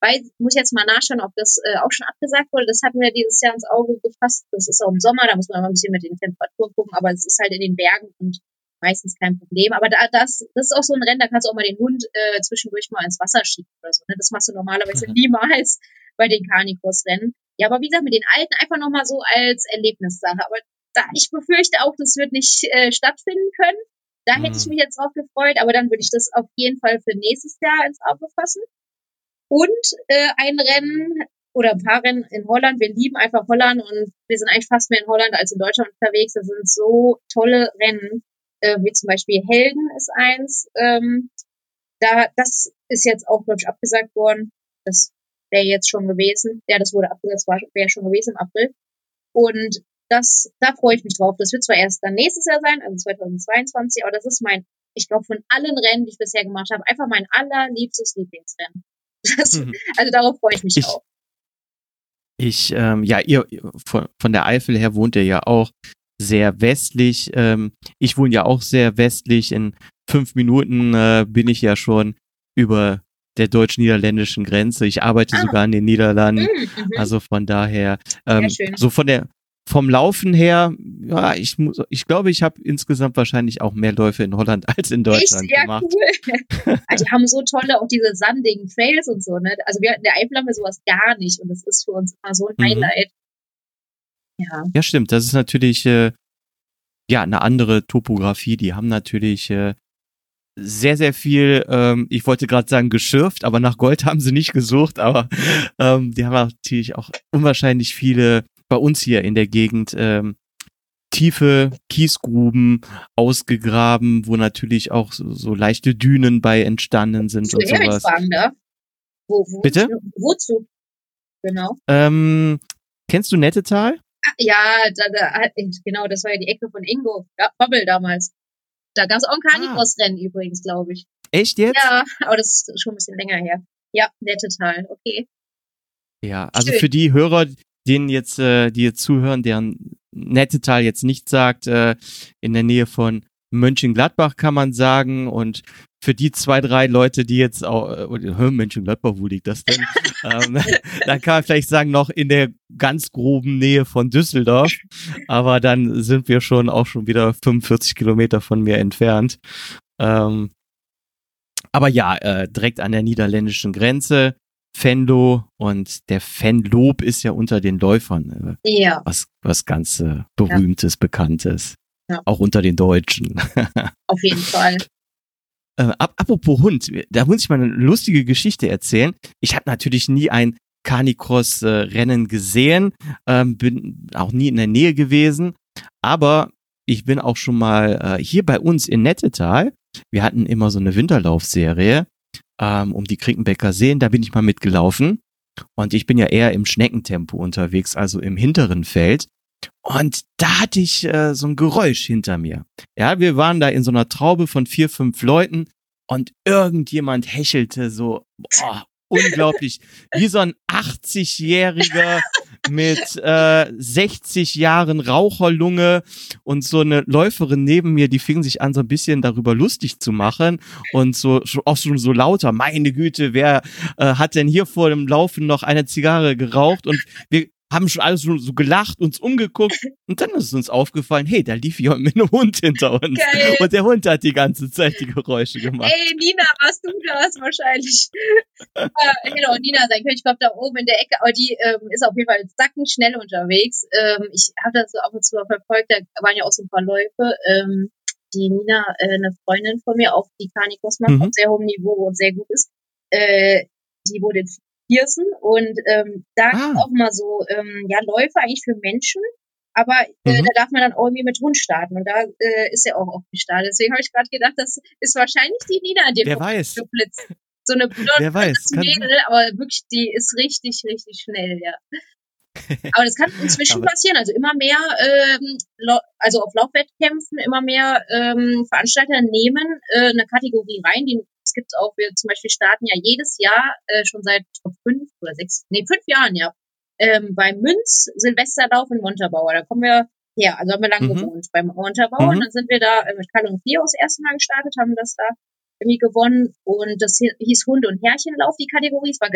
[SPEAKER 3] weil, muss ich jetzt mal nachschauen, ob das äh, auch schon abgesagt wurde. Das hatten wir dieses Jahr ins Auge gefasst. Das ist auch im Sommer, da muss man mal ein bisschen mit den Temperaturen gucken, aber es ist halt in den Bergen und meistens kein Problem. Aber da, das, das ist auch so ein Rennen, da kannst du auch mal den Hund äh, zwischendurch mal ins Wasser schieben oder so. Ne? Das machst du normalerweise mhm. niemals bei den Carnicross-Rennen. Ja, aber wie gesagt, mit den Alten einfach nochmal so als Erlebnissache. Aber da, ich befürchte auch, das wird nicht äh, stattfinden können. Da mhm. hätte ich mhm. mich jetzt drauf gefreut, aber dann würde ich das auf jeden Fall für nächstes Jahr ins Auge fassen. Und äh, ein Rennen oder ein paar Rennen in Holland. Wir lieben einfach Holland und wir sind eigentlich fast mehr in Holland als in Deutschland unterwegs. Das sind so tolle Rennen äh, wie zum Beispiel Helden ist eins. Ähm, da, das ist jetzt auch, glaube ich, abgesagt worden. Das wäre jetzt schon gewesen. Ja, das wurde abgesagt, das wäre schon gewesen im April. Und das, da freue ich mich drauf. Das wird zwar erst dann nächstes Jahr sein, also 2022, aber das ist mein, ich glaube, von allen Rennen, die ich bisher gemacht habe, einfach mein allerliebstes Lieblingsrennen. Das, mhm. Also darauf freue ich mich
[SPEAKER 2] ich,
[SPEAKER 3] auch.
[SPEAKER 2] Ich, ähm, ja, ihr von, von der Eifel her wohnt ihr ja auch sehr westlich. Ähm, ich wohne ja auch sehr westlich. In fünf Minuten äh, bin ich ja schon über der deutsch-niederländischen Grenze. Ich arbeite ah. sogar in den Niederlanden. Mhm, mhm. Also von daher, ähm, so von der vom Laufen her, ja, ich muss, ich glaube, ich habe insgesamt wahrscheinlich auch mehr Läufe in Holland als in Deutschland Echt? Ja, gemacht.
[SPEAKER 3] cool. also die haben so tolle, auch diese sandigen Trails und so, ne? Also wir in der Eifel haben wir sowas gar nicht und das ist für uns immer so ein mhm.
[SPEAKER 2] Ja. ja, stimmt. Das ist natürlich äh, ja eine andere Topografie. Die haben natürlich äh, sehr, sehr viel, ähm, ich wollte gerade sagen, geschürft, aber nach Gold haben sie nicht gesucht, aber ähm, die haben natürlich auch unwahrscheinlich viele bei uns hier in der Gegend ähm, tiefe Kiesgruben ausgegraben, wo natürlich auch so, so leichte Dünen bei entstanden sind und sowas. Fragen, ne?
[SPEAKER 3] wo, wo,
[SPEAKER 2] Bitte?
[SPEAKER 3] Wozu? Genau.
[SPEAKER 2] Ähm, kennst du Nettetal?
[SPEAKER 3] Ja, da, da, genau, das war ja die Ecke von Ingo. Ja, Bubble damals. Da gab es auch ein Carnicross-Rennen ah. übrigens, glaube ich.
[SPEAKER 2] Echt jetzt?
[SPEAKER 3] Ja, aber das ist schon ein bisschen länger her. Ja, nette Teil, okay.
[SPEAKER 2] Ja, also Schön. für die Hörer, denen jetzt, äh, die jetzt zuhören, deren nette Teil jetzt nicht sagt, äh, in der Nähe von Mönchengladbach kann man sagen und für die zwei, drei Leute, die jetzt auch, äh, Mönchengladbach, wo liegt das denn? ähm, dann kann man vielleicht sagen, noch in der ganz groben Nähe von Düsseldorf. Aber dann sind wir schon auch schon wieder 45 Kilometer von mir entfernt. Ähm, aber ja, äh, direkt an der niederländischen Grenze. Fenlo und der Fenlob ist ja unter den Läufern. Äh, ja. Was, was ganz äh, berühmtes, ja. bekanntes. Ja. Auch unter den Deutschen.
[SPEAKER 3] Auf jeden Fall.
[SPEAKER 2] Äh, apropos Hund, da muss ich mal eine lustige Geschichte erzählen. Ich habe natürlich nie ein Canicross-Rennen gesehen, ähm, bin auch nie in der Nähe gewesen, aber ich bin auch schon mal äh, hier bei uns in Nettetal. Wir hatten immer so eine Winterlaufserie ähm, um die Krickenbecker Seen, da bin ich mal mitgelaufen. Und ich bin ja eher im Schneckentempo unterwegs, also im hinteren Feld. Und da hatte ich äh, so ein Geräusch hinter mir. Ja, wir waren da in so einer Traube von vier, fünf Leuten und irgendjemand hechelte so, boah, unglaublich, wie so ein 80-jähriger mit äh, 60 Jahren Raucherlunge und so eine Läuferin neben mir, die fing sich an, so ein bisschen darüber lustig zu machen und so auch schon so lauter, meine Güte, wer äh, hat denn hier vor dem Laufen noch eine Zigarre geraucht? Und wir haben schon alles so, so gelacht, uns umgeguckt und dann ist uns aufgefallen, hey, da lief jemand mit einem Hund hinter uns. Geil. Und der Hund hat die ganze Zeit die Geräusche gemacht.
[SPEAKER 3] Ey, Nina, warst du das wahrscheinlich? äh, auch Nina sein können. Ich glaube, da oben in der Ecke, aber die ähm, ist auf jeden Fall schnell unterwegs. Ähm, ich habe das so ab und zu verfolgt, da waren ja auch so ein paar Läufe. Ähm, die Nina, äh, eine Freundin von mir, auch die Kanikos macht, mhm. auf sehr hohem Niveau und sehr gut ist, äh, die wurde Pearson und ähm, da ah. auch mal so ähm, ja Läufe eigentlich für Menschen, aber äh, mhm. da darf man dann irgendwie mit Hund starten und da äh, ist er auch oft gestartet. Deswegen habe ich gerade gedacht, das ist wahrscheinlich die Nina, die
[SPEAKER 2] Wer weiß.
[SPEAKER 3] geblitzt. So eine
[SPEAKER 2] weiß,
[SPEAKER 3] Mädel, aber wirklich, die ist richtig, richtig schnell, ja. Aber das kann inzwischen passieren. Also immer mehr, ähm, also auf Laufwettkämpfen, immer mehr ähm, Veranstalter nehmen äh, eine Kategorie rein, die es gibt auch, wir zum Beispiel starten ja jedes Jahr, äh, schon seit fünf oder sechs, nee, fünf Jahren ja, ähm, beim Münz Silvesterlauf in Montabaur. Da kommen wir her, also haben wir lange mhm. gewohnt beim Montabaur mhm. und dann sind wir da äh, mit Kalle und Theo das erste Mal gestartet, haben das da irgendwie gewonnen und das hieß Hunde- und Herrchenlauf, die Kategorie. Es war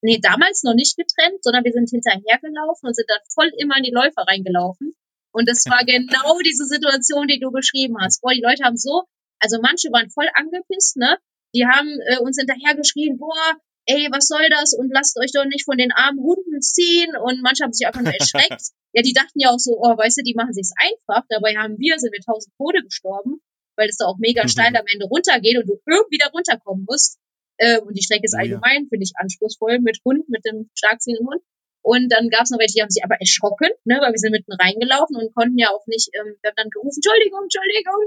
[SPEAKER 3] nee, damals noch nicht getrennt, sondern wir sind hinterher gelaufen und sind dann voll immer in die Läufer reingelaufen. Und das war genau diese Situation, die du beschrieben hast. Boah, die Leute haben so, also manche waren voll angepisst, ne? Die haben äh, uns hinterher geschrien, boah, ey, was soll das? Und lasst euch doch nicht von den armen Hunden ziehen. Und manche haben sich einfach nur erschreckt. ja, die dachten ja auch so, oh, weißt du, die machen sich's einfach. Dabei haben wir, sind wir tausend Tode gestorben, weil es da auch mega mhm. steil am Ende runtergeht und du irgendwie da runterkommen musst. Äh, und die Strecke ist allgemein, ja. finde ich, anspruchsvoll mit Hund, mit dem stark ziehenden Hund. Und dann gab es noch welche, die haben sich aber erschrocken, ne, weil wir sind mitten reingelaufen und konnten ja auch nicht, ähm, wir haben dann gerufen, Entschuldigung, Entschuldigung,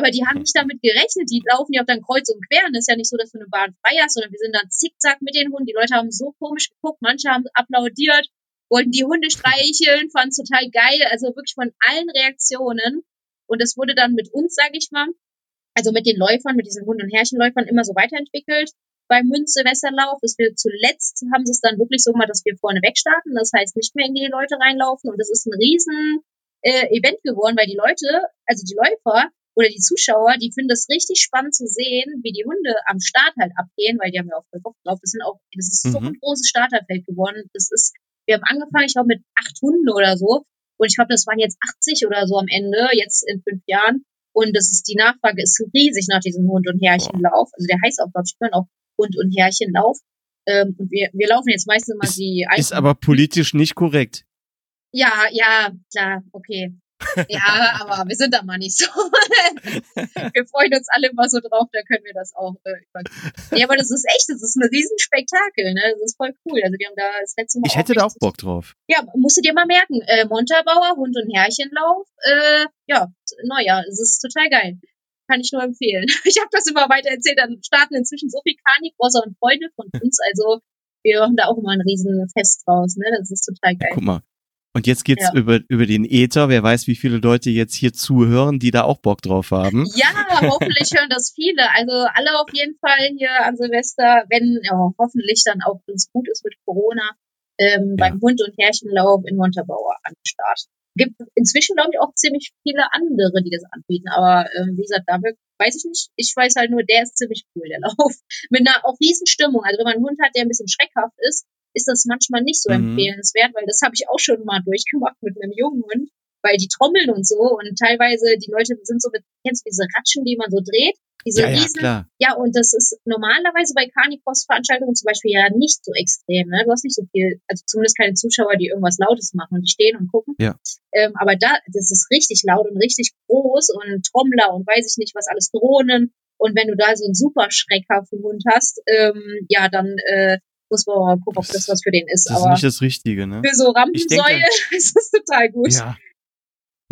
[SPEAKER 3] aber die haben nicht damit gerechnet. Die laufen ja auch dann kreuz und quer. Und es ist ja nicht so, dass du eine Bahn frei hast, sondern wir sind dann zickzack mit den Hunden. Die Leute haben so komisch geguckt. Manche haben applaudiert, wollten die Hunde streicheln, fanden es total geil. Also wirklich von allen Reaktionen. Und es wurde dann mit uns, sage ich mal, also mit den Läufern, mit diesen Hund- und Herrchenläufern immer so weiterentwickelt. Beim Münz-Silvesterlauf, dass wir zuletzt haben sie es dann wirklich so gemacht, dass wir vorne wegstarten. Das heißt, nicht mehr in die Leute reinlaufen. Und das ist ein riesen äh, Event geworden, weil die Leute, also die Läufer, oder die Zuschauer, die finden das richtig spannend zu sehen, wie die Hunde am Start halt abgehen, weil die haben ja auch Bock drauf. Das sind auch, das ist so ein mhm. großes Starterfeld geworden. Das ist, wir haben angefangen, ich glaube, mit acht Hunden oder so. Und ich glaube, das waren jetzt 80 oder so am Ende, jetzt in fünf Jahren. Und das ist, die Nachfrage ist riesig nach diesem Hund- und Härchenlauf. Also der heißt auch, glaube ich, auch Hund- und Härchenlauf. Ähm, und wir, wir laufen jetzt meistens immer die
[SPEAKER 2] Ist aber politisch nicht korrekt.
[SPEAKER 3] Ja, ja, klar, okay. Ja, aber wir sind da mal nicht so. wir freuen uns alle immer so drauf, da können wir das auch äh. Ja, aber das ist echt, das ist ein Riesenspektakel, ne? Das ist voll cool. Also wir haben da das letzte Mal.
[SPEAKER 2] Ich hätte da auch Bock drauf.
[SPEAKER 3] Ja, musst du dir mal merken. Äh, Montabauer, Hund- und Herrchenlauf, äh, ja, naja, es ist total geil. Kann ich nur empfehlen. Ich habe das immer weiter erzählt, dann starten inzwischen so viel Carnicrosser und Freunde von uns, also wir machen da auch immer ein Riesenfest draus, ne? Das ist total geil.
[SPEAKER 2] Guck mal, und jetzt geht's ja. über, über den Äther. Wer weiß, wie viele Leute jetzt hier zuhören, die da auch Bock drauf haben.
[SPEAKER 3] Ja, hoffentlich hören das viele. Also alle auf jeden Fall hier an Silvester, wenn ja, hoffentlich dann auch es gut ist mit Corona, ähm, ja. beim Hund- und Herrchenlauf in Montabaur an den Start. Gibt inzwischen, glaube ich, auch ziemlich viele andere, die das anbieten. Aber ähm, wie gesagt, da weiß ich nicht. Ich weiß halt nur, der ist ziemlich cool, der Lauf. Mit einer auch riesen Stimmung. Also wenn man einen Hund hat, der ein bisschen schreckhaft ist, ist das manchmal nicht so mhm. empfehlenswert, weil das habe ich auch schon mal durchgemacht mit einem jungen Hund, weil die trommeln und so und teilweise die Leute sind so mit, kennst du diese Ratschen, die man so dreht Diese
[SPEAKER 2] ja, ja,
[SPEAKER 3] riesen,
[SPEAKER 2] klar.
[SPEAKER 3] ja, und das ist normalerweise bei Carnicross-Veranstaltungen zum Beispiel ja nicht so extrem. Ne? Du hast nicht so viel, also zumindest keine Zuschauer, die irgendwas Lautes machen und die stehen und gucken.
[SPEAKER 2] Ja.
[SPEAKER 3] Ähm, aber da, das ist richtig laut und richtig groß und Trommler und weiß ich nicht was alles, Drohnen. Und wenn du da so einen super schreckhaften Hund hast, ähm, ja, dann äh, muss man mal gucken, ob das was für den ist.
[SPEAKER 2] Das ist
[SPEAKER 3] aber
[SPEAKER 2] nicht das Richtige, ne?
[SPEAKER 3] für so Rampensäue ist das total gut.
[SPEAKER 2] Ja.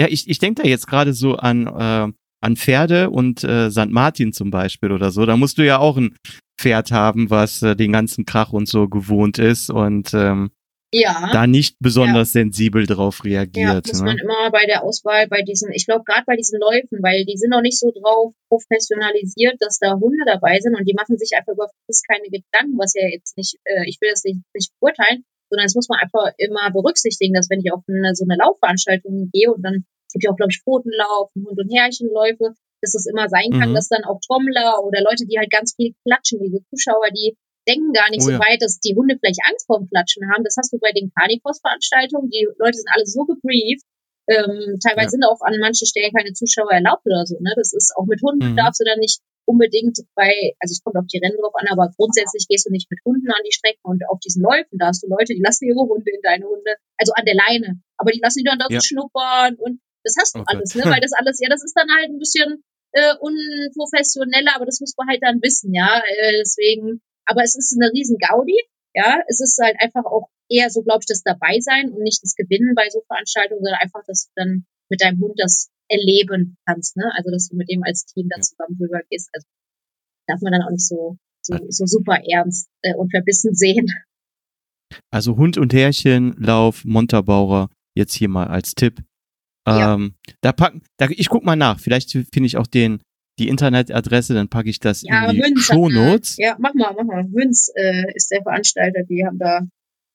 [SPEAKER 2] Ja, ich, ich denke da jetzt gerade so an, äh, an Pferde und äh, St. Martin zum Beispiel oder so. Da musst du ja auch ein Pferd haben, was äh, den ganzen Krach und so gewohnt ist und ähm,
[SPEAKER 3] Ja.
[SPEAKER 2] da nicht besonders sensibel drauf
[SPEAKER 3] Ja,
[SPEAKER 2] reagiert.
[SPEAKER 3] muss man
[SPEAKER 2] ne?
[SPEAKER 3] immer bei der Auswahl, bei diesen, ich glaube gerade bei diesen Läufen, weil die sind noch nicht so drauf professionalisiert, dass da Hunde dabei sind und die machen sich einfach über das keine Gedanken, was ja jetzt nicht, äh, ich will das nicht, nicht beurteilen, sondern das muss man einfach immer berücksichtigen, dass wenn ich auf eine, so eine Laufveranstaltung gehe und dann gibt ja auch, glaube ich, Pfotenlauf, und Hund- und Härchenläufe, dass es immer sein kann,
[SPEAKER 2] Mhm.
[SPEAKER 3] dass dann auch Trommler oder Leute, die halt ganz viel klatschen, diese Zuschauer, die denken gar nicht
[SPEAKER 2] Oh
[SPEAKER 3] so
[SPEAKER 2] ja.
[SPEAKER 3] weit, dass die Hunde vielleicht Angst vorm Klatschen haben. Das hast du bei den Carnicross-Veranstaltungen. Die Leute sind alle so gebrieft. Ähm, teilweise
[SPEAKER 2] Ja.
[SPEAKER 3] sind auch an manchen Stellen keine Zuschauer erlaubt oder so. Ne? Das ist auch mit Hunden
[SPEAKER 2] Mhm.
[SPEAKER 3] darfst du dann nicht unbedingt bei, also es kommt auf die Rennen drauf an, aber grundsätzlich gehst du nicht mit Hunden an die Strecken und auf diesen Läufen, da hast du Leute, die lassen ihre Hunde in deine Hunde, also an der Leine, aber die lassen die dann da
[SPEAKER 2] Ja.
[SPEAKER 3] so schnuppern und das hast du
[SPEAKER 2] Oh Gott.
[SPEAKER 3] alles, ne? Weil das alles, ja, das ist dann halt ein bisschen äh, unprofessioneller, aber das muss man halt dann wissen, ja. Äh, deswegen, aber es ist eine riesen Gaudi, ja. Es ist halt einfach auch eher so, glaube ich, das dabei sein und nicht das Gewinnen bei so Veranstaltungen, sondern einfach, dass du dann mit deinem Hund das erleben kannst, ne? Also dass du mit dem als Team da
[SPEAKER 2] Ja.
[SPEAKER 3] zusammen drüber gehst. Also darf man dann auch nicht so, so, so super ernst äh, und verbissen sehen.
[SPEAKER 2] Also Hund und Härchen, Lauf, Montabauer, jetzt hier mal als Tipp.
[SPEAKER 3] Ja.
[SPEAKER 2] Ähm, da packen, da, ich guck mal nach. Vielleicht finde ich auch den, die Internetadresse, dann packe ich das
[SPEAKER 3] Ja,
[SPEAKER 2] in die
[SPEAKER 3] Münz
[SPEAKER 2] Shownotes.
[SPEAKER 3] Ja, mach mal, mach mal. Münz äh, ist der Veranstalter, die haben da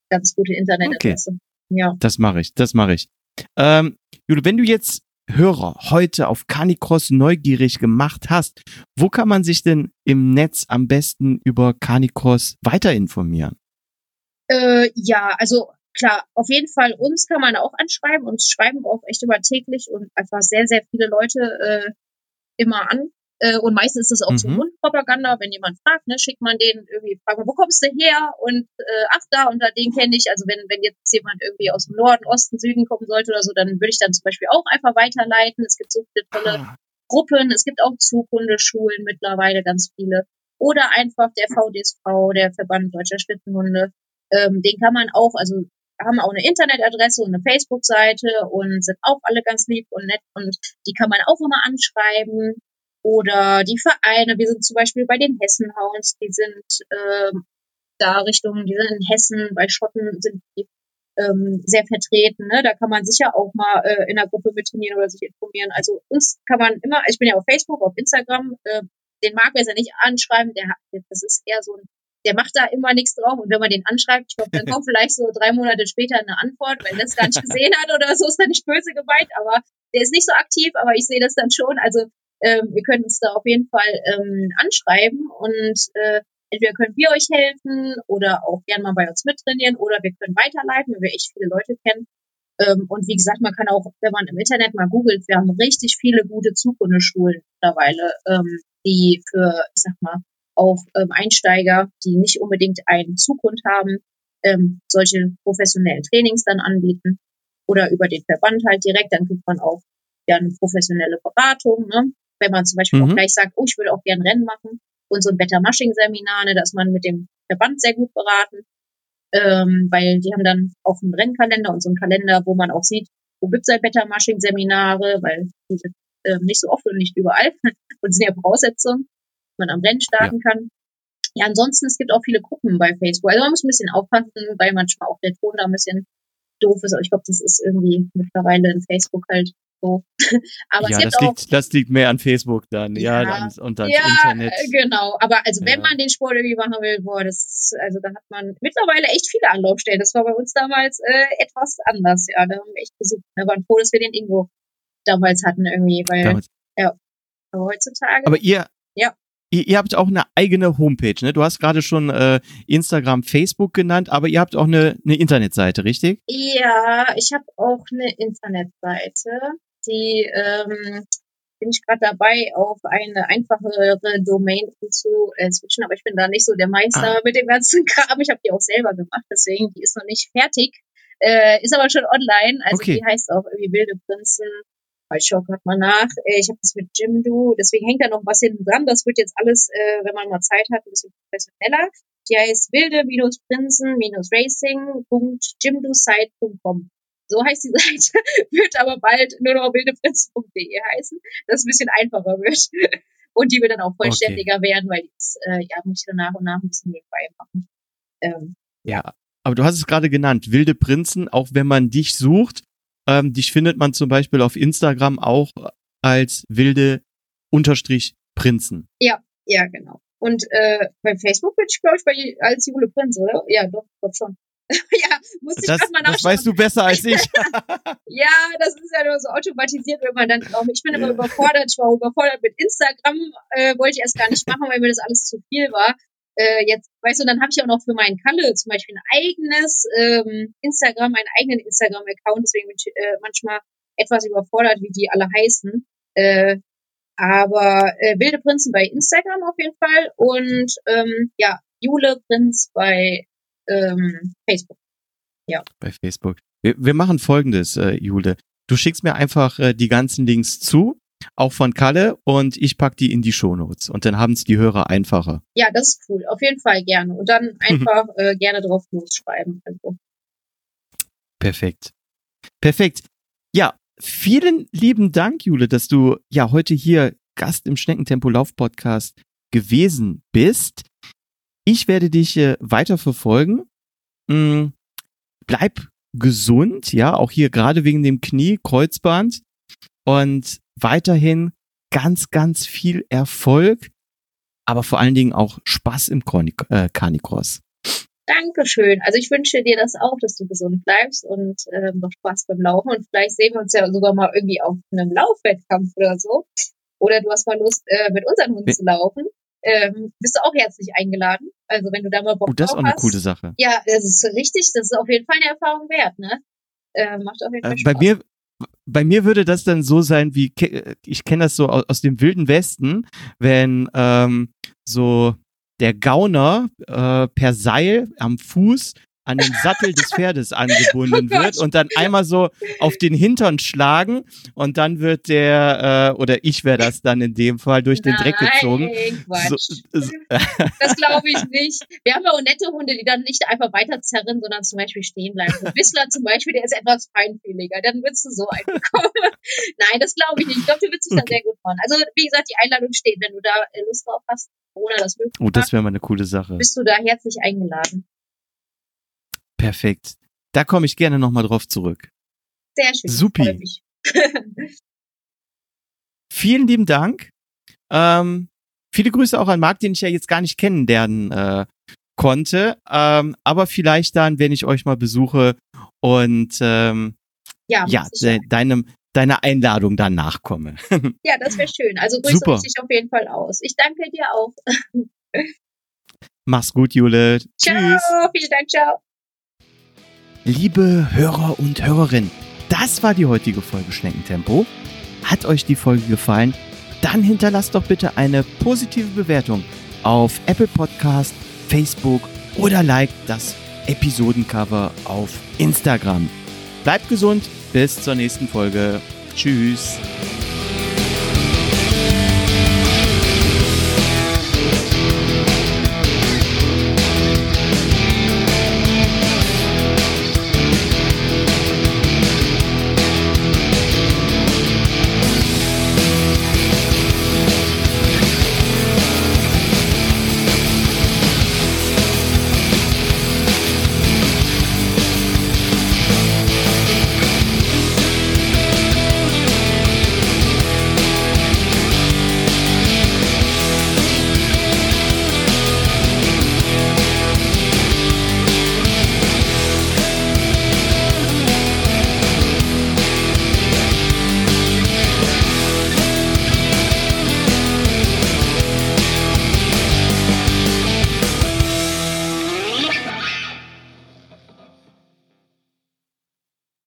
[SPEAKER 3] ganz gute Internetadresse. Ja.
[SPEAKER 2] Das mache ich, das mache ich. Ähm, Jule, wenn du jetzt Hörer heute auf Canicross neugierig gemacht hast, wo kann man sich denn im Netz am besten über Canicross weiter informieren?
[SPEAKER 3] Äh, ja, also klar, auf jeden Fall uns kann man auch anschreiben. Uns schreiben auch echt immer täglich und einfach sehr, sehr viele Leute äh, immer an. Äh, und meistens ist es auch so
[SPEAKER 2] Mhm.
[SPEAKER 3] Mundpropaganda, wenn jemand fragt, ne, schickt man den irgendwie, fragt man, wo kommst du her? Und äh, ach da und da, den kenne ich. Also wenn, wenn jetzt jemand irgendwie aus dem Norden, Osten, Süden kommen sollte oder so, dann würde ich dann zum Beispiel auch einfach weiterleiten. Es gibt so viele tolle
[SPEAKER 2] Ah,
[SPEAKER 3] Gruppen, es gibt auch Zughundeschulen mittlerweile ganz viele. Oder einfach der VDSV, der Verband Deutscher Schlittenhunde. Ähm, den kann man auch, also haben auch eine Internetadresse und eine Facebook-Seite und sind auch alle ganz lieb und nett und die kann man auch immer anschreiben. Oder die Vereine, wir sind zum Beispiel bei den Hessenhounds, die sind ähm, da Richtung, die sind in Hessen, bei Schotten sind die ähm, sehr vertreten. Ne? Da kann man sicher auch mal äh, in der Gruppe mit trainieren oder sich informieren. Also uns kann man immer, ich bin ja auf Facebook, auf Instagram, äh, den mag wir ja nicht anschreiben, der hat, das ist eher so ein, der macht da immer nichts drauf und wenn man den anschreibt, ich glaube, dann kommt vielleicht so drei Monate später eine Antwort, weil er es gar nicht gesehen hat oder so, ist dann nicht böse gemeint, aber der ist nicht so aktiv, aber ich sehe das dann schon. Also ähm, wir können uns da auf jeden Fall ähm, anschreiben und äh, entweder können wir euch helfen oder auch gerne mal bei uns mittrainieren oder wir können weiterleiten, wenn wir echt viele Leute kennen. Ähm, und wie gesagt, man kann auch, wenn man im Internet mal googelt, wir haben richtig viele gute Zukunftsschulen mittlerweile, ähm, die für, ich sag mal, auch ähm, Einsteiger, die nicht unbedingt einen Zukunft haben, ähm, solche professionellen Trainings dann anbieten oder über den Verband halt direkt, dann kriegt man auch ja eine professionelle Beratung, ne? wenn man zum Beispiel
[SPEAKER 2] Mhm.
[SPEAKER 3] auch gleich sagt, oh, ich würde auch gern Rennen machen und so ein Better Mushing Seminar, ne, da ist man mit dem Verband sehr gut beraten, ähm, weil die haben dann auch einen Rennkalender und so einen Kalender, wo man auch sieht, wo gibt's halt Better Mushing Seminare, weil die sind ähm, nicht so oft und nicht überall und sind ja Voraussetzungen, dass man am Rennen starten kann. Ja, ansonsten, es gibt auch viele Gruppen bei Facebook. Also man muss ein bisschen aufpassen, weil manchmal auch der Ton da ein bisschen doof ist. Aber ich glaube, das ist irgendwie mittlerweile in Facebook halt so. Aber
[SPEAKER 2] ja,
[SPEAKER 3] es
[SPEAKER 2] das liegt, das liegt mehr an Facebook dann, ja,
[SPEAKER 3] Ja,
[SPEAKER 2] ans, und ans
[SPEAKER 3] ja,
[SPEAKER 2] Internet.
[SPEAKER 3] äh, genau. Aber also wenn
[SPEAKER 2] Ja.
[SPEAKER 3] man den Sport irgendwie machen will, boah, das, also da hat man mittlerweile echt viele Anlaufstellen. Das war bei uns damals äh, etwas anders. Ja, da haben wir echt gesucht. Wir waren froh, dass wir den irgendwo damals hatten irgendwie, weil
[SPEAKER 2] Damals.
[SPEAKER 3] aber heutzutage.
[SPEAKER 2] Aber ihr,
[SPEAKER 3] Ja.
[SPEAKER 2] Ihr, ihr habt auch eine eigene Homepage, ne? Du hast gerade schon äh, Instagram, Facebook genannt, aber ihr habt auch eine, eine Internetseite, richtig?
[SPEAKER 3] ja, ich habe auch eine Internetseite, die ähm, bin ich gerade dabei, auf eine einfachere Domain zu äh, switchen, aber ich bin da nicht so der Meister ah. mit dem ganzen Kram. Ich habe die auch selber gemacht, deswegen die ist noch nicht fertig. Äh, ist aber schon online. Also okay. die heißt auch irgendwie Wilde Prinzen. Ich schaue gerade mal nach. Ich habe das mit Jimdo, deswegen hängt da noch was hinten dran. Das wird jetzt alles, äh, wenn man mal Zeit hat, ein bisschen professioneller. Die heißt wilde-prinzen-racing.jimdosite.com. So heißt die Seite, wird aber bald nur noch wildeprinzen.de heißen, dass es ein bisschen einfacher wird. Und die wird dann auch vollständiger okay. werden, weil die ist, äh, ja, muss ich dann nach und nach ein bisschen nebenbei machen.
[SPEAKER 2] Ähm, ja, aber du hast es gerade genannt, wilde Prinzen, auch wenn man dich sucht, ähm, dich findet man zum Beispiel auf Instagram auch als wilde Unterstrich Prinzen.
[SPEAKER 3] Ja, ja, genau. Und äh, bei Facebook bin ich, glaube ich, bei, als Jule Prinz, oder? Ja, doch, doch schon. ja, muss ich
[SPEAKER 2] das,
[SPEAKER 3] mal nachschauen.
[SPEAKER 2] Das weißt du besser als ich.
[SPEAKER 3] ja, das ist ja nur so automatisiert, wenn man dann auch, ich bin immer überfordert, ich war überfordert mit Instagram, äh, wollte ich erst gar nicht machen, weil mir das alles zu viel war äh, jetzt, weißt du, dann habe ich auch noch für meinen Kalle zum Beispiel ein eigenes ähm, Instagram, einen eigenen Instagram-Account, deswegen bin ich äh, manchmal etwas überfordert, wie die alle heißen. Äh, aber äh, Wilde Prinzen bei Instagram auf jeden Fall und ähm, ja, Jule Prinz bei ähm, Facebook. Ja.
[SPEAKER 2] Bei Facebook. Wir, wir machen folgendes, äh, Jule. Du schickst mir einfach äh, die ganzen Links zu auch von Kalle und ich pack die in die Shownotes und dann haben es die Hörer einfacher.
[SPEAKER 3] Ja, das ist cool. Auf jeden Fall gerne. Und dann einfach äh, gerne drauf losschreiben. Also.
[SPEAKER 2] Perfekt. Perfekt. Ja, vielen lieben Dank, Jule, dass du ja heute hier Gast im Schneckentempo Lauf Podcast gewesen bist. Ich werde dich äh, weiter verfolgen. Hm, bleib gesund, ja, auch hier gerade wegen dem Knie, Kreuzband. Und weiterhin ganz, ganz viel Erfolg, aber vor allen Dingen auch Spaß im äh, Carnicross.
[SPEAKER 3] Dankeschön. Also ich wünsche dir das auch, dass du gesund bleibst und äh, noch Spaß beim Laufen. Und vielleicht sehen wir uns ja sogar mal irgendwie auf einem Laufwettkampf oder so. Oder du hast mal Lust, äh, mit unseren Hunden zu laufen. Ähm, bist du auch herzlich eingeladen. Also wenn du da mal Bock
[SPEAKER 2] oh, das ist auch eine coole Sache.
[SPEAKER 3] Ja, das ist richtig. Das ist auf jeden Fall eine Erfahrung wert, ne? Äh, macht auf jeden Fall
[SPEAKER 2] äh, Spaß. Bei mir, bei mir würde das dann so sein, wie ich kenne das so aus, aus, dem wilden Westen, wenn ähm, so der Gauner äh, per Seil am Fuß an den Sattel des Pferdes angebunden oh wird und dann einmal so auf den Hintern schlagen und dann wird der, äh, oder ich wäre das dann in dem Fall, durch den Nein, Dreck gezogen.
[SPEAKER 3] So, so. Das glaube ich nicht. Wir haben ja auch nette Hunde, die dann nicht einfach weiterzerren, sondern zum Beispiel stehen bleiben. So Whistler zum Beispiel, der ist etwas feinfühliger. Dann würdest du so einbekommen. Nein, das glaube ich nicht. Ich glaube, du würdest dich okay. da sehr gut freuen. Also, wie gesagt, die Einladung steht, wenn du da Lust drauf hast. Corona das möglich
[SPEAKER 2] Oh, das wäre mal eine coole Sache.
[SPEAKER 3] Bist du da herzlich eingeladen.
[SPEAKER 2] Perfekt. Da komme ich gerne nochmal drauf zurück.
[SPEAKER 3] Sehr schön.
[SPEAKER 2] Supi. Vielen lieben Dank. Ähm, viele Grüße auch an Marc, den ich ja jetzt gar nicht kennenlernen äh, konnte. Ähm, aber vielleicht dann, wenn ich euch mal besuche und ähm, ja, ja de deinem, deiner Einladung dann nachkomme.
[SPEAKER 3] ja, das wäre schön. Also grüße Super. dich auf jeden Fall aus. Ich danke dir auch.
[SPEAKER 2] Mach's gut, Jule.
[SPEAKER 3] Ciao, Tschüss. vielen Dank, ciao.
[SPEAKER 2] Liebe Hörer und Hörerinnen, das war die heutige Folge Schneckentempo. Hat euch die Folge gefallen? Dann hinterlasst doch bitte eine positive Bewertung auf Apple Podcast, Facebook oder liked das Episodencover auf Instagram. Bleibt gesund, bis zur nächsten Folge. Tschüss.